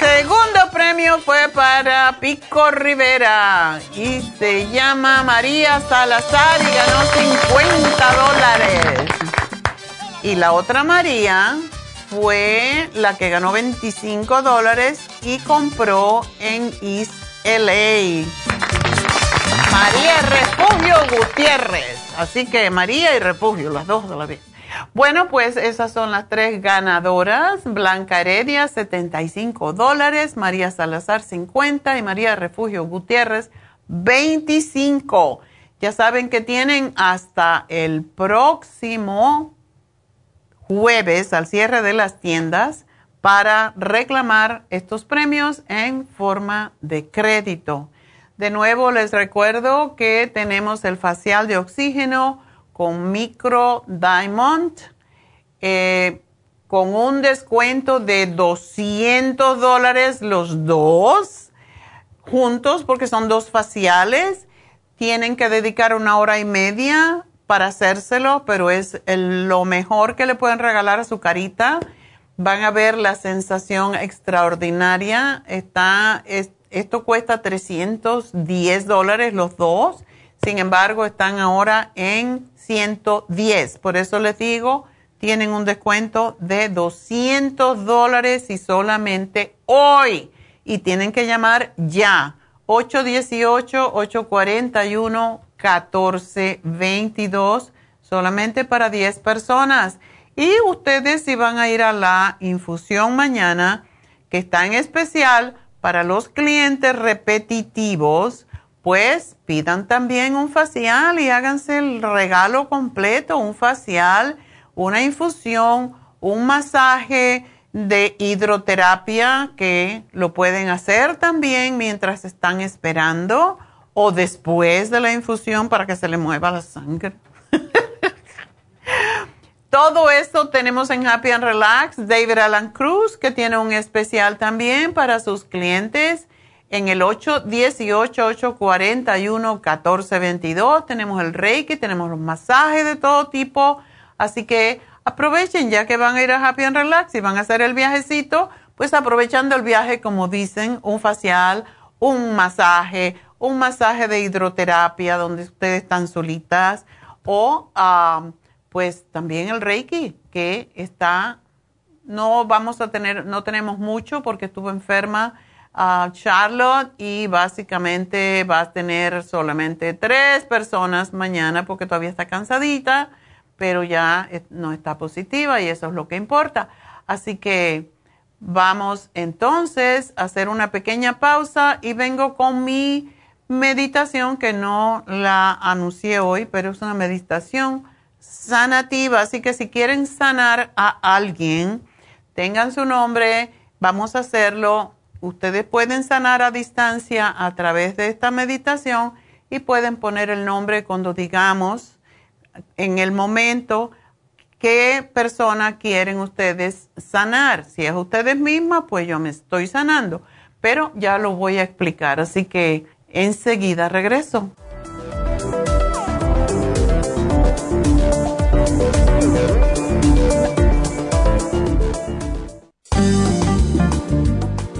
Segundo premio fue para Pico Rivera y se llama María Salazar y ganó 50 dólares. Y la otra María fue la que ganó 25 dólares y compró en East LA. María Refugio Gutiérrez. Así que María y Refugio, las dos de la vez. Bueno, pues esas son las tres ganadoras. Blanca Heredia, 75 dólares. María Salazar, 50. Y María Refugio Gutiérrez, 25. Ya saben que tienen hasta el próximo jueves, al cierre de las tiendas, para reclamar estos premios en forma de crédito. De nuevo les recuerdo que tenemos el facial de oxígeno con Micro Diamond eh, con un descuento de 200 dólares los dos juntos porque son dos faciales. Tienen que dedicar una hora y media para hacérselo, pero es lo mejor que le pueden regalar a su carita. Van a ver la sensación extraordinaria. Está, es- esto cuesta 310 dólares los dos. Sin embargo, están ahora en 110. Por eso les digo, tienen un descuento de 200 dólares y solamente hoy. Y tienen que llamar ya. 818-841-1422. Solamente para 10 personas. Y ustedes si van a ir a la infusión mañana, que está en especial para los clientes repetitivos, pues pidan también un facial y háganse el regalo completo, un facial, una infusión, un masaje de hidroterapia que lo pueden hacer también mientras están esperando o después de la infusión para que se le mueva la sangre. Todo esto tenemos en Happy and Relax. David Alan Cruz, que tiene un especial también para sus clientes. En el 818-841-1422 tenemos el Reiki, tenemos los masajes de todo tipo. Así que aprovechen, ya que van a ir a Happy and Relax y van a hacer el viajecito, pues aprovechando el viaje, como dicen, un facial, un masaje, un masaje de hidroterapia donde ustedes están solitas o... Um, pues también el Reiki, que está, no vamos a tener, no tenemos mucho porque estuvo enferma a Charlotte y básicamente va a tener solamente tres personas mañana porque todavía está cansadita, pero ya no está positiva y eso es lo que importa. Así que vamos entonces a hacer una pequeña pausa y vengo con mi meditación que no la anuncié hoy, pero es una meditación sanativa. Así que si quieren sanar a alguien, tengan su nombre, vamos a hacerlo. Ustedes pueden sanar a distancia a través de esta meditación y pueden poner el nombre cuando digamos en el momento qué persona quieren ustedes sanar. Si es ustedes mismas, pues yo me estoy sanando. Pero ya lo voy a explicar, así que enseguida regreso.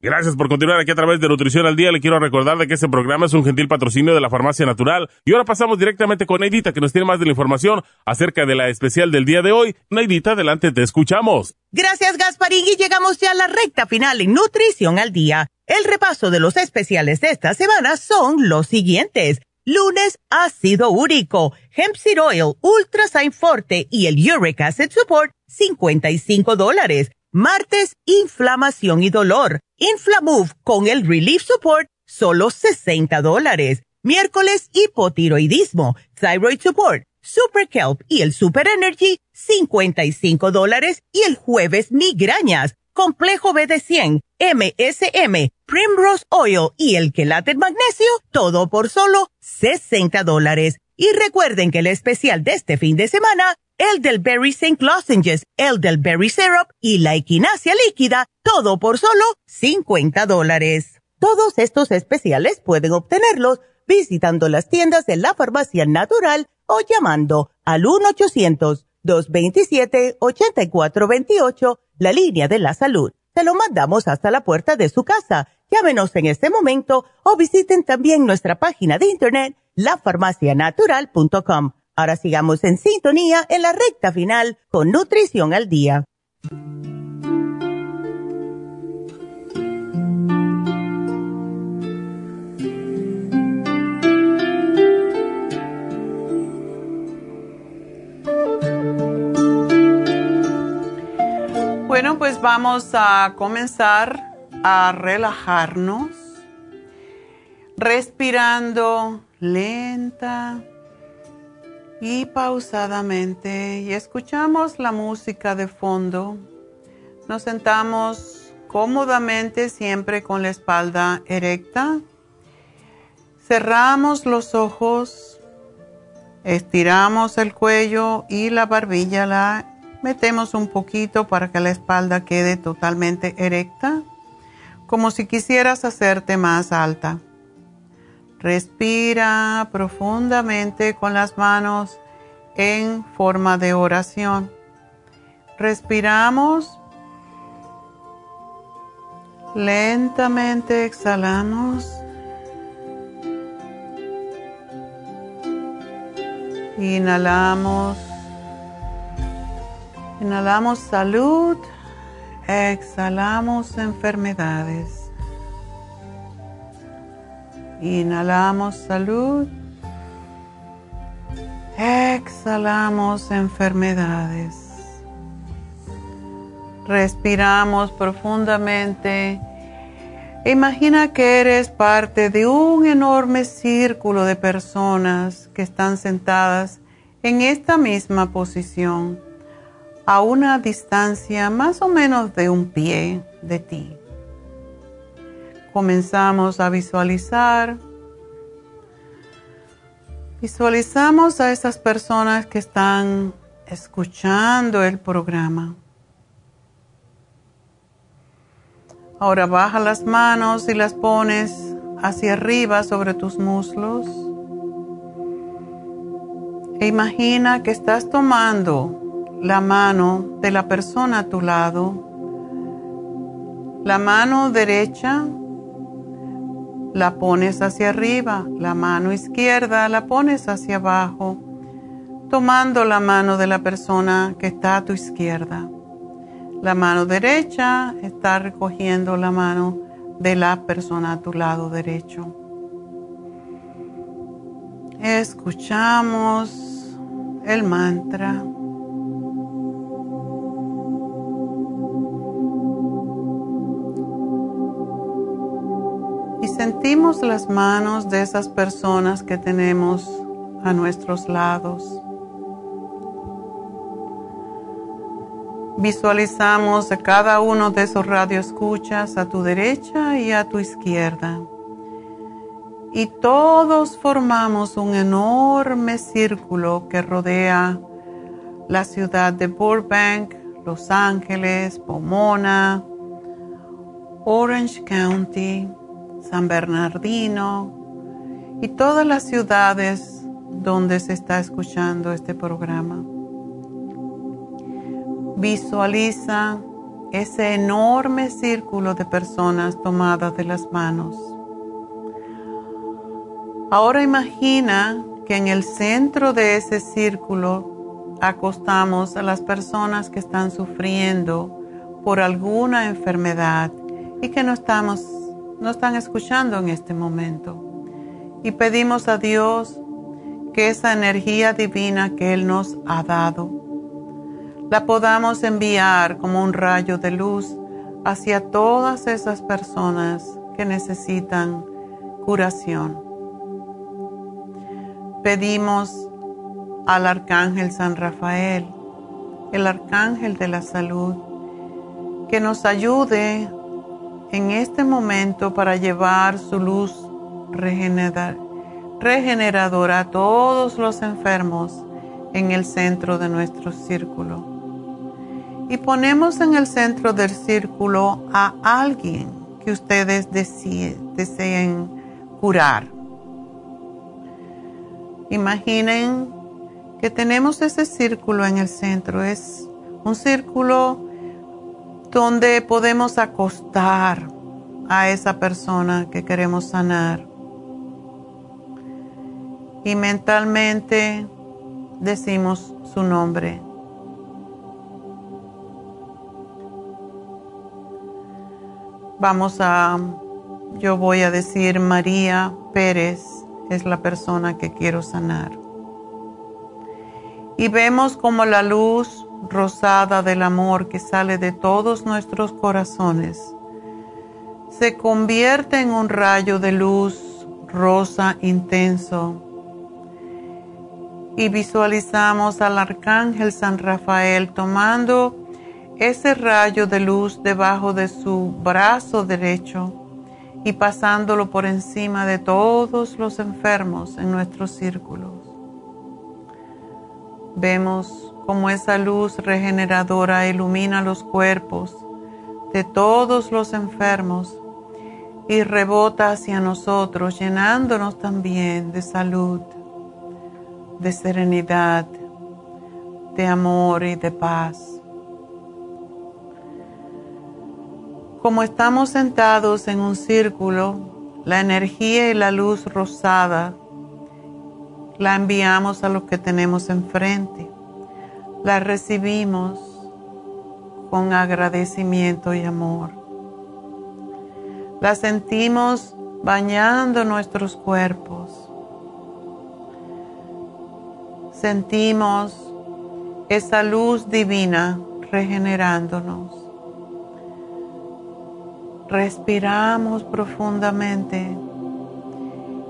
Gracias por continuar aquí a través de Nutrición al Día. Le quiero recordar de que este programa es un gentil patrocinio de la Farmacia Natural. Y ahora pasamos directamente con Neidita, que nos tiene más de la información acerca de la especial del día de hoy. Neidita, adelante, te escuchamos. Gracias, Gasparín. Y llegamos ya a la recta final en Nutrición al Día. El repaso de los especiales de esta semana son los siguientes. Lunes, ácido úrico, hemp seed oil, ultrasign forte y el uric acid support, 55 dólares. Martes, inflamación y dolor. Inflamove con el Relief Support, solo 60 dólares. Miércoles, hipotiroidismo, Thyroid Support, Super Kelp y el Super Energy, 55 dólares. Y el jueves, migrañas, complejo B de 100, MSM, Primrose Oil y el quelate magnesio, todo por solo 60 dólares. Y recuerden que el especial de este fin de semana el del Berry St. Lozenges, el del Berry Syrup y la equinacia líquida, todo por solo 50 dólares. Todos estos especiales pueden obtenerlos visitando las tiendas de la farmacia natural o llamando al 1-800-227-8428, la línea de la salud. Se lo mandamos hasta la puerta de su casa. Llámenos en este momento o visiten también nuestra página de internet, lafarmacianatural.com Ahora sigamos en sintonía en la recta final con Nutrición al Día. Bueno, pues vamos a comenzar a relajarnos, respirando lenta y pausadamente y escuchamos la música de fondo. Nos sentamos cómodamente siempre con la espalda erecta. Cerramos los ojos, estiramos el cuello y la barbilla la metemos un poquito para que la espalda quede totalmente erecta, como si quisieras hacerte más alta. Respira profundamente con las manos en forma de oración. Respiramos. Lentamente exhalamos. Inhalamos. Inhalamos salud. Exhalamos enfermedades. Inhalamos salud. Exhalamos enfermedades. Respiramos profundamente. Imagina que eres parte de un enorme círculo de personas que están sentadas en esta misma posición, a una distancia más o menos de un pie de ti comenzamos a visualizar. Visualizamos a esas personas que están escuchando el programa. Ahora baja las manos y las pones hacia arriba sobre tus muslos. E imagina que estás tomando la mano de la persona a tu lado. La mano derecha la pones hacia arriba, la mano izquierda la pones hacia abajo, tomando la mano de la persona que está a tu izquierda. La mano derecha está recogiendo la mano de la persona a tu lado derecho. Escuchamos el mantra. Las manos de esas personas que tenemos a nuestros lados. Visualizamos a cada uno de esos radioescuchas a tu derecha y a tu izquierda. Y todos formamos un enorme círculo que rodea la ciudad de Burbank, Los Ángeles, Pomona, Orange County, San Bernardino y todas las ciudades donde se está escuchando este programa. Visualiza ese enorme círculo de personas tomadas de las manos. Ahora imagina que en el centro de ese círculo acostamos a las personas que están sufriendo por alguna enfermedad y que no estamos no están escuchando en este momento. Y pedimos a Dios que esa energía divina que Él nos ha dado, la podamos enviar como un rayo de luz hacia todas esas personas que necesitan curación. Pedimos al Arcángel San Rafael, el Arcángel de la Salud, que nos ayude en este momento para llevar su luz regeneradora a todos los enfermos en el centro de nuestro círculo. Y ponemos en el centro del círculo a alguien que ustedes deseen curar. Imaginen que tenemos ese círculo en el centro. Es un círculo donde podemos acostar a esa persona que queremos sanar. Y mentalmente decimos su nombre. Vamos a, yo voy a decir María Pérez es la persona que quiero sanar. Y vemos como la luz rosada del amor que sale de todos nuestros corazones se convierte en un rayo de luz rosa intenso y visualizamos al arcángel San Rafael tomando ese rayo de luz debajo de su brazo derecho y pasándolo por encima de todos los enfermos en nuestros círculos. Vemos cómo esa luz regeneradora ilumina los cuerpos de todos los enfermos y rebota hacia nosotros, llenándonos también de salud, de serenidad, de amor y de paz. Como estamos sentados en un círculo, la energía y la luz rosada la enviamos a los que tenemos enfrente. La recibimos con agradecimiento y amor. La sentimos bañando nuestros cuerpos. Sentimos esa luz divina regenerándonos. Respiramos profundamente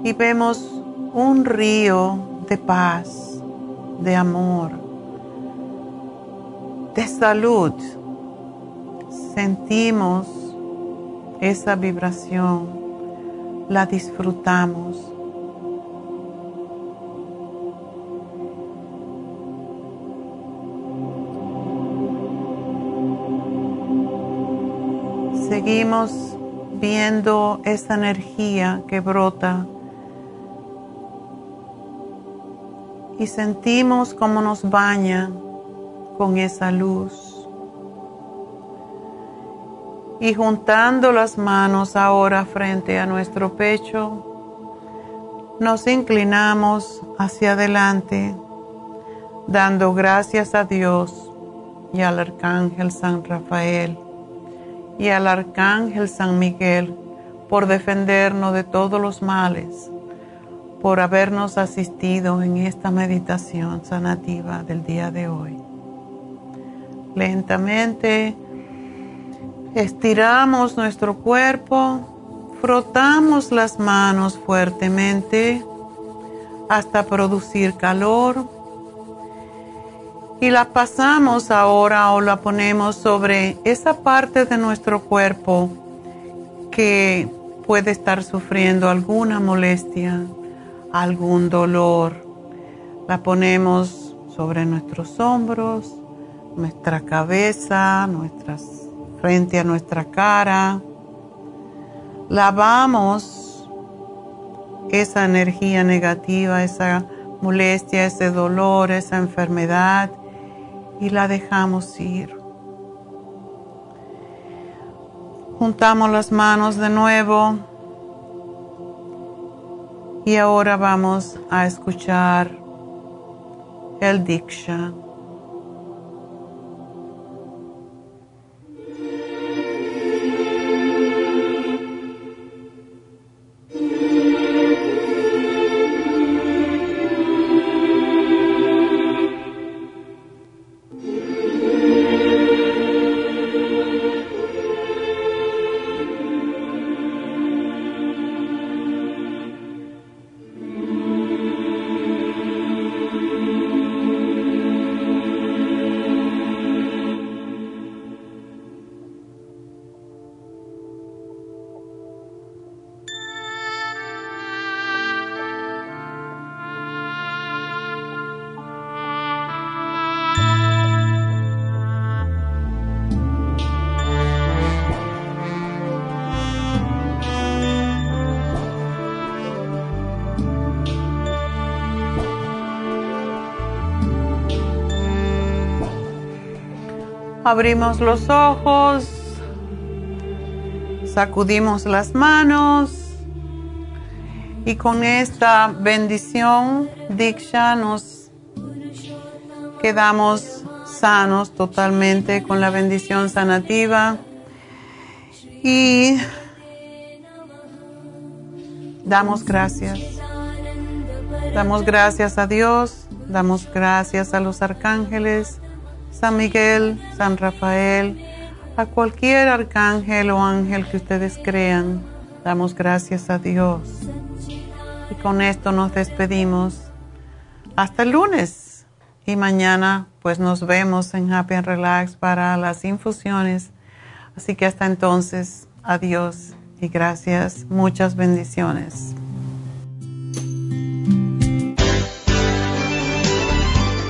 y vemos un río de paz, de amor, de salud. Sentimos esa vibración, la disfrutamos. seguimos viendo esa energía que brota y sentimos cómo nos baña con esa luz. Y juntando las manos ahora frente a nuestro pecho, nos inclinamos hacia adelante, dando gracias a Dios y al Arcángel San Rafael y al Arcángel San Miguel por defendernos de todos los males, por habernos asistido en esta meditación sanativa del día de hoy. Lentamente estiramos nuestro cuerpo, frotamos las manos fuertemente hasta producir calor y la pasamos ahora o la ponemos sobre esa parte de nuestro cuerpo que puede estar sufriendo alguna molestia, algún dolor. La ponemos sobre nuestros hombros, nuestra cabeza, nuestras, frente a nuestra cara. Lavamos esa energía negativa, esa molestia, ese dolor, esa enfermedad y la dejamos ir. Juntamos las manos de nuevo y ahora vamos a escuchar el Diksha. Abrimos los ojos, sacudimos las manos. Y con esta bendición, Diksha, nos quedamos sanos totalmente con la bendición sanativa. Y damos gracias. Damos gracias a Dios, damos gracias a los arcángeles, San Miguel, San Rafael, a cualquier arcángel o ángel que ustedes crean. Damos gracias a Dios. Y con esto nos despedimos. Hasta el lunes. Y mañana pues nos vemos en Happy and Relax para las infusiones. Así que hasta entonces, adiós y gracias. Muchas bendiciones.